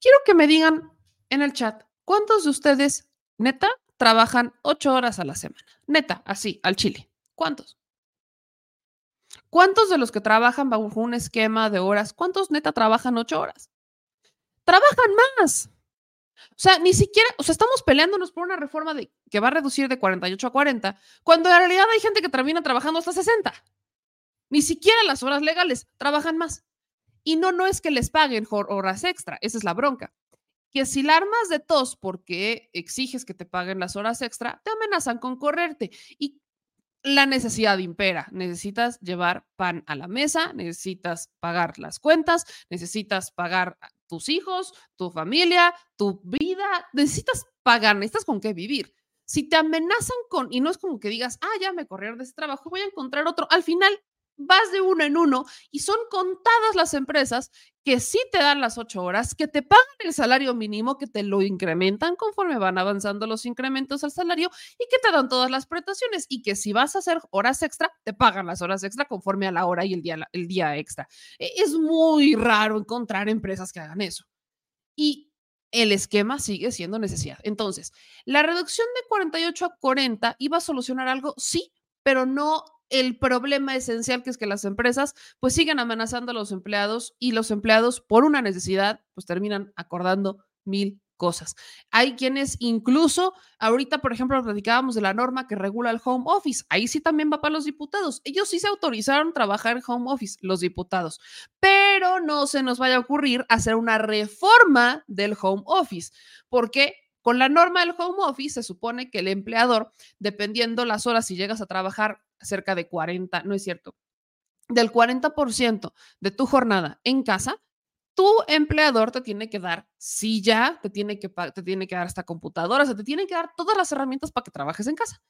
Quiero que me digan en el chat, ¿cuántos de ustedes, neta, trabajan ocho horas a la semana. Neta, así, al chile. ¿Cuántos? ¿Cuántos de los que trabajan bajo un esquema de horas, cuántos neta trabajan ocho horas? Trabajan más. O sea, ni siquiera, o sea, estamos peleándonos por una reforma de, que va a reducir de 48 a 40, cuando en realidad hay gente que termina trabajando hasta 60. Ni siquiera las horas legales trabajan más. Y no, no es que les paguen horas extra, esa es la bronca que si la armas de tos porque exiges que te paguen las horas extra, te amenazan con correrte. Y la necesidad impera. Necesitas llevar pan a la mesa, necesitas pagar las cuentas, necesitas pagar tus hijos, tu familia, tu vida, necesitas pagar, necesitas con qué vivir. Si te amenazan con, y no es como que digas, ah, ya me corrieron de ese trabajo, voy a encontrar otro, al final vas de uno en uno y son contadas las empresas que sí te dan las ocho horas, que te pagan el salario mínimo, que te lo incrementan conforme van avanzando los incrementos al salario y que te dan todas las prestaciones y que si vas a hacer horas extra, te pagan las horas extra conforme a la hora y el día, el día extra. E, es muy raro encontrar empresas que hagan eso. Y el esquema sigue siendo necesidad. Entonces, la reducción de 48 a 40 iba a solucionar algo, sí, pero no el problema esencial que es que las empresas pues siguen amenazando a los empleados y los empleados por una necesidad pues terminan acordando mil cosas. Hay quienes incluso, ahorita por ejemplo platicábamos de la norma que regula el home office, ahí sí también va para los diputados. Ellos sí se autorizaron trabajar en home office, los diputados, pero no se nos vaya a ocurrir hacer una reforma del home office, porque con la norma del home office se supone que el empleador, dependiendo las horas si llegas a trabajar cerca de 40, no es cierto, del 40% de tu jornada en casa, tu empleador te tiene que dar silla, te tiene que, te tiene que dar esta computadora, o sea, te tiene que dar todas las herramientas para que trabajes en casa.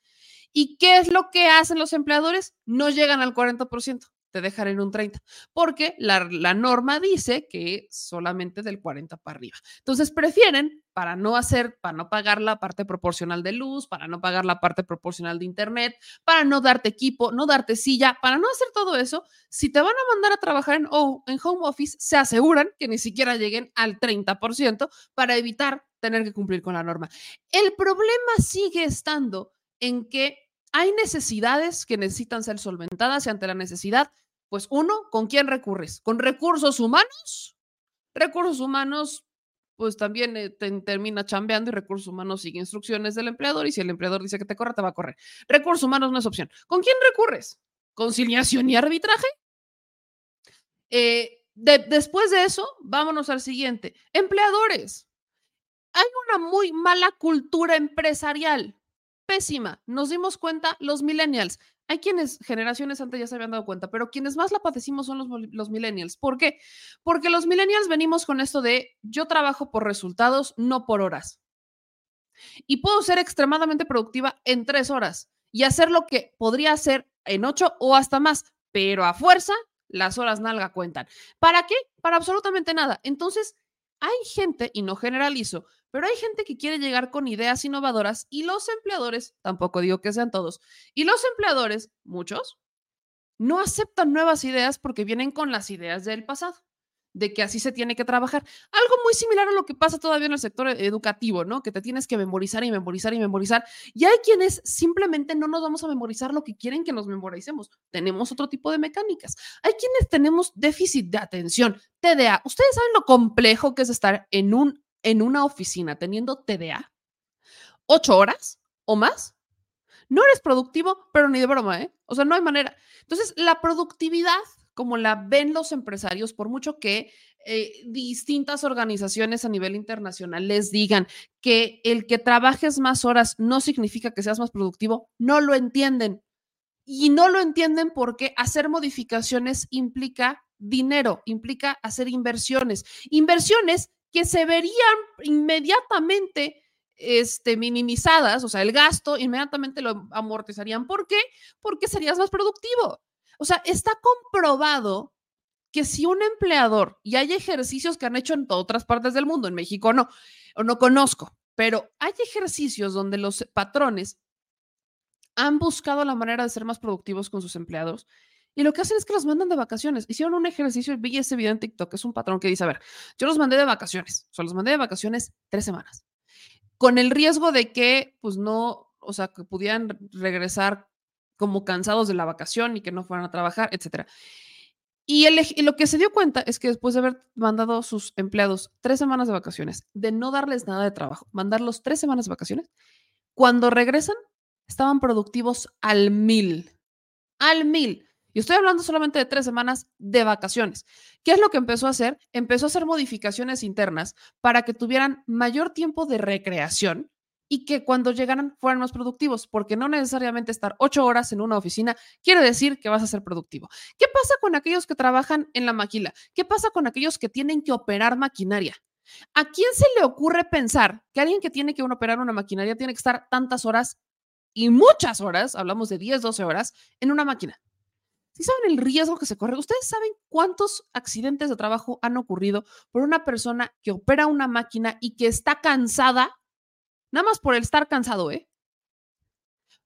¿Y qué es lo que hacen los empleadores? No llegan al 40% te dejan en un 30, porque la, la, norma dice que solamente del 40 para arriba. Entonces prefieren, para no hacer, para no pagar la parte proporcional de luz, para no pagar la parte proporcional de internet, para no darte equipo, no darte silla, para no hacer todo eso, si te van a mandar a trabajar en, oh, en home office, se aseguran que ni siquiera lleguen al 30% para evitar tener que cumplir con la norma. El problema sigue estando en que hay necesidades que necesitan ser solventadas y ante la necesidad pues uno, ¿con quién recurres? ¿Con recursos humanos? Recursos humanos, pues también eh, termina chambeando y recursos humanos sigue instrucciones del empleador y si el empleador dice que te corra, te va a correr. Recursos humanos no es opción. ¿Con quién recurres? ¿Conciliación y arbitraje? Eh, después de eso, vámonos al siguiente. Empleadores. Hay una muy mala cultura empresarial. Pésima. Nos dimos cuenta los millennials. Hay quienes generaciones antes ya se habían dado cuenta, pero quienes más la padecimos son los, millennials. ¿Por qué? Porque los millennials venimos con esto de yo trabajo por resultados, no por horas. Y puedo ser extremadamente productiva en tres horas y hacer lo que podría hacer en ocho o hasta más, pero a fuerza las horas nalga cuentan. ¿Para qué? Para absolutamente nada. Entonces, hay gente, y no generalizo, pero hay gente que quiere llegar con ideas innovadoras y los empleadores, tampoco digo que sean todos, y los empleadores, muchos, no aceptan nuevas ideas porque vienen con las ideas del pasado de que así se tiene que trabajar. Algo muy similar a lo que pasa todavía en el sector educativo, ¿no? Que te tienes que memorizar y memorizar y memorizar. Y hay quienes simplemente no nos vamos a memorizar lo que quieren que nos memoricemos. Tenemos otro tipo de mecánicas. Hay quienes tenemos déficit de atención, TDA. ¿Ustedes saben lo complejo que es estar en, un, en una oficina teniendo TDA? ¿Ocho horas o más? No eres productivo, pero ni de broma, ¿eh? O sea, no hay manera. Entonces, la productividad como la ven los empresarios, por mucho que eh, distintas organizaciones a nivel internacional les digan que el que trabajes más horas no significa que seas más productivo, no lo entienden. Y no lo entienden porque hacer modificaciones implica dinero, implica hacer inversiones. Inversiones que se verían inmediatamente este, minimizadas, o sea, el gasto inmediatamente lo amortizarían. ¿Por qué? Porque serías más productivo. O sea, está comprobado que si un empleador, y hay ejercicios que han hecho en otras partes del mundo, en México no, o no conozco, pero hay ejercicios donde los patrones han buscado la manera de ser más productivos con sus empleados y lo que hacen es que los mandan de vacaciones. Hicieron un ejercicio, vi ese video en TikTok, es un patrón que dice, a ver, yo los mandé de vacaciones, o sea, los mandé de vacaciones tres semanas, con el riesgo de que, pues no, o sea, que pudieran regresar como cansados de la vacación y que no fueran a trabajar, etcétera. Y, lo que se dio cuenta es que después de haber mandado a sus empleados tres semanas de vacaciones, de no darles nada de trabajo, mandarlos tres semanas de vacaciones, cuando regresan, estaban productivos al mil. Al mil. Y estoy hablando solamente de tres semanas de vacaciones. ¿Qué es lo que empezó a hacer? Empezó a hacer modificaciones internas para que tuvieran mayor tiempo de recreación y que cuando llegaran fueran más productivos, porque no necesariamente estar ocho horas en una oficina quiere decir que vas a ser productivo. ¿Qué pasa con aquellos que trabajan en la maquila? ¿Qué pasa con aquellos que tienen que operar maquinaria? ¿A quién se le ocurre pensar que alguien que tiene que operar una maquinaria tiene que estar tantas horas y muchas horas, hablamos de 10, 12 horas, en una máquina? Si saben el riesgo que se corre, ustedes saben cuántos accidentes de trabajo han ocurrido por una persona que opera una máquina y que está cansada Nada más por el estar cansado, ¿eh?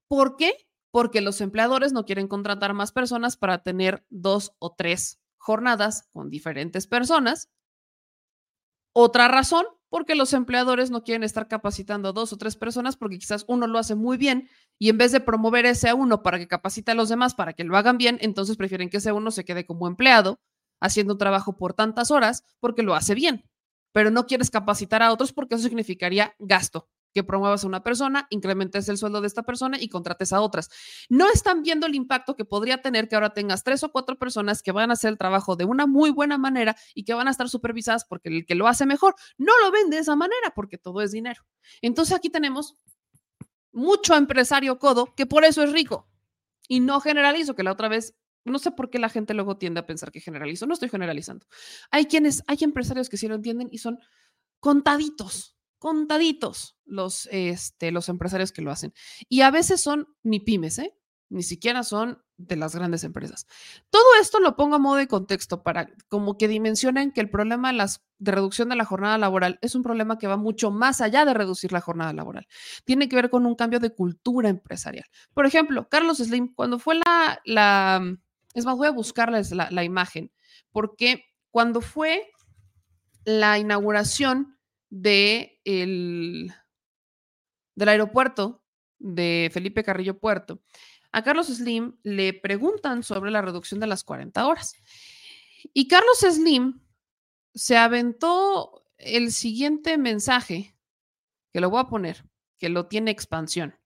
¿Por qué? Porque los empleadores no quieren contratar más personas para tener dos o tres jornadas con diferentes personas. Otra razón, porque los empleadores no quieren estar capacitando a dos o tres personas porque quizás uno lo hace muy bien y en vez de promover ese a uno para que capacite a los demás para que lo hagan bien, entonces prefieren que ese uno se quede como empleado haciendo un trabajo por tantas horas porque lo hace bien. Pero no quieres capacitar a otros porque eso significaría gasto que promuevas a una persona, incrementes el sueldo de esta persona y contrates a otras. No están viendo el impacto que podría tener que ahora tengas tres o cuatro personas que van a hacer el trabajo de una muy buena manera y que van a estar supervisadas porque el que lo hace mejor no lo ven de esa manera porque todo es dinero. Entonces aquí tenemos mucho empresario codo que por eso es rico. Y no generalizo, que la otra vez no sé por qué la gente luego tiende a pensar que generalizo. No estoy generalizando. Hay quienes, hay empresarios que sí lo entienden y son contaditos, contaditos los, este, los empresarios que lo hacen. Y a veces son ni pymes, ¿eh? Ni siquiera son de las grandes empresas. Todo esto lo pongo a modo de contexto para como que dimensionen que el problema de, las, de reducción de la jornada laboral es un problema que va mucho más allá de reducir la jornada laboral. Tiene que ver con un cambio de cultura empresarial. Por ejemplo, Carlos Slim, cuando fue la, la es más, voy a buscarles la, la imagen, porque cuando fue la inauguración de el, del aeropuerto de Felipe Carrillo Puerto, a Carlos Slim le preguntan sobre la reducción de las 40 horas. Y Carlos Slim se aventó el siguiente mensaje, que lo voy a poner, que lo tiene expansión,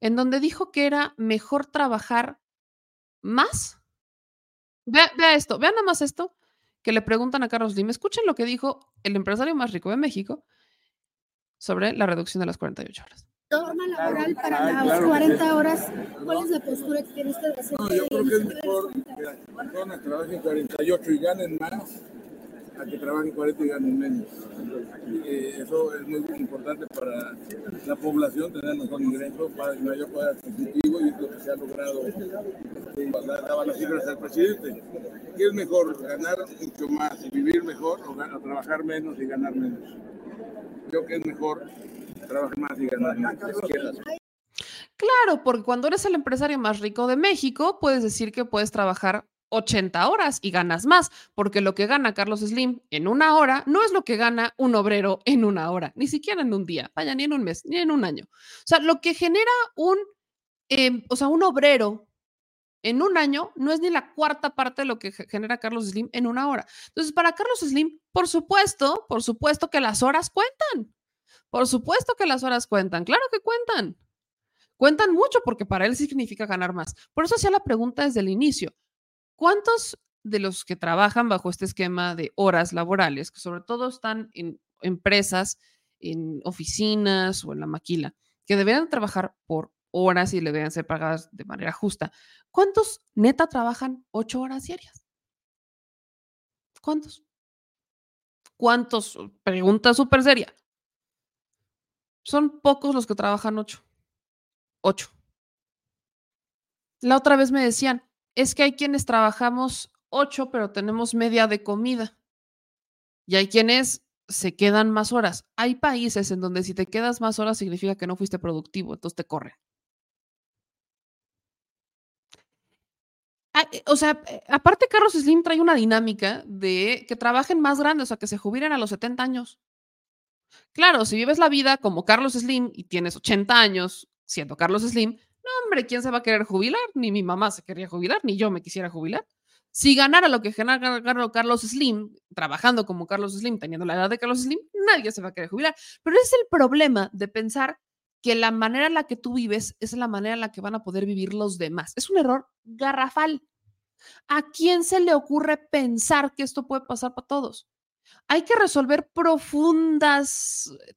en donde dijo que era mejor trabajar más. Vea, esto, vean nada más esto que le preguntan a Carlos Slim. Escuchen lo que dijo el empresario más rico de México sobre la reducción de las 48 horas. Norma laboral para las 40 horas, ¿cuál es la postura que tiene usted? No, yo creo que es mejor que personas trabajen 48 y ganen más a que trabajen 40 y ganen menos. Eh, eso es muy importante para la población, tener mejor ingreso, para el mayor poder adquisitivo y es lo que se ha logrado. Este, daba las cifras al presidente. ¿Qué es mejor, ganar mucho más y vivir mejor o, o trabajar menos y ganar menos? Creo que es mejor trabajar más y ganar menos. Claro, porque cuando eres el empresario más rico de México, puedes decir que puedes trabajar 80 horas y ganas más, porque lo que gana Carlos Slim en una hora no es lo que gana un obrero en una hora, ni siquiera en un día, vaya, ni en un mes, ni en un año. O sea, lo que genera un, eh, o sea, un obrero en un año no es ni la cuarta parte de lo que genera Carlos Slim en una hora. Entonces, para Carlos Slim, por supuesto, por supuesto que las horas cuentan. Por supuesto que las horas cuentan, claro que cuentan. Cuentan mucho porque para él significa ganar más. Por eso hacía la pregunta desde el inicio. ¿Cuántos de los que trabajan bajo este esquema de horas laborales, que sobre todo están en empresas, en oficinas o en la maquila, que deberían trabajar por horas y le deben ser pagadas de manera justa, ¿cuántos neta trabajan ocho horas diarias? ¿Cuántos? ¿Cuántos? Pregunta súper seria. Son pocos los que trabajan ocho. Ocho. La otra vez me decían, es que hay quienes trabajamos ocho, pero tenemos media de comida. Y hay quienes se quedan más horas. Hay países en donde si te quedas más horas significa que no fuiste productivo, entonces te corren. Ah, eh, o sea, eh, aparte Carlos Slim trae una dinámica de que trabajen más grandes, o sea, que se jubilen a los 70 años. Claro, si vives la vida como Carlos Slim y tienes 80 años siendo Carlos Slim, no, hombre, ¿quién se va a querer jubilar? Ni mi mamá se quería jubilar, ni yo me quisiera jubilar. Si ganara lo que gana Carlos Slim, trabajando como Carlos Slim, teniendo la edad de Carlos Slim, nadie se va a querer jubilar. Pero es el problema de pensar que la manera en la que tú vives es la manera en la que van a poder vivir los demás. Es un error garrafal. ¿A quién se le ocurre pensar que esto puede pasar para todos? Hay que resolver profundas eh,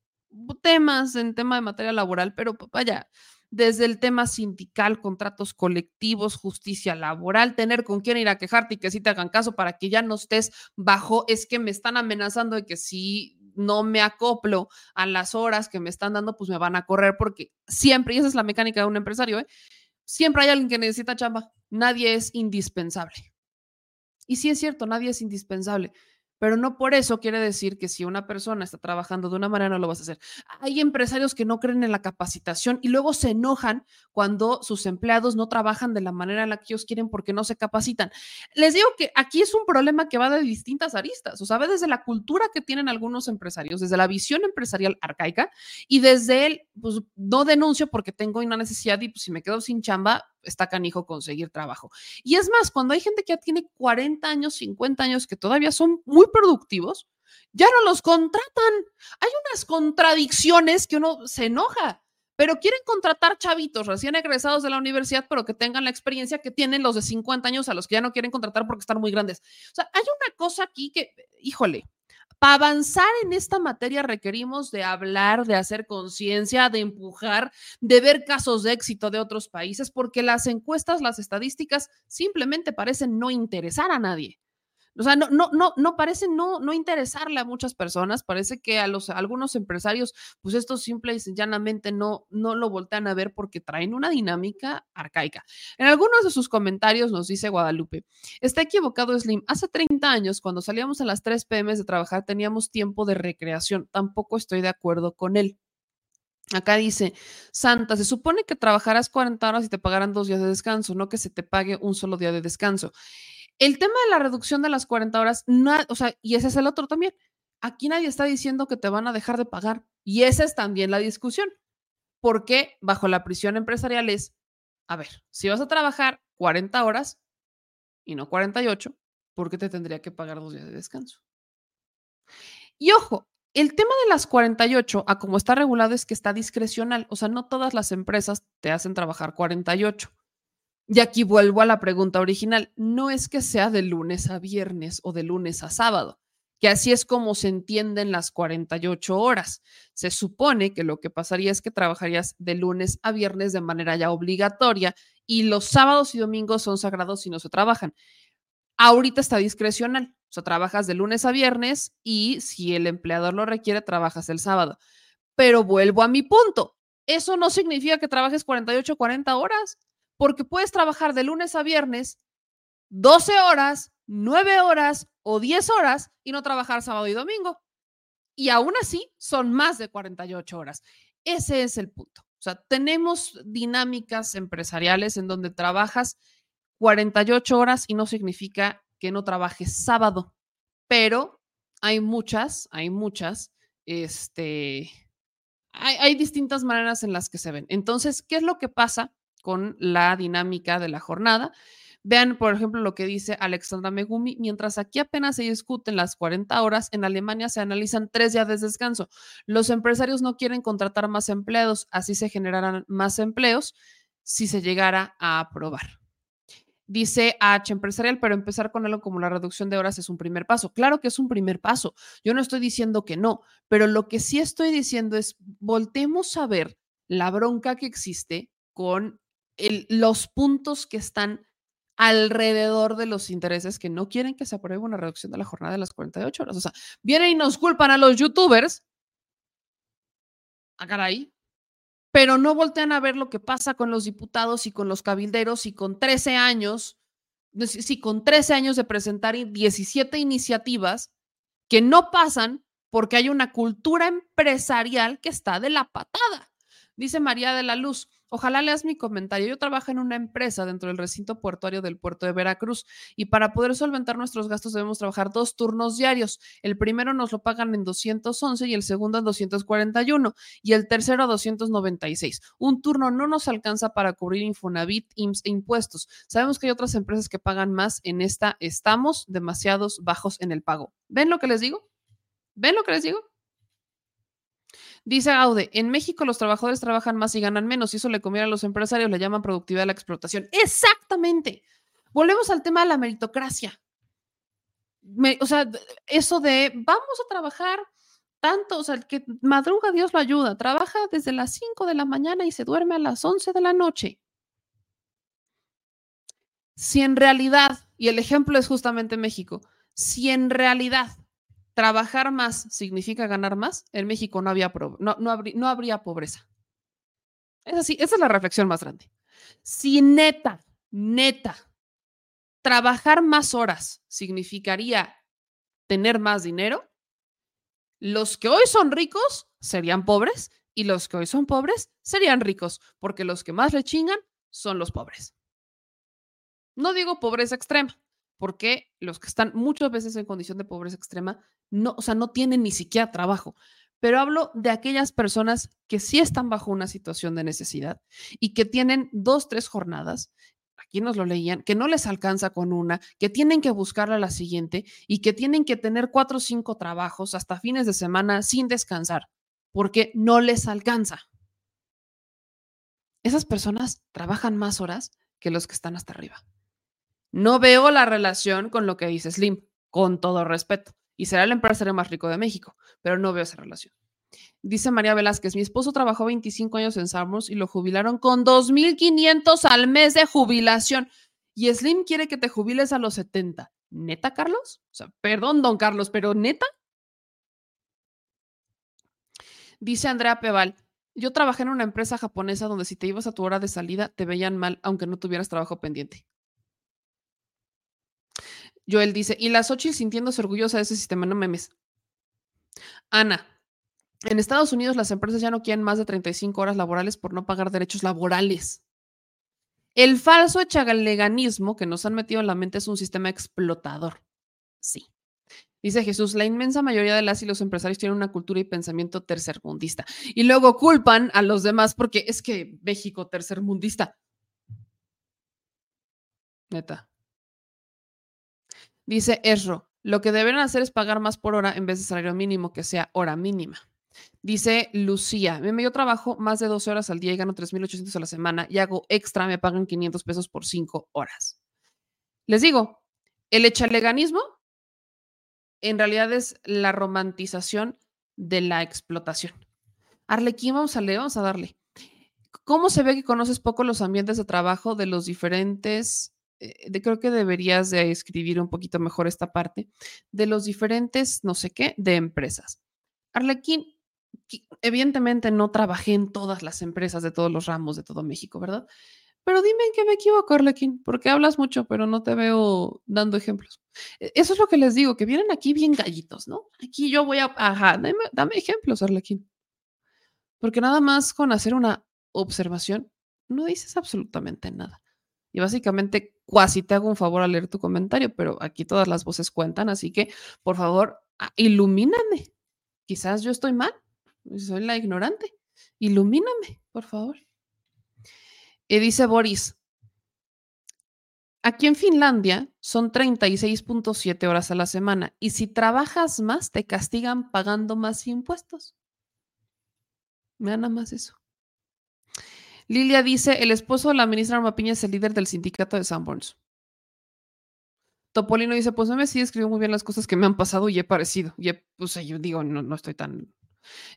temas en tema de materia laboral, pero vaya, desde el tema sindical, contratos colectivos, justicia laboral, tener con quién ir a quejarte y que sí te hagan caso para que ya no estés bajo, es que me están amenazando de que si no me acoplo a las horas que me están dando, pues me van a correr porque siempre, y esa es la mecánica de un empresario, ¿eh? siempre hay alguien que necesita chamba, nadie es indispensable. Y sí es cierto, nadie es indispensable pero no por eso quiere decir que si una persona está trabajando de una manera no lo vas a hacer. Hay empresarios que no creen en la capacitación y luego se enojan cuando sus empleados no trabajan de la manera en la que ellos quieren porque no se capacitan. Les digo que aquí es un problema que va de distintas aristas, o sea, desde la cultura que tienen algunos empresarios, desde la visión empresarial arcaica y desde el, pues no denuncio porque tengo una necesidad y pues si me quedo sin chamba, está canijo conseguir trabajo. Y es más, cuando hay gente que ya tiene 40 años, 50 años, que todavía son muy productivos, ya no los contratan. Hay unas contradicciones que uno se enoja, pero quieren contratar chavitos recién egresados de la universidad, pero que tengan la experiencia que tienen los de 50 años a los que ya no quieren contratar porque están muy grandes. O sea, hay una cosa aquí que, híjole, para avanzar en esta materia requerimos de hablar, de hacer conciencia, de empujar, de ver casos de éxito de otros países, porque las encuestas, las estadísticas simplemente parecen no interesar a nadie. O sea, no, no, no, no parece no, no interesarle a muchas personas, parece que a los algunos empresarios, pues esto simple y llanamente no, no lo voltean a ver porque traen una dinámica arcaica. En algunos de sus comentarios nos dice Guadalupe, está equivocado Slim, hace 30 años cuando salíamos a las 3 pm de trabajar teníamos tiempo de recreación, tampoco estoy de acuerdo con él. Acá dice, Santa, se supone que trabajarás 40 horas y te pagarán dos días de descanso, no que se te pague un solo día de descanso. El tema de la reducción de las 40 horas, no, o sea, y ese es el otro también. Aquí nadie está diciendo que te van a dejar de pagar. Y esa es también la discusión. Porque bajo la prisión empresarial es, a ver, si vas a trabajar 40 horas y no 48, ¿por qué te tendría que pagar dos días de descanso? Y ojo, el tema de las 48, a como está regulado, es que está discrecional. O sea, no todas las empresas te hacen trabajar 48. Y aquí vuelvo a la pregunta original. No es que sea de lunes a viernes o de lunes a sábado, que así es como se entienden las 48 horas. Se supone que lo que pasaría es que trabajarías de lunes a viernes de manera ya obligatoria y los sábados y domingos son sagrados y no se trabajan. Ahorita está discrecional. O sea, trabajas de lunes a viernes y si el empleador lo requiere, trabajas el sábado. Pero vuelvo a mi punto. Eso no significa que trabajes 48 40 horas, porque puedes trabajar de lunes a viernes 12 horas, 9 horas o 10 horas y no trabajar sábado y domingo. Y aún así son más de 48 horas. Ese es el punto. O sea, tenemos dinámicas empresariales en donde trabajas 48 horas y no significa que no trabajes sábado, pero hay muchas, hay muchas, este, hay, hay distintas maneras en las que se ven. Entonces, ¿qué es lo que pasa con la dinámica de la jornada? Vean, por ejemplo, lo que dice Alexandra Megumi. Mientras aquí apenas se discuten las 40 horas, en Alemania se analizan tres días de descanso. Los empresarios no quieren contratar más empleados, así se generarán más empleos si se llegara a aprobar. Dice H empresarial, pero empezar con algo como la reducción de horas es un primer paso. Claro que es un primer paso. Yo no estoy diciendo que no, pero lo que sí estoy diciendo es voltemos a ver la bronca que existe con el, los puntos que están alrededor de los intereses que no quieren que se apruebe una reducción de la jornada de las 48 horas. O sea, vienen y nos culpan a los youtubers. A ah, caray. Pero no voltean a ver lo que pasa con los diputados y con los cabilderos y con 13 años, con 13 años de presentar 17 iniciativas que no pasan porque hay una cultura empresarial que está de la patada. Dice María de la Luz, Ojalá leas mi comentario. Yo trabajo en una empresa dentro del recinto portuario del puerto de Veracruz y para poder solventar nuestros gastos debemos trabajar dos turnos diarios. El primero nos lo pagan en 211 y el segundo en 241 y el tercero a 296. Un turno no nos alcanza para cubrir Infonavit, IMSS e impuestos. Sabemos que hay otras empresas que pagan más. En esta estamos demasiados bajos en el pago. ¿Ven lo que les digo? ¿Ven lo que les digo? Dice Aude, en México los trabajadores trabajan más y ganan menos, y eso le conviene a los empresarios, le llaman productividad de la explotación. Exactamente. Volvemos al tema de la meritocracia. o sea, eso de vamos a trabajar tanto, o sea, el que madruga Dios lo ayuda, trabaja desde las 5 de la mañana y se duerme a las 11 de la noche. Si en realidad, y el ejemplo es justamente México, si en realidad trabajar más significa ganar más, en México no, había no, no, habría, no habría pobreza. Es así, esa es la reflexión más grande. Si neta, neta, trabajar más horas significaría tener más dinero, los que hoy son ricos serían pobres y los que hoy son pobres serían ricos, porque los que más le chingan son los pobres. No digo pobreza extrema, porque los que están muchas veces en condición de pobreza extrema, no, o sea, no tienen ni siquiera trabajo. Pero hablo de aquellas personas que sí están bajo una situación de necesidad y que tienen dos, tres jornadas, aquí nos lo leían, que no les alcanza con una, que tienen que buscar a la siguiente y que tienen que tener cuatro o cinco trabajos hasta fines de semana sin descansar, porque no les alcanza. Esas personas trabajan más horas que los que están hasta arriba. No veo la relación con lo que dice Slim, con todo respeto. Y será el empresario más rico de México, pero no veo esa relación. Dice María Velázquez, mi esposo trabajó 25 años en Samos y lo jubilaron con 2.500 al mes de jubilación. Y Slim quiere que te jubiles a los 70. ¿Neta, Carlos? O sea, perdón, don Carlos, pero ¿neta? Dice Andrea Peval, yo trabajé en una empresa japonesa donde si te ibas a tu hora de salida te veían mal aunque no tuvieras trabajo pendiente. Joel dice, y la Xochitl sintiéndose orgullosa de ese sistema, no memes. Ana, en Estados Unidos las empresas ya no quieren más de 35 horas laborales por no pagar derechos laborales. El falso echaleganismo que nos han metido en la mente es un sistema explotador. Sí. Dice Jesús, la inmensa mayoría de las y los empresarios tienen una cultura y pensamiento tercermundista. Y luego culpan a los demás porque es que México tercermundista. Neta. Dice Esro, lo que deben hacer es pagar más por hora en vez de salario mínimo, que sea hora mínima. Dice Lucía, yo trabajo más de 12 horas al día y gano 3.800 a la semana y hago extra, me pagan 500 pesos por 5 horas. Les digo, el echaleganismo en realidad es la romantización de la explotación. Arlequín, vamos a leer, vamos a darle. ¿Cómo se ve que conoces poco los ambientes de trabajo de los diferentes de, creo que deberías de escribir un poquito mejor esta parte de los diferentes, no sé qué, de empresas. Arlequín, evidentemente no trabajé en todas las empresas de todos los ramos de todo México, ¿verdad? Pero dime en qué me equivoco, Arlequín, porque hablas mucho, pero no te veo dando ejemplos. E, eso es lo que les digo, que vienen aquí bien gallitos, ¿no? Aquí yo voy a, ajá, dame, ejemplos, Arlequín. Porque nada más con hacer una observación, no dices absolutamente nada. Y básicamente, casi te hago un favor al leer tu comentario, pero aquí todas las voces cuentan, así que, por favor, ilumíname. Quizás yo estoy mal, soy la ignorante. Ilumíname, por favor. Y dice Boris, aquí en Finlandia son 36.7 horas a la semana y si trabajas más te castigan pagando más impuestos. Me nada más eso. Lilia dice, el esposo de la ministra Norma es el líder del sindicato de Sanborns. Topolino dice, pues me sí escribió muy bien las cosas que me han pasado y he parecido. Y pues yo digo, no, no estoy tan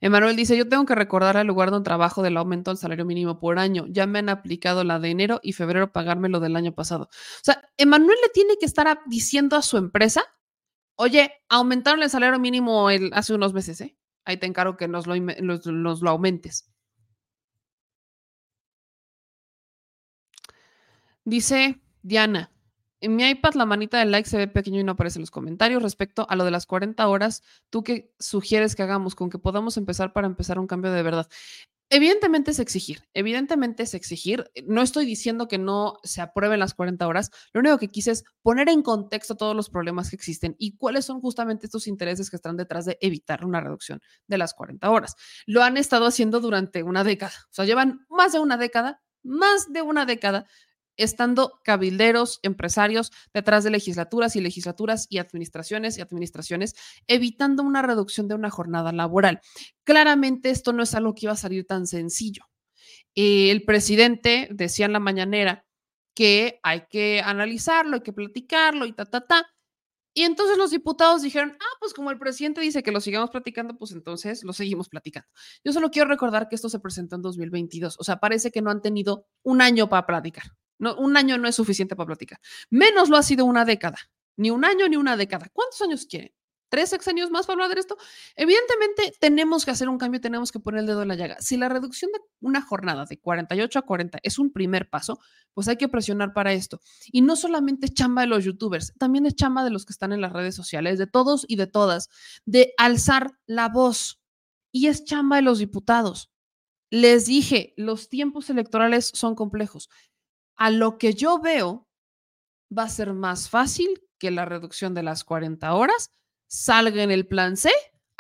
Emanuel dice, yo tengo que recordar al lugar donde trabajo del aumento al salario mínimo por año. Ya me han aplicado la de enero y febrero pagarme lo del año pasado. O sea, Emanuel le tiene que estar diciendo a su empresa, oye, aumentaron el salario mínimo hace unos meses, ¿eh? Ahí te encargo que nos lo aumentes. Dice Diana, en mi iPad la manita del like se ve pequeño y no aparece en los comentarios. Respecto a lo de las 40 horas, ¿tú qué sugieres que hagamos con que podamos empezar para empezar un cambio de verdad? Evidentemente es exigir, evidentemente es exigir. No estoy diciendo que no se aprueben las 40 horas, lo único que quise es poner en contexto todos los problemas que existen y cuáles son justamente estos intereses que están detrás de evitar una reducción de las 40 horas. Lo han estado haciendo durante una década, o sea, llevan más de una década, más de una década estando cabilderos, empresarios detrás de legislaturas y legislaturas y administraciones y administraciones, evitando una reducción de una jornada laboral. Claramente esto no es algo que iba a salir tan sencillo. el presidente decía en la mañanera que hay que analizarlo, hay que platicarlo y ta, ta, ta. Y entonces los diputados dijeron, ah, pues como el presidente dice que lo sigamos platicando, pues entonces lo seguimos platicando. Yo solo quiero recordar que esto se presentó en 2022, o sea, parece que no han tenido un año para platicar. No, un año no es suficiente para platicar. Menos lo ha sido una década. Ni un año ni una década. ¿Cuántos años quieren? ¿Tres años más para hablar de esto? Evidentemente tenemos que hacer un cambio, tenemos que poner el dedo en la llaga. Si la reducción de una jornada de 48 a 40 es un primer paso, pues hay que presionar para esto. Y no solamente es chamba de los youtubers, también es chamba de los que están en las redes sociales, de todos y de todas, de alzar la voz. Y es chamba de los diputados. Les dije, los tiempos electorales son complejos a lo que yo veo, va a ser más fácil que la reducción de las 40 horas salga en el plan C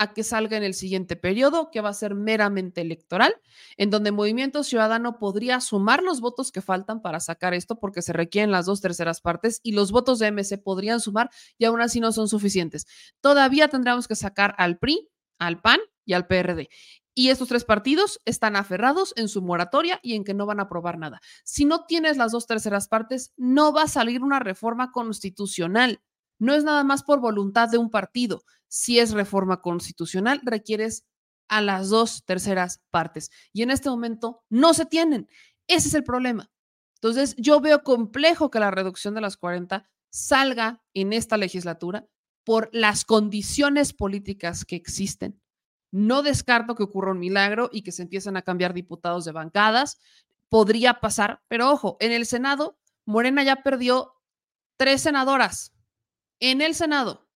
a que salga en el siguiente periodo, que va a ser meramente electoral, en donde Movimiento Ciudadano podría sumar los votos que faltan para sacar esto, porque se requieren las dos terceras partes, y los votos de MC podrían sumar y aún así no son suficientes. Todavía tendríamos que sacar al PRI, al PAN y al PRD. Y estos tres partidos están aferrados en su moratoria y en que no van a aprobar nada. Si no tienes las dos terceras partes, no va a salir una reforma constitucional. No es nada más por voluntad de un partido. Si es reforma constitucional, requieres a las dos terceras partes. Y en este momento no se tienen. Ese es el problema. Entonces, yo veo complejo que la reducción de las 40 salga en esta legislatura por las condiciones políticas que existen no descarto que ocurra un milagro y que se empiecen a cambiar diputados de bancadas. Podría pasar, pero ojo, en el Senado, Morena ya perdió tres senadoras en el Senado.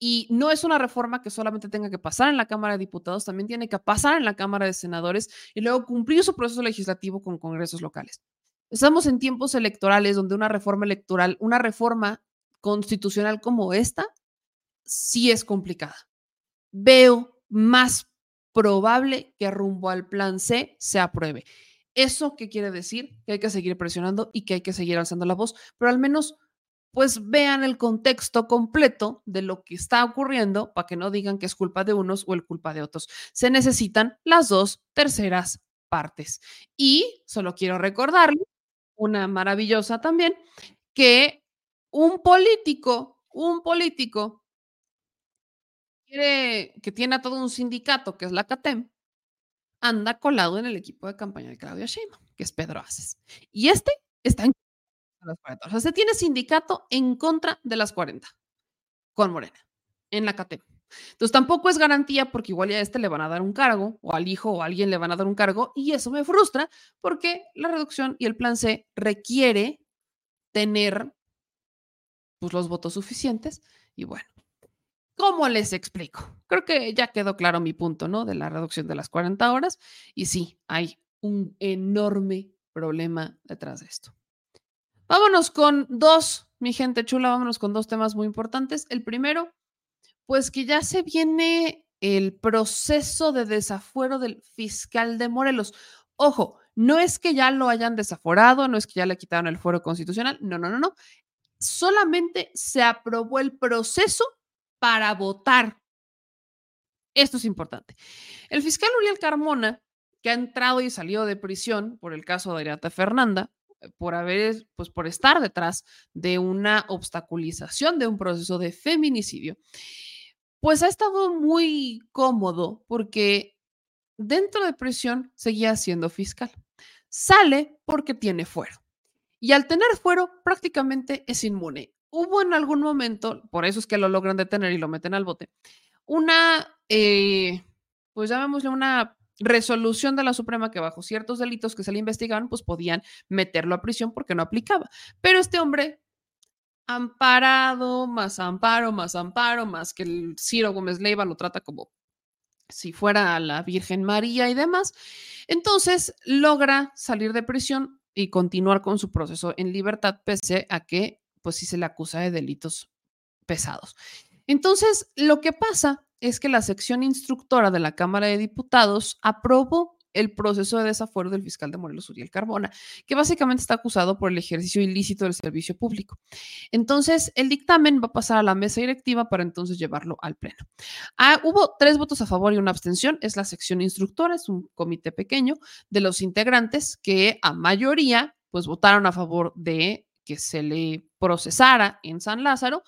Y no es una reforma que solamente tenga que pasar en la Cámara de Diputados, también tiene que pasar en la Cámara de Senadores y luego cumplir su proceso legislativo con congresos locales. Estamos en tiempos electorales donde una reforma electoral, una reforma constitucional como esta, sí es complicada. Veo más probable que rumbo al plan C se apruebe. ¿Eso qué quiere decir? Que hay que seguir presionando y que hay que seguir alzando la voz, pero al menos pues vean el contexto completo de lo que está ocurriendo para que no digan que es culpa de unos o el culpa de otros. Se necesitan las dos terceras partes. Y solo quiero recordarle, una maravillosa también, que un político, un político que tiene a todo un sindicato, que es la CATEM, anda colado en el equipo de campaña de Claudia Sheinbaum, que es Pedro Aces. Y este está en las 40 horas. O sea, se tiene sindicato en contra de las 40 con Morena en la CATEM. Entonces tampoco es garantía porque igual ya a este le van a dar un cargo o al hijo o a alguien le van a dar un cargo y eso me frustra porque la reducción y el plan C requiere tener pues, los votos suficientes y bueno. ¿Cómo les explico? Creo que ya quedó claro mi punto, ¿no? De la reducción de las 40 horas. Y sí, hay un enorme problema detrás de esto. Vámonos con dos, mi gente chula, vámonos con dos temas muy importantes. El primero, pues que ya se viene el proceso de desafuero del fiscal de Morelos. Ojo, no es que ya lo hayan desaforado, no es que ya le quitaron el fuero constitucional, no, no, no, no. Solamente se aprobó el proceso para votar. Esto es importante. El fiscal Uriel Carmona, que ha entrado y salido de prisión por el caso de Ariata Fernanda, eh, por haber, pues por estar detrás de una obstaculización de un proceso de feminicidio, pues ha estado muy cómodo porque dentro de prisión seguía siendo fiscal. Sale porque tiene fuero. Y al tener fuero prácticamente es inmune hubo en algún momento, por eso es que lo logran detener y lo meten al bote, una, eh, pues llamémosle una resolución de la Suprema que bajo ciertos delitos que se le investigaban, pues podían meterlo a prisión porque no aplicaba. Pero este hombre, amparado, más amparo, más amparo, más que el Ciro Gómez Leiva lo trata como si fuera la Virgen María y demás, entonces logra salir de prisión y continuar con su proceso en libertad, pese a que pues sí se le acusa de delitos pesados. Entonces, lo que pasa es que la sección instructora de la Cámara de Diputados aprobó el proceso de desafuero del fiscal de Morelos, Uriel Carbona, que básicamente está acusado por el ejercicio ilícito del servicio público. Entonces, el dictamen va a pasar a la mesa directiva para entonces llevarlo al Pleno. Ah, hubo tres votos a favor y una abstención. Es la sección instructora, es un comité pequeño de los integrantes que a mayoría pues votaron a favor de que se le procesara en San Lázaro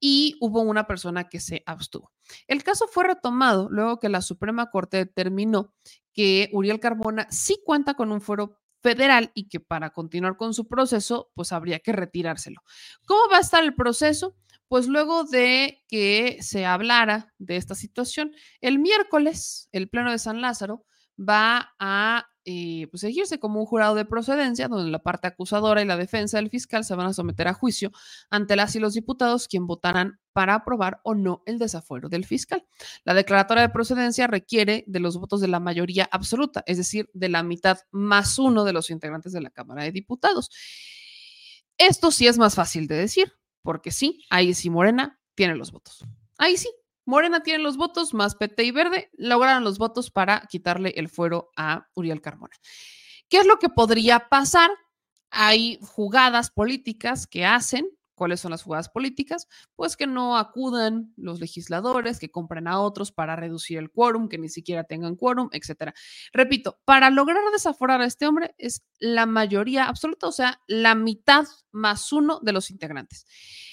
y hubo una persona que se abstuvo. El caso fue retomado luego que la Suprema Corte determinó que Uriel Carbona sí cuenta con un foro federal y que para continuar con su proceso, pues habría que retirárselo. ¿Cómo va a estar el proceso? Pues luego de que se hablara de esta situación, el miércoles, el Pleno de San Lázaro va a eh, pues elegirse como un jurado de procedencia, donde la parte acusadora y la defensa del fiscal se van a someter a juicio ante las y los diputados, quien votarán para aprobar o no el desafuero del fiscal. La declaratoria de procedencia requiere de los votos de la mayoría absoluta, es decir, de la mitad más uno de los integrantes de la Cámara de Diputados. Esto sí es más fácil de decir, porque sí, ahí sí Morena tiene los votos. Ahí sí, Morena tiene los votos, más PT y Verde lograron los votos para quitarle el fuero a Uriel Carmona. ¿Qué es lo que podría pasar? Hay jugadas políticas que hacen. ¿Cuáles son las jugadas políticas? Pues que no acudan los legisladores, que compren a otros para reducir el quórum, que ni siquiera tengan quórum, etcétera. Repito, para lograr desaforar a este hombre es la mayoría absoluta, o sea, la mitad más uno de los integrantes.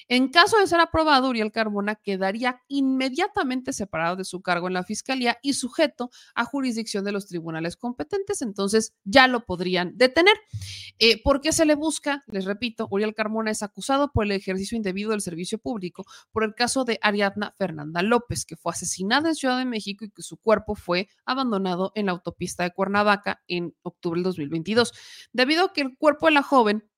En caso de ser aprobado, Uriel Carmona quedaría inmediatamente separado de su cargo en la fiscalía y sujeto a jurisdicción de los tribunales competentes, entonces ya lo podrían detener. Eh, ¿Por qué se le busca? Les repito, Uriel Carmona es acusado por el ejercicio indebido del servicio público por el caso de Ariadna Fernanda López, que fue asesinada en Ciudad de México y que su cuerpo fue abandonado en la autopista de Cuernavaca en octubre del 2022. Debido a que el cuerpo de la joven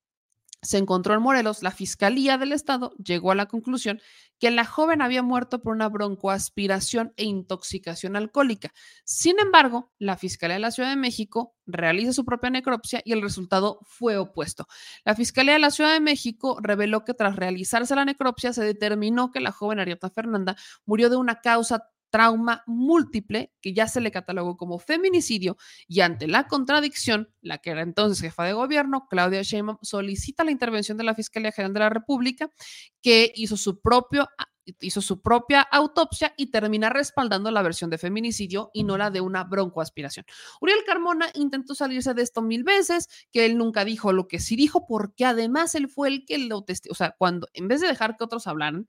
se encontró en Morelos, la Fiscalía del Estado llegó a la conclusión que la joven había muerto por una broncoaspiración e intoxicación alcohólica. Sin embargo, la Fiscalía de la Ciudad de México realiza su propia necropsia y el resultado fue opuesto. La Fiscalía de la Ciudad de México reveló que tras realizarse la necropsia se determinó que la joven Arieta Fernanda murió de una causa trauma múltiple que ya se le catalogó como feminicidio y ante la contradicción, la que era entonces jefa de gobierno, Claudia Sheinbaum, solicita la intervención de la Fiscalía General de la República que hizo su propio hizo su propia autopsia y termina respaldando la versión de feminicidio y no la de una broncoaspiración. Uriel Carmona intentó salirse de esto mil veces, que él nunca dijo lo que sí dijo, porque además él fue el que lo testió, o sea, cuando en vez de dejar que otros hablaran,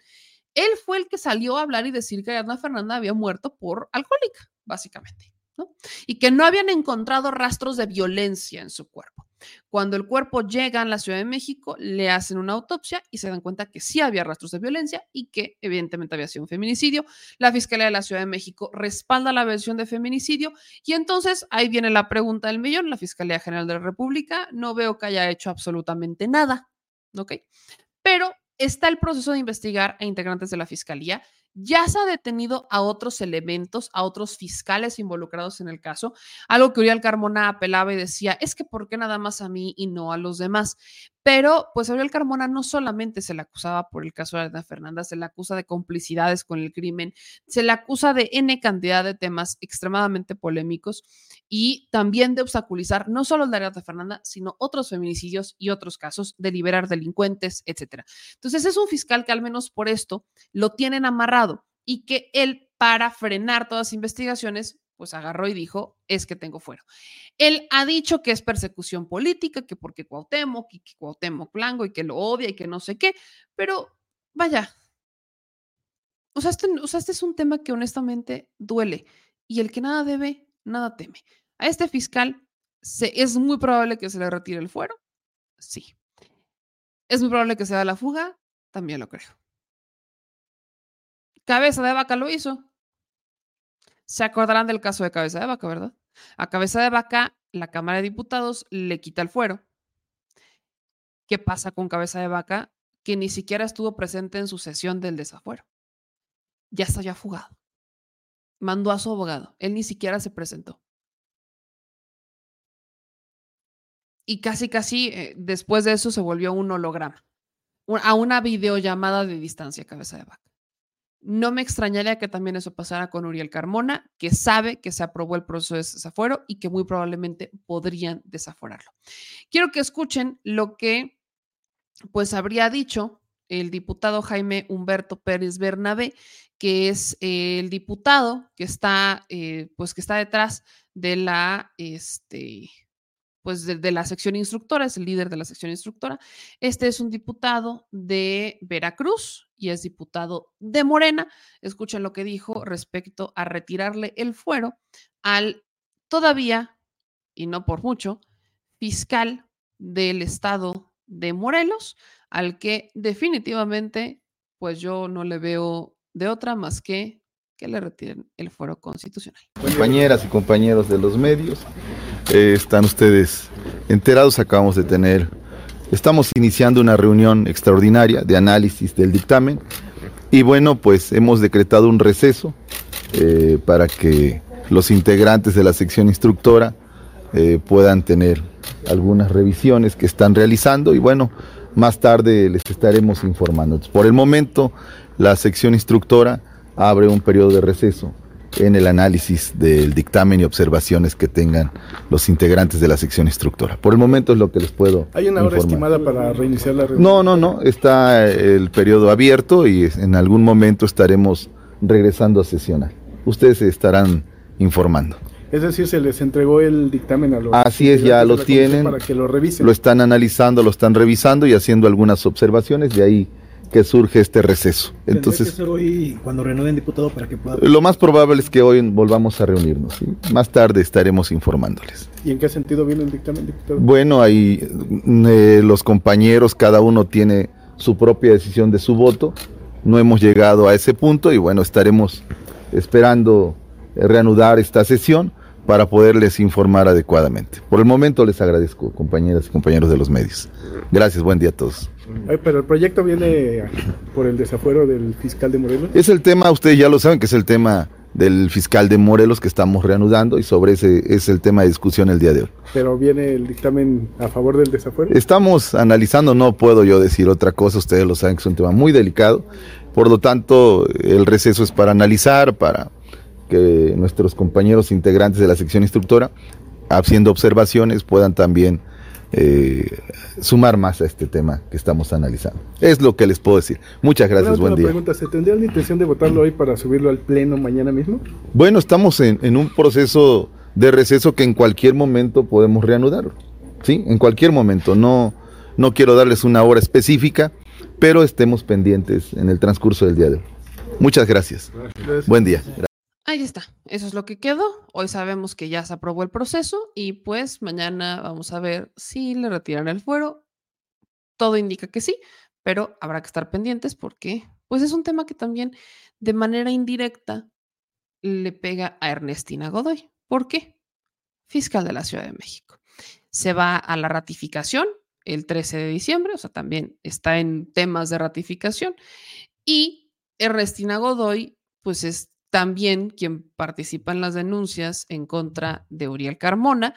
él fue el que salió a hablar y decir que Ariadna Fernanda había muerto por alcohólica, básicamente, ¿no? Y que no habían encontrado rastros de violencia en su cuerpo. Cuando el cuerpo llega a la Ciudad de México, le hacen una autopsia y se dan cuenta que sí había rastros de violencia y que evidentemente había sido un feminicidio. La Fiscalía de la Ciudad de México respalda la versión de feminicidio y entonces ahí viene la pregunta del millón. La Fiscalía General de la República no veo que haya hecho absolutamente nada, ¿ok? Pero está el proceso de investigar a integrantes de la Fiscalía ya se ha detenido a otros elementos, a otros fiscales involucrados en el caso, algo que Uriel Carmona apelaba y decía, es que ¿por qué nada más a mí y no a los demás? Pero pues Ariel Carmona no solamente se le acusaba por el caso de Ana Fernanda, se le acusa de complicidades con el crimen, se le acusa de N cantidad de temas extremadamente polémicos y también de obstaculizar no solo el de Ariadna Fernanda, sino otros feminicidios y otros casos de liberar delincuentes, etcétera. Entonces es un fiscal que al menos por esto lo tienen amarrado y que él para frenar todas las investigaciones pues agarró y dijo, es que tengo fuero. Él ha dicho que es persecución política, que porque Cuauhtémoc y que Cuauhtémoc Blanco y que lo odia y que no sé qué, pero vaya, o sea, este, o sea, este es un tema que honestamente duele y el que nada debe, nada teme. A este fiscal se, es muy probable que se le retire el fuero, sí. Es muy probable que se da la fuga, también lo creo. Cabeza de vaca lo hizo, se acordarán del caso de Cabeza de Vaca, ¿verdad? A Cabeza de Vaca, la Cámara de Diputados le quita el fuero. ¿Qué pasa con Cabeza de Vaca? Que ni siquiera estuvo presente en su sesión del desafuero. Ya está ya fugado. Mandó a su abogado. Él ni siquiera se presentó. Y casi, casi eh, después de eso se volvió un holograma. A una videollamada de distancia, Cabeza de Vaca. No me extrañaría que también eso pasara con Uriel Carmona, que sabe que se aprobó el proceso de desafuero y que muy probablemente podrían desaforarlo. Quiero que escuchen lo que pues habría dicho el diputado Jaime Humberto Pérez Bernabé, que es el diputado que está, eh, pues que está detrás de la, este, pues de, la sección instructora, es el líder de la sección instructora. Este es un diputado de Veracruz y es diputado de Morena. Escuchen lo que dijo respecto a retirarle el fuero al todavía, y no por mucho, fiscal del estado de Morelos, al que definitivamente, pues yo no le veo de otra más que que le retiren el fuero constitucional. Compañeras y compañeros de los medios, eh, están ustedes enterados, acabamos de tener, estamos iniciando una reunión extraordinaria de análisis del dictamen y bueno, pues hemos decretado un receso eh, para que los integrantes de la sección instructora eh, puedan tener algunas revisiones que están realizando y bueno, más tarde les estaremos informando. Por el momento, la sección instructora abre un periodo de receso en el análisis del dictamen y observaciones que tengan los integrantes de la sección instructora. Por el momento es lo que les puedo. ¿Hay una hora estimada para reiniciar la reunión? No, no, no. Está el periodo abierto y en algún momento estaremos regresando a sesionar. Ustedes se estarán informando. Es decir, se les entregó el dictamen a los. Así es, ya lo tienen. Para que lo revisen. Lo están analizando, lo están revisando y haciendo algunas observaciones. De ahí que surge este receso. Entonces, que ser hoy cuando renueven diputado para que pueda... Lo más probable es que hoy volvamos a reunirnos. Más tarde estaremos informándoles. ¿Y en qué sentido viene el dictamen, diputado? Bueno, ahí eh, los compañeros, cada uno tiene su propia decisión de su voto. No hemos llegado a ese punto y bueno, estaremos esperando reanudar esta sesión para poderles informar adecuadamente. Por el momento les agradezco, compañeras y compañeros de los medios. Gracias, buen día a todos. pero el proyecto viene por el desafuero del fiscal de Morelos. Es el tema, ustedes ya lo saben, que es el tema del fiscal de Morelos que estamos reanudando y sobre ese es el tema de discusión el día de hoy. Pero viene el dictamen a favor del desafuero. Estamos analizando, no puedo yo decir otra cosa, ustedes lo saben que es un tema muy delicado, por lo tanto el receso es para analizar, para que nuestros compañeros integrantes de la sección instructora, haciendo observaciones, puedan también eh, sumar más a este tema que estamos analizando. Es lo que les puedo decir. Muchas gracias, buen día. Pregunta, ¿Se tendría la intención de votarlo hoy para subirlo al pleno mañana mismo? Bueno, estamos en, en un proceso de receso que en cualquier momento podemos reanudarlo. ¿Sí? En cualquier momento. No, no quiero darles una hora específica, pero estemos pendientes en el transcurso del día de hoy. Muchas gracias. Buen día. Ahí está, eso es lo que quedó. Hoy sabemos que ya se aprobó el proceso y pues mañana vamos a ver si le retiran el fuero. Todo indica que sí, pero habrá que estar pendientes porque pues es un tema que también de manera indirecta le pega a Ernestina Godoy. ¿Por qué? Fiscal de la Ciudad de México. Se va a la ratificación el 13 de diciembre, o sea, también está en temas de ratificación. Y Ernestina Godoy, pues es también quien participa en las denuncias en contra de Uriel Carmona.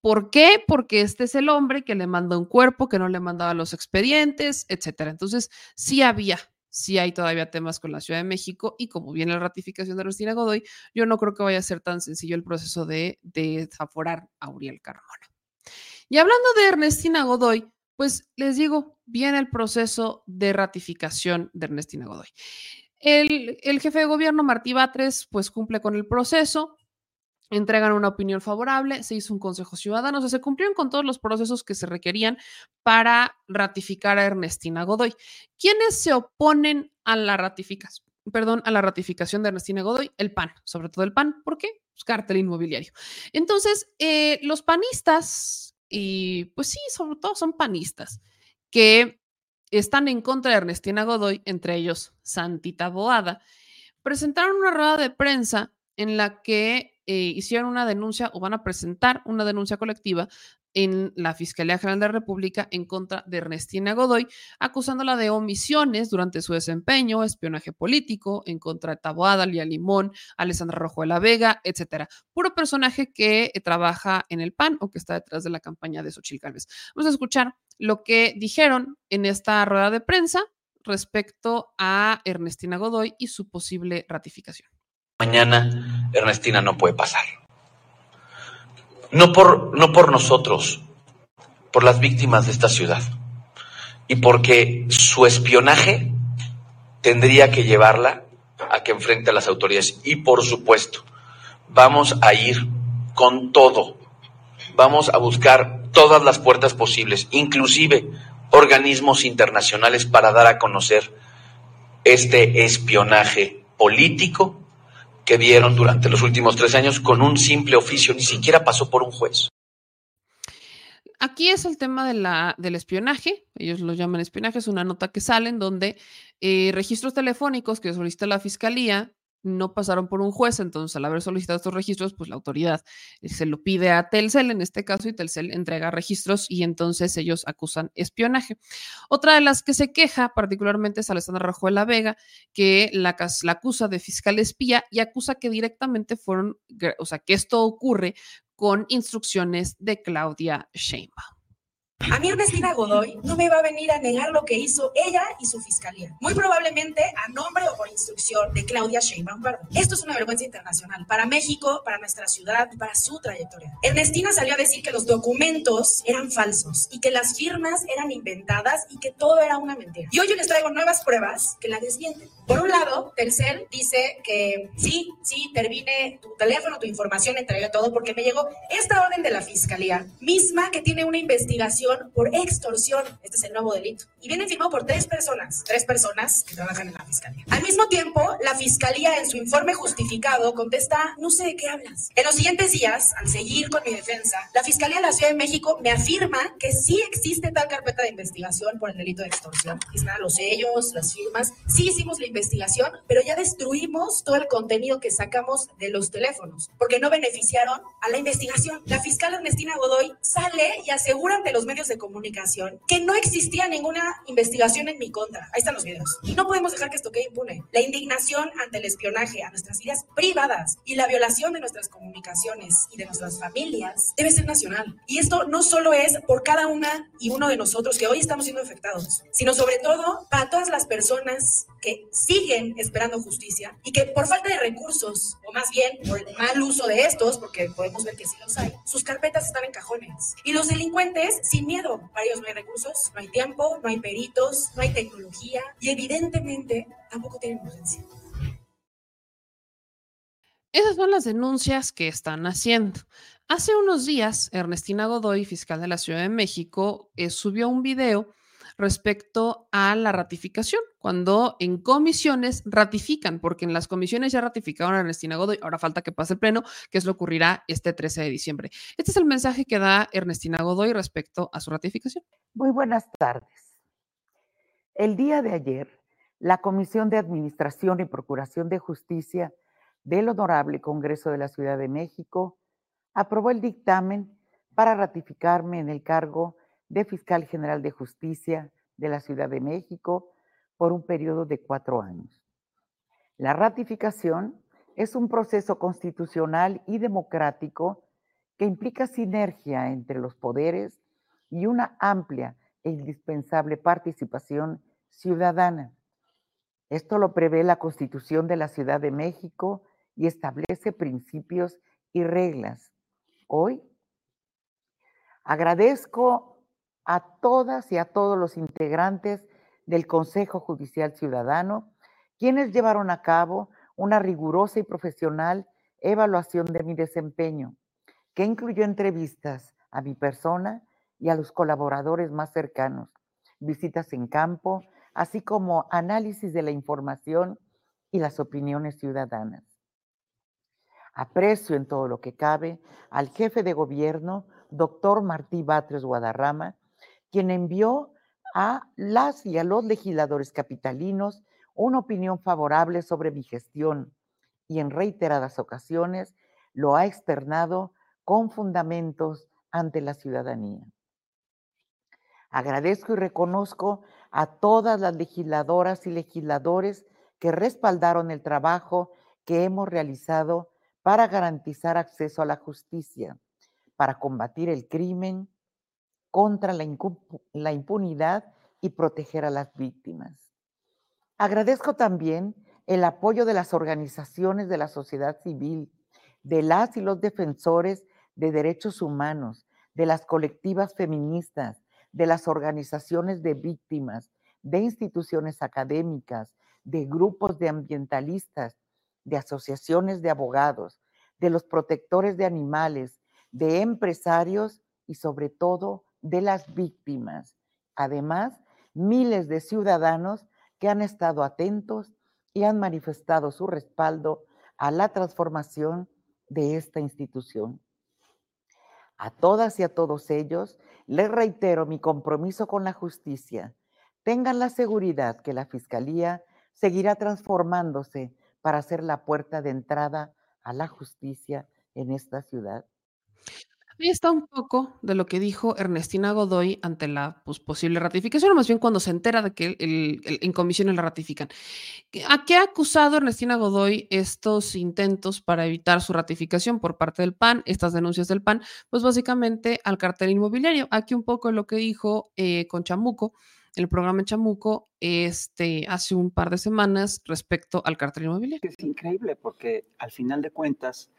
¿Por qué? Porque este es el hombre que le manda un cuerpo, que no le mandaba los expedientes, etcétera. Entonces, sí había, sí hay todavía temas con la Ciudad de México y como viene la ratificación de Ernestina Godoy, yo no creo que vaya a ser tan sencillo el proceso de desaforar a Uriel Carmona. Y hablando de Ernestina Godoy, pues les digo, viene el proceso de ratificación de Ernestina Godoy. El, jefe de gobierno, Martí Batres, pues cumple con el proceso, entregan una opinión favorable, se hizo un consejo ciudadano, o sea, se cumplieron con todos los procesos que se requerían para ratificar a Ernestina Godoy. ¿Quiénes se oponen a la ratificación? Perdón, a la ratificación de Ernestina Godoy, el PAN, sobre todo el PAN, ¿por qué? Pues cártel inmobiliario. Entonces, eh, los panistas, y pues sí, sobre todo son panistas, que están en contra de Ernestina Godoy, entre ellos Santita Boada, presentaron una rueda de prensa en la que eh, hicieron una denuncia o van a presentar una denuncia colectiva en la Fiscalía General de la República en contra de Ernestina Godoy, acusándola de omisiones durante su desempeño, espionaje político, en contra de Taboada, Lía Limón, Alessandra Rojo de la Vega, etcétera. Puro personaje que eh, trabaja en el PAN o que está detrás de la campaña de Xochitl Gálvez. Vamos a escuchar lo que dijeron en esta rueda de prensa respecto a Ernestina Godoy y su posible ratificación. Mañana Ernestina no puede pasar. No por, no por nosotros, por las víctimas de esta ciudad. Y porque su espionaje tendría que llevarla a que enfrente a las autoridades. Y por supuesto, vamos a ir con todo. Vamos a buscar todas las puertas posibles, inclusive organismos internacionales para dar a conocer este espionaje político que vieron durante los últimos tres años con un simple oficio, ni siquiera pasó por un juez. Aquí es el tema del espionaje, ellos lo llaman espionaje, es una nota que sale en donde eh, registros telefónicos que solicita la fiscalía no pasaron por un juez, entonces al haber solicitado estos registros, pues la autoridad eh, se lo pide a Telcel en este caso y Telcel entrega registros y entonces ellos acusan espionaje. Otra de las que se queja particularmente es Alessandra Rojo de la Vega, que la, la acusa de fiscal espía y acusa que directamente fueron, o sea, que esto ocurre con instrucciones de Claudia Sheinbaum. A mí Ernestina Godoy no me va a venir a negar lo que hizo ella y su fiscalía. Muy probablemente a nombre o por instrucción de Claudia Sheinbaum Pardo. Esto es una vergüenza internacional para México, para nuestra ciudad para su trayectoria. Ernestina salió a decir que los documentos eran falsos y que las firmas eran inventadas y que todo era una mentira. Y hoy yo les traigo nuevas pruebas que la desmienten. Por un lado, Telcel dice que sí, sí, termine tu teléfono, tu información, entregué todo porque me llegó esta orden de la fiscalía misma que tiene una investigación por extorsión. Este es el nuevo delito. Y viene firmado por tres personas, tres personas que trabajan en la fiscalía. Al mismo tiempo, la fiscalía en su informe justificado contesta, no sé de qué hablas. En los siguientes días, al seguir con mi defensa, la Fiscalía de la Ciudad de México me afirma que sí existe tal carpeta de investigación por el delito de extorsión. Están los sellos, las firmas. Sí hicimos la investigación, pero ya destruimos todo el contenido que sacamos de los teléfonos, porque no beneficiaron a la investigación. La fiscal Ernestina Godoy sale y asegura ante los medios de comunicación que no existía ninguna investigación en mi contra. Ahí están los videos. Y no podemos dejar que esto quede impune. La indignación ante el espionaje a nuestras vidas privadas y la violación de nuestras comunicaciones y de nuestras familias debe ser nacional. Y esto no solo es por cada una y uno de nosotros que hoy estamos siendo afectados, sino sobre todo para todas las personas que siguen esperando justicia y que por falta de recursos, o más bien por el mal uso de estos, porque podemos ver que sí los hay, sus carpetas están en cajones. Y los delincuentes, sin miedo, ellos no hay recursos, no hay tiempo, no hay peritos, no hay tecnología y evidentemente tampoco tienen urgencia. Esas son las denuncias que están haciendo. Hace unos días, Ernestina Godoy, fiscal de la Ciudad de México, eh, subió un video respecto a la ratificación, cuando en comisiones ratifican, porque en las comisiones ya ratificaron a Ernestina Godoy, ahora falta que pase el pleno, que es lo ocurrirá este 13 de diciembre. Este es el mensaje que da Ernestina Godoy respecto a su ratificación. Muy buenas tardes. El día de ayer, la Comisión de Administración y Procuración de Justicia del Honorable Congreso de la Ciudad de México aprobó el dictamen para ratificarme en el cargo de Fiscal General de Justicia de la Ciudad de México por un periodo de cuatro años. La ratificación es un proceso constitucional y democrático que implica sinergia entre los poderes y una amplia e indispensable participación ciudadana. Esto lo prevé la Constitución de la Ciudad de México y establece principios y reglas. Hoy agradezco a todas y a todos los integrantes del Consejo Judicial Ciudadano, quienes llevaron a cabo una rigurosa y profesional evaluación de mi desempeño, que incluyó entrevistas a mi persona y a los colaboradores más cercanos, visitas en campo, así como análisis de la información y las opiniones ciudadanas. Aprecio en todo lo que cabe al jefe de gobierno, doctor Martí Batres Guadarrama, quien envió a las y a los legisladores capitalinos una opinión favorable sobre mi gestión y en reiteradas ocasiones lo ha externado con fundamentos ante la ciudadanía. Agradezco y reconozco a todas las legisladoras y legisladores que respaldaron el trabajo que hemos realizado para garantizar acceso a la justicia, para combatir el crimen, contra la, impunidad y proteger a las víctimas. Agradezco también el apoyo de las organizaciones de la sociedad civil, de las y los defensores de derechos humanos, de las colectivas feministas, de las organizaciones de víctimas, de instituciones académicas, de grupos de ambientalistas, de asociaciones de abogados, de los protectores de animales, de empresarios y sobre todo de las víctimas. Además, miles de ciudadanos que han estado atentos y han manifestado su respaldo a la transformación de esta institución. A todas y a todos ellos les reitero mi compromiso con la justicia. Tengan la seguridad que la Fiscalía seguirá transformándose para ser la puerta de entrada a la justicia en esta ciudad. Ahí está un poco de lo que dijo Ernestina Godoy ante la pues, posible ratificación, o más bien cuando se entera de que en comisiones la ratifican. ¿A qué ha acusado Ernestina Godoy estos intentos para evitar su ratificación por parte del PAN, estas denuncias del PAN? Pues básicamente al cartel inmobiliario. Aquí un poco lo que dijo eh, con Chamuco, el programa Chamuco, este, hace un par de semanas respecto al cartel inmobiliario. Es increíble porque al final de cuentas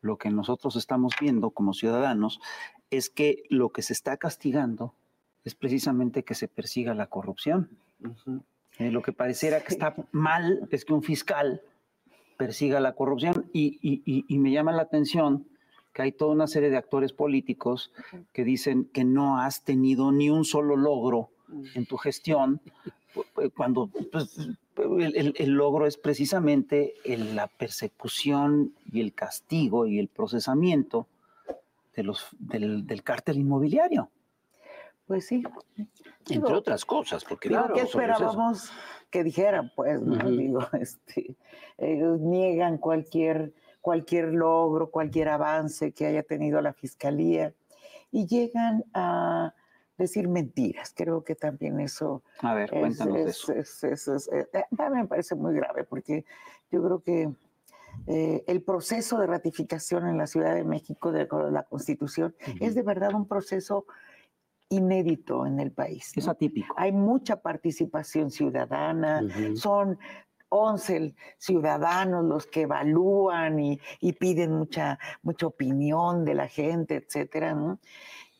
lo que nosotros estamos viendo como ciudadanos es que lo que se está castigando es precisamente que se persiga la corrupción. Eh, lo que pareciera que está mal es que un fiscal persiga la corrupción. Y, me llama la atención que hay toda una serie de actores políticos que dicen que no has tenido ni un solo logro en tu gestión, cuando pues, el, logro es precisamente la persecución y el castigo y el procesamiento de los, del, cártel inmobiliario. Pues sí. Entre otras cosas, porque claro, ¿qué esperábamos que dijeran? Pues, ¿no? Digo, este, niegan cualquier, cualquier logro, cualquier avance que haya tenido la fiscalía y llegan a decir mentiras. Creo que también eso. A ver, cuéntanos eso. Eh, eh, me parece muy grave porque yo creo que eh, el proceso de ratificación en la Ciudad de México de la Constitución es de verdad un proceso inédito en el país. Es atípico. Hay mucha participación ciudadana, son 11 ciudadanos los que evalúan y, y, piden mucha, mucha opinión de la gente, etcétera, ¿no?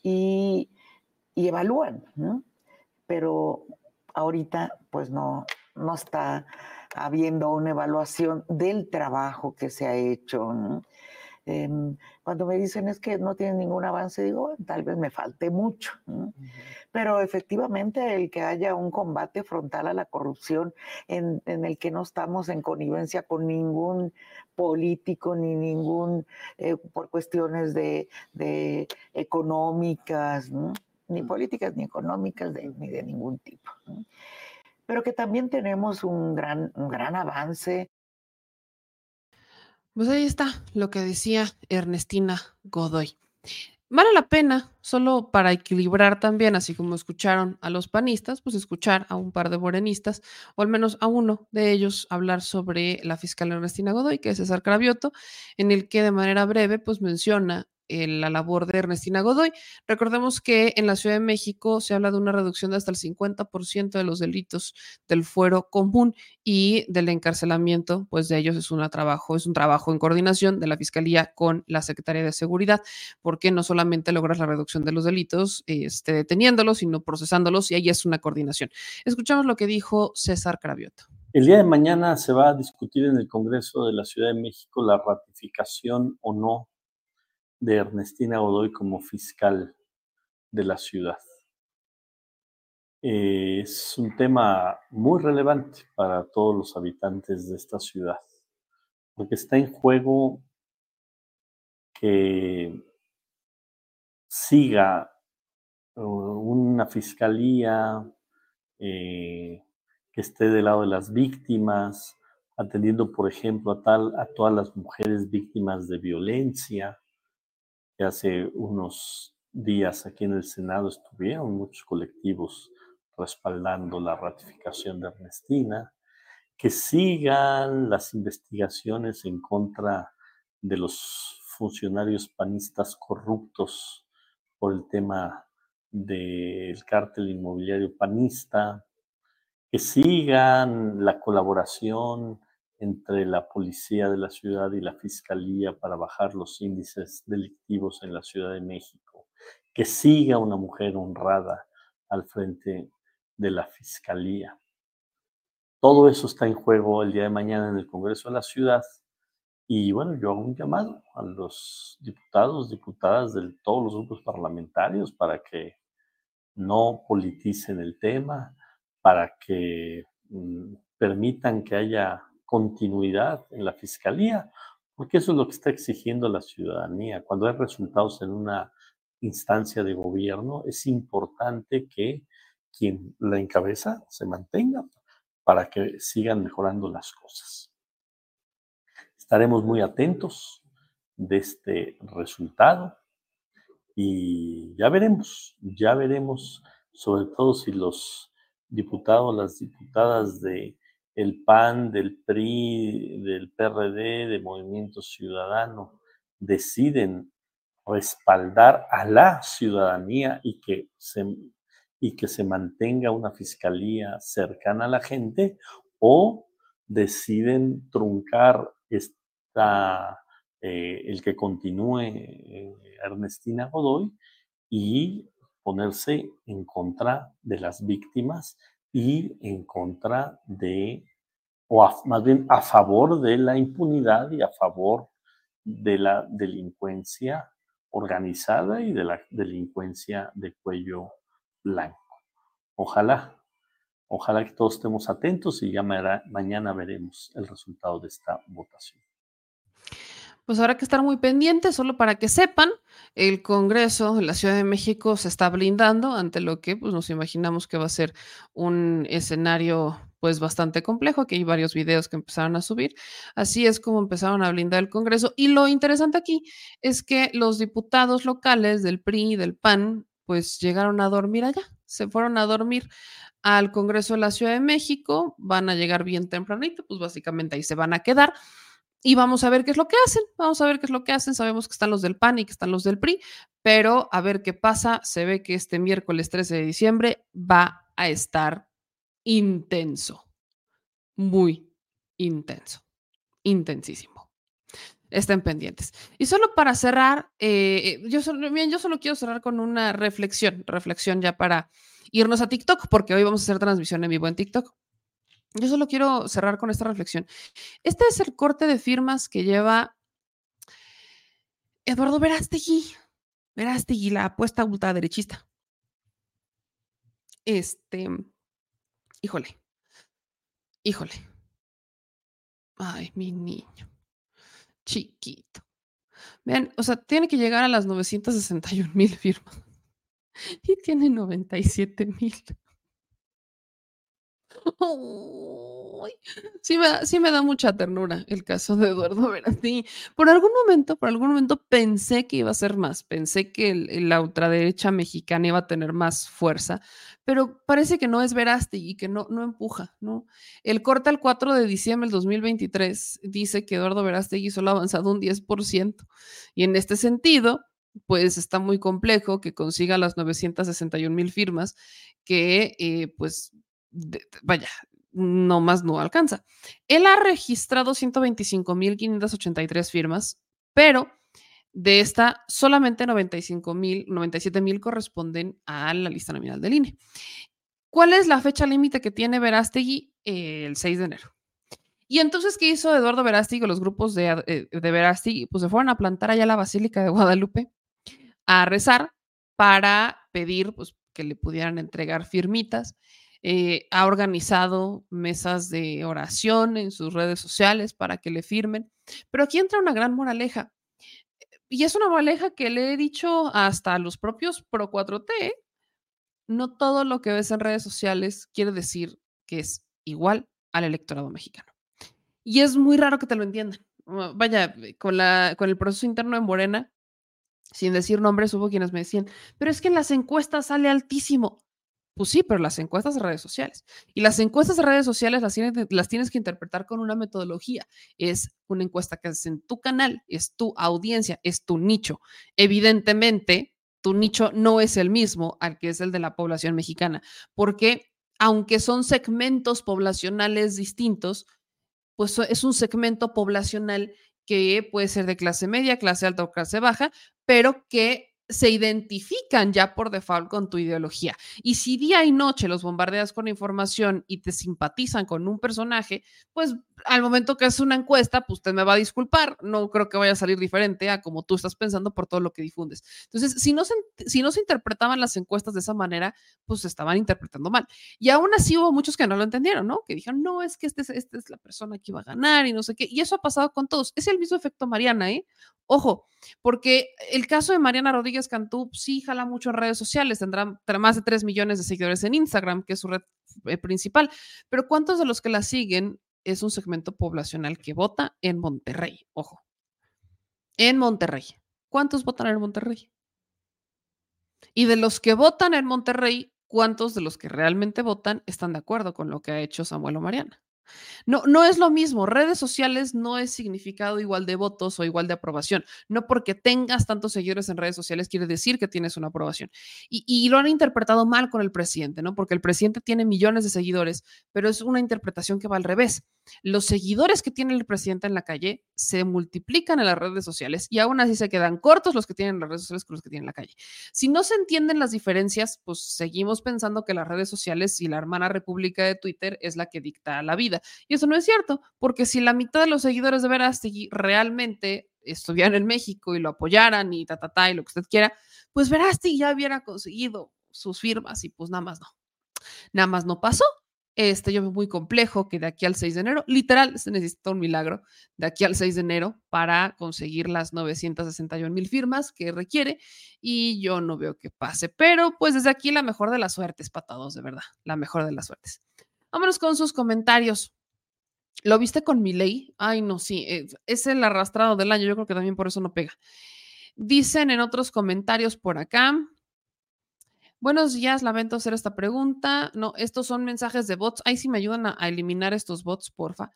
Y y evalúan, ¿no? Pero ahorita pues no, no está habiendo una evaluación del trabajo que se ha hecho, ¿no? Em, cuando me dicen es que no tienen ningún avance, digo, tal vez me falte mucho. Pero efectivamente el que haya un combate frontal a la corrupción en, el que no estamos en connivencia con ningún político ni ningún, eh, por cuestiones de, económicas, ni políticas ni económicas ni de ningún tipo. Pero que también tenemos un gran, un gran avance pues ahí está lo que decía Ernestina Godoy. Vale la pena, solo para equilibrar también, así como escucharon a los panistas, pues escuchar a un par de morenistas, o al menos a uno de ellos hablar sobre la fiscal Ernestina Godoy, que es César Cravioto, en el que de manera breve pues menciona la labor de Ernestina Godoy. Recordemos que en la Ciudad de México se habla de una reducción de hasta el 50% de los delitos del fuero común y del encarcelamiento, pues de ellos es un trabajo, es un trabajo en coordinación de la Fiscalía con la Secretaría de Seguridad, porque no solamente logras la reducción de los delitos este, deteniéndolos, sino procesándolos y ahí es una coordinación. Escuchamos lo que dijo César Cravioto. El día de mañana se va a discutir en el Congreso de la Ciudad de México la ratificación o no de Ernestina Godoy como fiscal de la ciudad. Eh, es un tema muy relevante para todos los habitantes de esta ciudad, porque está en juego que siga uh, una fiscalía eh, que esté del lado de las víctimas, atendiendo, por ejemplo, a, tal, a todas las mujeres víctimas de violencia, hace unos días aquí en el Senado estuvieron muchos colectivos respaldando la ratificación de Ernestina, que sigan las investigaciones en contra de los funcionarios panistas corruptos por el tema del cártel inmobiliario panista, que sigan la colaboración entre la policía de la ciudad y la fiscalía para bajar los índices delictivos en la Ciudad de México, que siga una mujer honrada al frente de la fiscalía. Todo eso está en juego el día de mañana en el Congreso de la Ciudad. Y bueno, yo hago un llamado a los diputados, diputadas de todos los grupos parlamentarios para que no politicen el tema, para que mm, permitan que haya continuidad en la fiscalía, porque eso es lo que está exigiendo la ciudadanía. Cuando hay resultados en una instancia de gobierno, es importante que quien la encabeza se mantenga para que sigan mejorando las cosas. Estaremos muy atentos de este resultado y ya veremos, ya veremos sobre todo si los diputados, las diputadas de el PAN, del PRI, del PRD, de Movimiento Ciudadano, deciden respaldar a la ciudadanía y que se, y que se mantenga una fiscalía cercana a la gente, o deciden truncar esta, eh, el que continúe eh, Ernestina Godoy y ponerse en contra de las víctimas y en contra de o más bien a favor de la impunidad y a favor de la delincuencia organizada y de la delincuencia de cuello blanco. Ojalá, ojalá que todos estemos atentos y ya mañana veremos el resultado de esta votación pues habrá que estar muy pendientes, solo para que sepan, el Congreso de la Ciudad de México se está blindando ante lo que pues, nos imaginamos que va a ser un escenario pues bastante complejo, que hay varios videos que empezaron a subir. Así es como empezaron a blindar el Congreso. Y lo interesante aquí es que los diputados locales del PRI y del PAN pues llegaron a dormir allá, se fueron a dormir al Congreso de la Ciudad de México, van a llegar bien tempranito, pues básicamente ahí se van a quedar y vamos a ver qué es lo que hacen, vamos a ver qué es lo que hacen. Sabemos que están los del PAN y que están los del PRI, pero a ver qué pasa. Se ve que este miércoles 13 de diciembre va a estar intenso, muy intenso, intensísimo. Estén pendientes. Y solo para cerrar, eh, yo, solo, bien, yo solo quiero cerrar con una reflexión, reflexión ya para irnos a TikTok, porque hoy vamos a hacer transmisión en vivo en TikTok. Yo solo quiero cerrar con esta reflexión. Este es el corte de firmas que lleva Eduardo Verástegui. Verástegui, la apuesta ultraderechista. Este, híjole, híjole. Ay, mi niño, chiquito. Vean, o sea, tiene que llegar a las 961 mil firmas y tiene 97 mil. sí, me, sí me da mucha ternura el caso de Eduardo Verástegui. Por algún momento, por algún momento pensé que iba a ser más, pensé que la ultraderecha mexicana iba a tener más fuerza, pero parece que no es Verástegui, que no, no empuja, ¿no? El corte al 4 de diciembre del 2023 dice que Eduardo Verástegui solo ha avanzado un 10%, y en este sentido, pues está muy complejo que consiga las 961 mil firmas que, eh, pues, vaya, no más no alcanza. Él ha registrado 125.583 firmas, pero de esta solamente 95.000, 97.000 corresponden a la lista nominal del INE. ¿Cuál es la fecha límite que tiene Verástegui? el 6 de enero. Y entonces, ¿qué hizo Eduardo Verástegui o los grupos de, eh, de Verástegui? Pues se fueron a plantar allá la Basílica de Guadalupe a rezar para pedir pues, que le pudieran entregar firmitas eh, ha organizado mesas de oración en sus redes sociales para que le firmen. Pero aquí entra una gran moraleja. Y es una moraleja que le he dicho hasta a los propios Pro 4T. No todo lo que ves en redes sociales quiere decir que es igual al electorado mexicano. Y es muy raro que te lo entiendan. Vaya, con, la, con el proceso interno en Morena, sin decir nombres, hubo quienes me decían, pero es que en las encuestas sale altísimo. Pues sí, pero las encuestas de redes sociales. Y las encuestas de redes sociales las tienes, que interpretar con una metodología. Es una encuesta que haces en tu canal, es tu audiencia, es tu nicho. Evidentemente, tu nicho no es el mismo al que es el de la población mexicana, porque aunque son segmentos poblacionales distintos, pues es un segmento poblacional que puede ser de clase media, clase alta o clase baja, pero que se identifican ya por default con tu ideología. Y si día y noche los bombardeas con información y te simpatizan con un personaje, pues al momento que es una encuesta, pues usted me va a disculpar, no creo que vaya a salir diferente a como tú estás pensando por todo lo que difundes. Entonces, si no se, si no se interpretaban las encuestas de esa manera, pues se estaban interpretando mal. Y aún así hubo muchos que no lo entendieron, ¿no? Que dijeron, no, es que esta es, este es la persona que iba a ganar y no sé qué. Y eso ha pasado con todos. Es el mismo efecto Mariana, ¿eh? Ojo, porque el caso de Mariana Rodríguez Cantú sí jala mucho redes sociales, tendrá más de 3 millones de seguidores en Instagram, que es su red eh, principal, pero ¿cuántos de los que la siguen es un segmento poblacional que vota en Monterrey? Ojo, en Monterrey. ¿Cuántos votan en Monterrey? Y de los que votan en Monterrey, ¿cuántos de los que realmente votan están de acuerdo con lo que ha hecho Samuel o Mariana? No, no es lo mismo. Redes sociales no es significado igual de votos o igual de aprobación. No porque tengas tantos seguidores en redes sociales quiere decir que tienes una aprobación. Y, lo han interpretado mal con el presidente, ¿no? Porque el presidente tiene millones de seguidores, pero es una interpretación que va al revés. Los seguidores que tiene el presidente en la calle se multiplican en las redes sociales y aún así se quedan cortos los que tienen las redes sociales con los que tienen en la calle. Si no se entienden las diferencias, pues seguimos pensando que las redes sociales y la hermana república de Twitter es la que dicta la vida. Y eso no es cierto, porque si la mitad de los seguidores de Verástegui realmente estuvieran en México y lo apoyaran y ta, ta, ta, y lo que usted quiera, pues Verástegui ya hubiera conseguido sus firmas y pues nada más no. Nada más no pasó. Este, yo veo muy complejo que de aquí al 6 de enero, literal, se necesita un milagro de aquí al 6 de enero para conseguir las 961 mil firmas que requiere y yo no veo que pase, pero pues desde aquí la mejor de las suertes, patados, de verdad, la mejor de las suertes. Vámonos con sus comentarios. ¿Lo viste con mi ley? Ay, no, sí, eh, es el arrastrado del año, yo creo que también por eso no pega. Dicen en otros comentarios por acá. Buenos días, lamento hacer esta pregunta. No, estos son mensajes de bots. Ahí sí me ayudan a, eliminar estos bots, porfa.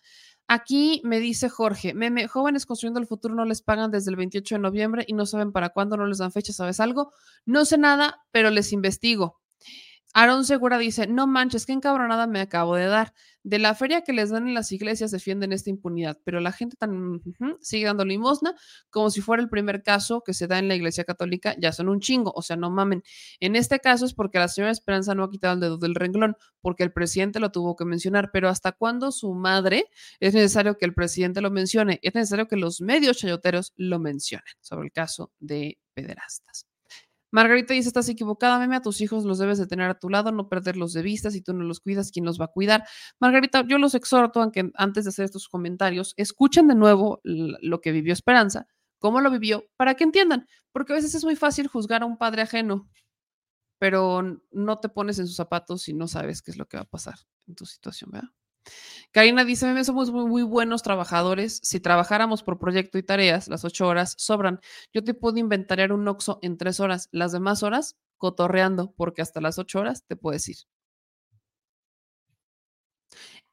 Aquí me dice Jorge, meme, jóvenes construyendo el futuro no les pagan desde el 28 de noviembre y no saben para cuándo, no les dan fecha, ¿sabes algo? No sé nada, pero les investigo. Aaron Segura dice, no manches, qué encabronada me acabo de dar. De la feria que les dan en las iglesias defienden esta impunidad, pero la gente tan sigue dando limosna como si fuera el primer caso que se da en la iglesia católica, ya son un chingo, o sea, no mamen. En este caso es porque la señora Esperanza no ha quitado el dedo del renglón, porque el presidente lo tuvo que mencionar, pero ¿hasta cuándo su madre es necesario que el presidente lo mencione? Es necesario que los medios chayoteros lo mencionen sobre el caso de pederastas. Margarita dice, estás equivocada, meme, a tus hijos los debes de tener a tu lado, no perderlos de vista, si tú no los cuidas, ¿quién los va a cuidar? Margarita, yo los exhorto a que antes de hacer estos comentarios, escuchen de nuevo lo que vivió Esperanza, cómo lo vivió, para que entiendan, porque a veces es muy fácil juzgar a un padre ajeno, pero no te pones en sus zapatos y no sabes qué es lo que va a pasar en tu situación, ¿verdad? Karina dice, meme, somos muy, buenos trabajadores. Si trabajáramos por proyecto y tareas, las ocho horas sobran. Yo te puedo inventariar un Oxxo en tres horas. Las demás horas, cotorreando, porque hasta las ocho horas te puedes ir.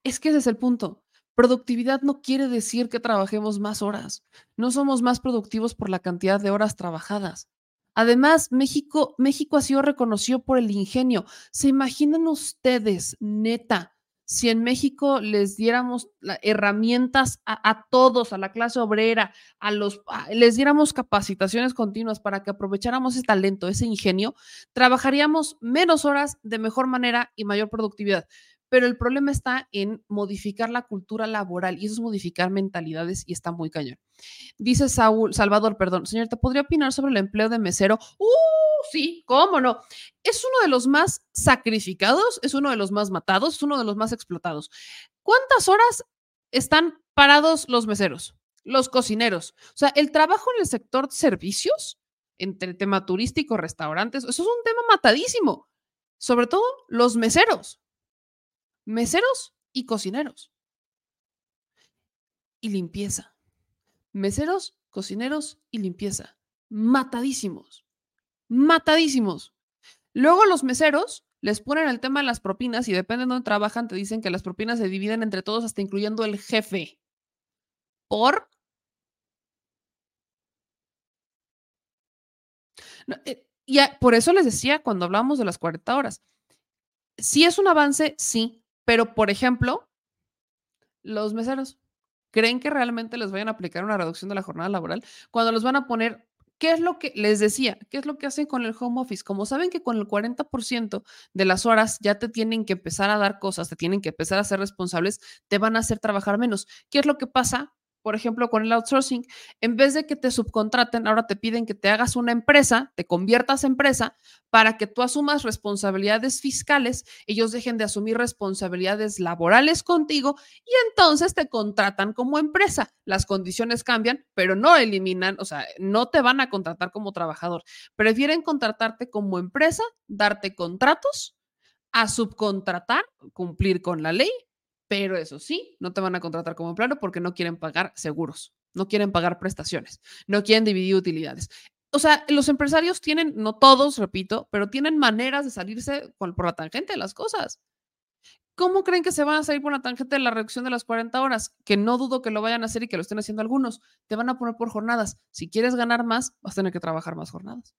Es que ese es el punto. Productividad no quiere decir que trabajemos más horas. No somos más productivos por la cantidad de horas trabajadas. Además, México, México ha sido reconocido por el ingenio. ¿Se imaginan ustedes, neta, si en México les diéramos herramientas a, todos, a la clase obrera, a los, les diéramos capacitaciones continuas para que aprovecháramos ese talento, ese ingenio, trabajaríamos menos horas de mejor manera y mayor productividad. Pero el problema está en modificar la cultura laboral y eso es modificar mentalidades y está muy cañón. Dice Saúl, Salvador, perdón, señor, ¿te podría opinar sobre el empleo de mesero? Uh, sí, cómo no. Es uno de los más sacrificados, es uno de los más matados, es uno de los más explotados. ¿Cuántas horas están parados los meseros, los cocineros? O sea, el trabajo en el sector servicios, entre el tema turístico, restaurantes, eso es un tema matadísimo. Sobre todo los meseros meseros y cocineros. Y limpieza. Meseros, cocineros y limpieza. Matadísimos. Matadísimos. Luego los meseros les ponen el tema de las propinas y depende de dónde trabajan, te dicen que las propinas se dividen entre todos hasta incluyendo el jefe. ¿Por? Eh, y por eso les decía cuando hablamos de las 40 horas. Sí es un avance, sí, pero por ejemplo, los meseros, ¿creen que realmente les vayan a aplicar una reducción de la jornada laboral? Cuando los van a poner, ¿qué es lo que les decía? ¿Qué es lo que hacen con el home office? Como saben que con el 40% de las horas ya te tienen que empezar a dar cosas, te tienen que empezar a ser responsables, te van a hacer trabajar menos. ¿Qué es lo que pasa? Por ejemplo, con el outsourcing, en vez de que te subcontraten, ahora te piden que te hagas una empresa, te conviertas en empresa para que tú asumas responsabilidades fiscales, ellos dejen de asumir responsabilidades laborales contigo y entonces te contratan como empresa. Las condiciones cambian, pero no eliminan, o sea, no te van a contratar como trabajador. Prefieren contratarte como empresa, darte contratos, a subcontratar, cumplir con la ley, pero eso sí, no te van a contratar como empleado porque no quieren pagar seguros, no quieren pagar prestaciones, no quieren dividir utilidades. O sea, los empresarios tienen, no todos, repito, pero tienen maneras de salirse por la tangente de las cosas. ¿Cómo creen que se van a salir por la tangente de la reducción de las 40 horas? Que no dudo que lo vayan a hacer y que lo estén haciendo algunos. Te van a poner por jornadas. Si quieres ganar más, vas a tener que trabajar más jornadas.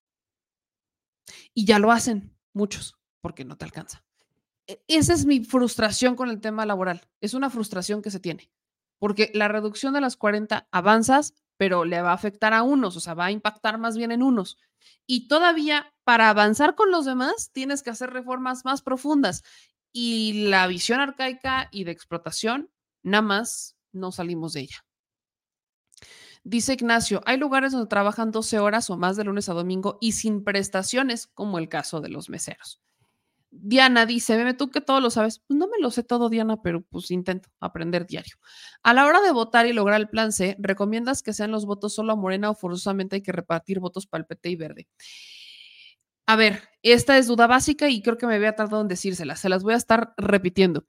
Y ya lo hacen muchos, porque no te alcanza. E- Esa es mi frustración con el tema laboral. Es una frustración que se tiene. Porque la reducción de las 40 avanzas, pero le va a afectar a unos, o sea, va a impactar más bien en unos. Y todavía para avanzar con los demás, tienes que hacer reformas más profundas. Y la visión arcaica y de explotación, nada más no salimos de ella. Dice Ignacio, hay lugares donde trabajan 12 horas o más de lunes a domingo y sin prestaciones, como el caso de los meseros. Diana dice, Meme, tú que todo lo sabes. Pues no me lo sé todo, Diana, pero pues intento aprender diario. A la hora de votar y lograr el plan C, ¿recomiendas que sean los votos solo a Morena o forzosamente hay que repartir votos para el PT y verde? A ver, esta es duda básica y creo que me había tardado en decírsela. Se las voy a estar repitiendo.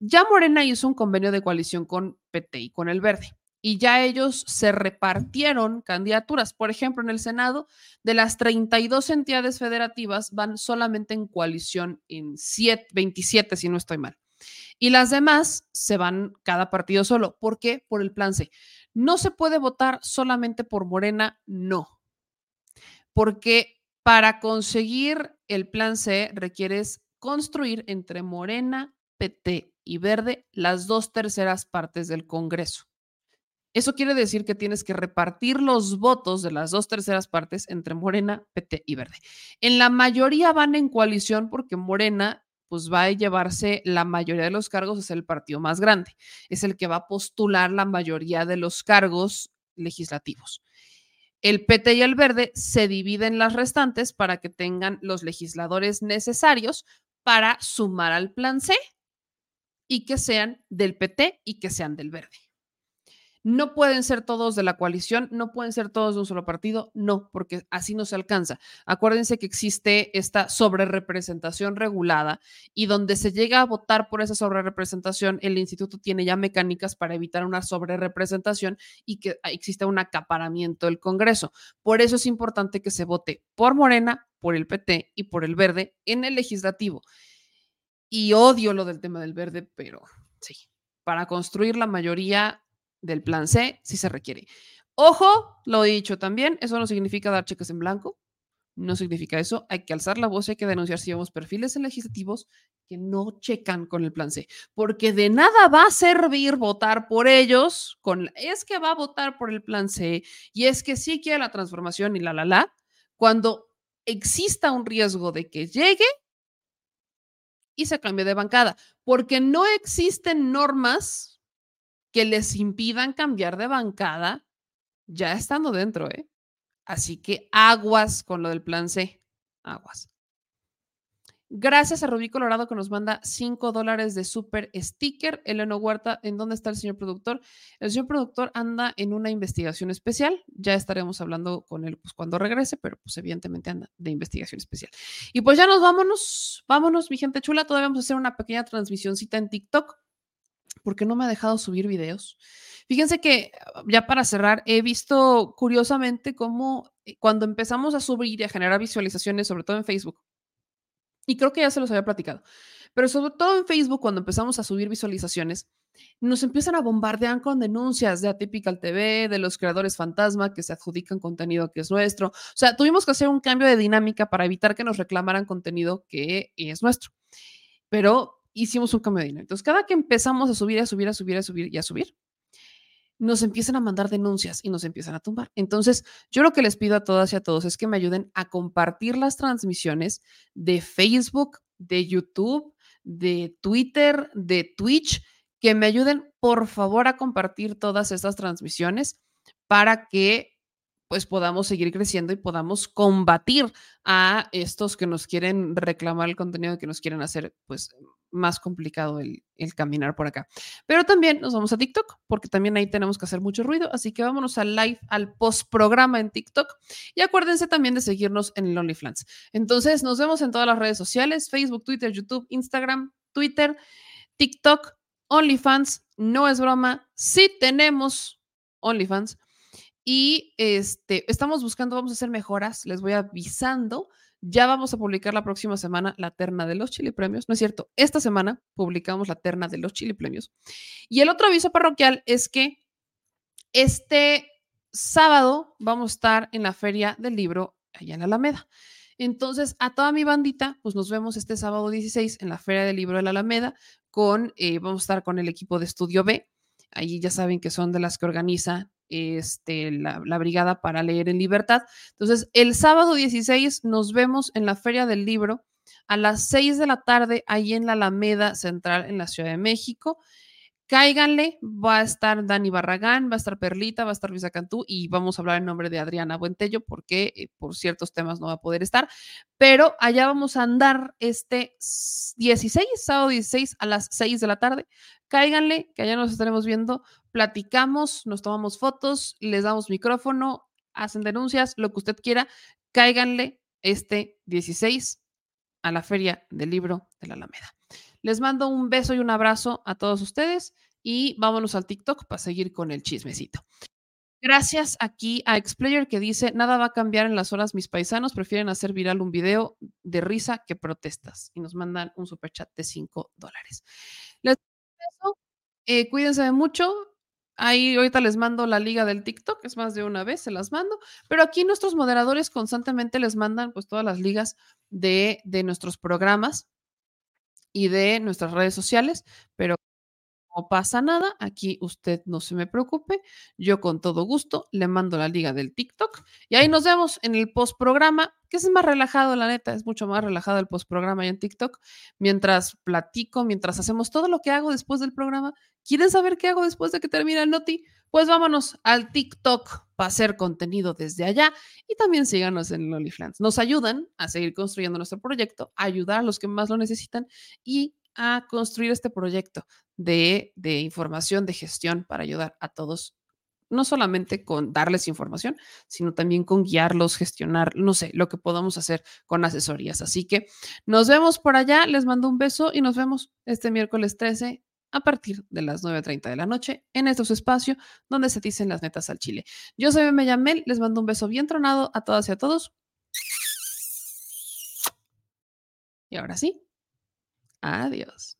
Ya Morena hizo un convenio de coalición con PT y con el verde y ya ellos se repartieron candidaturas. Por ejemplo, en el Senado, de las 32 entidades federativas van solamente en coalición en 7, 27, si no estoy mal. Y las demás se van cada partido solo. ¿Por qué? Por el plan C. No se puede votar solamente por Morena, no. Porque para conseguir el plan C requieres construir entre Morena, PT y Verde las dos terceras partes del Congreso. Eso quiere decir que tienes que repartir los votos de las dos terceras partes entre Morena, PT y Verde. En la mayoría van en coalición porque Morena pues va a llevarse la mayoría de los cargos, es el partido más grande, es el que va a postular la mayoría de los cargos legislativos. El PT y el Verde se dividen las restantes para que tengan los legisladores necesarios para sumar al plan C y que sean del PT y que sean del Verde. No pueden ser todos de la coalición, no pueden ser todos de un solo partido, no, porque así no se alcanza. Acuérdense que existe esta sobrerepresentación regulada y donde se llega a votar por esa sobrerepresentación, el instituto tiene ya mecánicas para evitar una sobrerepresentación y que exista un acaparamiento del Congreso. Por eso es importante que se vote por Morena, por el PT y por el Verde en el legislativo. Y odio lo del tema del verde, pero sí, para construir la mayoría del plan C sí se requiere. Ojo, lo dicho también, eso no significa dar cheques en blanco, no significa eso. Hay que alzar la voz y hay que denunciar si vemos perfiles en legislativos que no checan con el plan C, porque de nada va a servir votar por ellos con es que va a votar por el plan C y es que sí quiere la transformación y la la la cuando exista un riesgo de que llegue y se cambie de bancada, porque no existen normas que les impidan cambiar de bancada ya estando dentro, ¿eh? Así que aguas con lo del plan C, aguas. Gracias a Rubí Colorado que nos manda 5 dólares de super sticker. Eleno Huerta, ¿en dónde está el señor productor? El señor productor anda en una investigación especial. Ya estaremos hablando con él pues, cuando regrese, pero pues evidentemente anda de investigación especial. Y pues ya nos vámonos, vámonos, mi gente chula. Todavía vamos a hacer una pequeña transmisioncita en TikTok porque no me ha dejado subir videos. Fíjense que ya para cerrar, he visto curiosamente cómo eh, cuando empezamos a subir y a generar visualizaciones, sobre todo en Facebook, y creo que ya se los había platicado, pero sobre todo en Facebook, cuando empezamos a subir visualizaciones, nos empiezan a bombardear con denuncias de Atypical TV, de los creadores fantasma que se adjudican contenido que es nuestro. O sea, tuvimos que hacer un cambio de dinámica para evitar que nos reclamaran contenido que es nuestro. Pero hicimos un cambio de dinero. Entonces, cada que empezamos a subir, a subir, a subir, a subir y a subir, nos empiezan a mandar denuncias y nos empiezan a tumbar. Entonces, yo lo que les pido a todas y a todos es que me ayuden a compartir las transmisiones de Facebook, de YouTube, de Twitter, de Twitch, que me ayuden, por favor, a compartir todas estas transmisiones para que pues podamos seguir creciendo y podamos combatir a estos que nos quieren reclamar el contenido que nos quieren hacer pues más complicado el, caminar por acá. Pero también nos vamos a TikTok, porque también ahí tenemos que hacer mucho ruido, así que vámonos al live, al post programa en TikTok. Y acuérdense también de seguirnos en el OnlyFans. Entonces, nos vemos en todas las redes sociales, Facebook, Twitter, YouTube, Instagram, Twitter, TikTok, OnlyFans. No es broma, sí tenemos OnlyFans. Y este, estamos buscando, vamos a hacer mejoras, les voy avisando ya vamos a publicar la próxima semana la terna de los Chili Premios. No es cierto, esta semana publicamos la terna de los Chili Premios. Y el otro aviso parroquial es que este sábado vamos a estar en la Feria del Libro allá en la Alameda. Entonces, a toda mi bandita, pues nos vemos este sábado 16 en la Feria del Libro de la Alameda con, eh, vamos a estar con el equipo de Estudio B. Allí ya saben que son de las que organiza este, la, Brigada para Leer en Libertad. Entonces, el sábado 16 nos vemos en la Feria del Libro a las 6 de la tarde, ahí en la Alameda Central en la Ciudad de México. Cáiganle, va a estar Dani Barragán, va a estar Perlita, va a estar Luisa Cantú y vamos a hablar en nombre de Adriana Buentello porque eh, por ciertos temas no va a poder estar, pero allá vamos a andar este 16, sábado 16 a las 6 de la tarde. Cáiganle, que allá nos estaremos viendo, platicamos, nos tomamos fotos, les damos micrófono, hacen denuncias, lo que usted quiera, cáiganle este 16 a la Feria del Libro de la Alameda. Les mando un beso y un abrazo a todos ustedes y vámonos al TikTok para seguir con el chismecito. Gracias aquí a Xplayer que dice, nada va a cambiar en las horas, mis paisanos prefieren hacer viral un video de risa que protestas. Y nos mandan un super chat de 5 dólares. Les eh, cuídense mucho. Ahí ahorita les mando la liga del TikTok, es más de una vez, se las mando. Pero aquí nuestros moderadores constantemente les mandan pues todas las ligas de, de nuestros programas y de nuestras redes sociales, pero no pasa nada, aquí usted no se me preocupe, yo con todo gusto le mando la liga del TikTok y ahí nos vemos en el post programa, que es más relajado, la neta, es mucho más relajado el post programa en TikTok, mientras platico, mientras hacemos todo lo que hago después del programa. ¿Quieren saber qué hago después de que termine el Noti? Pues vámonos al TikTok para hacer contenido desde allá y también síganos en OnlyFans. Nos ayudan a seguir construyendo nuestro proyecto, ayudar a los que más lo necesitan y a construir este proyecto de, de información, de gestión para ayudar a todos no solamente con darles información, sino también con guiarlos, gestionar, no sé, lo que podamos hacer con asesorías. Así que nos vemos por allá, les mando un beso y nos vemos este miércoles 13 a partir de las 9.30 de la noche en este su espacio donde se dicen las netas al chile. Yo soy Meme Yamel, les mando un beso bien tronado a todas y a todos. Y ahora sí, adiós.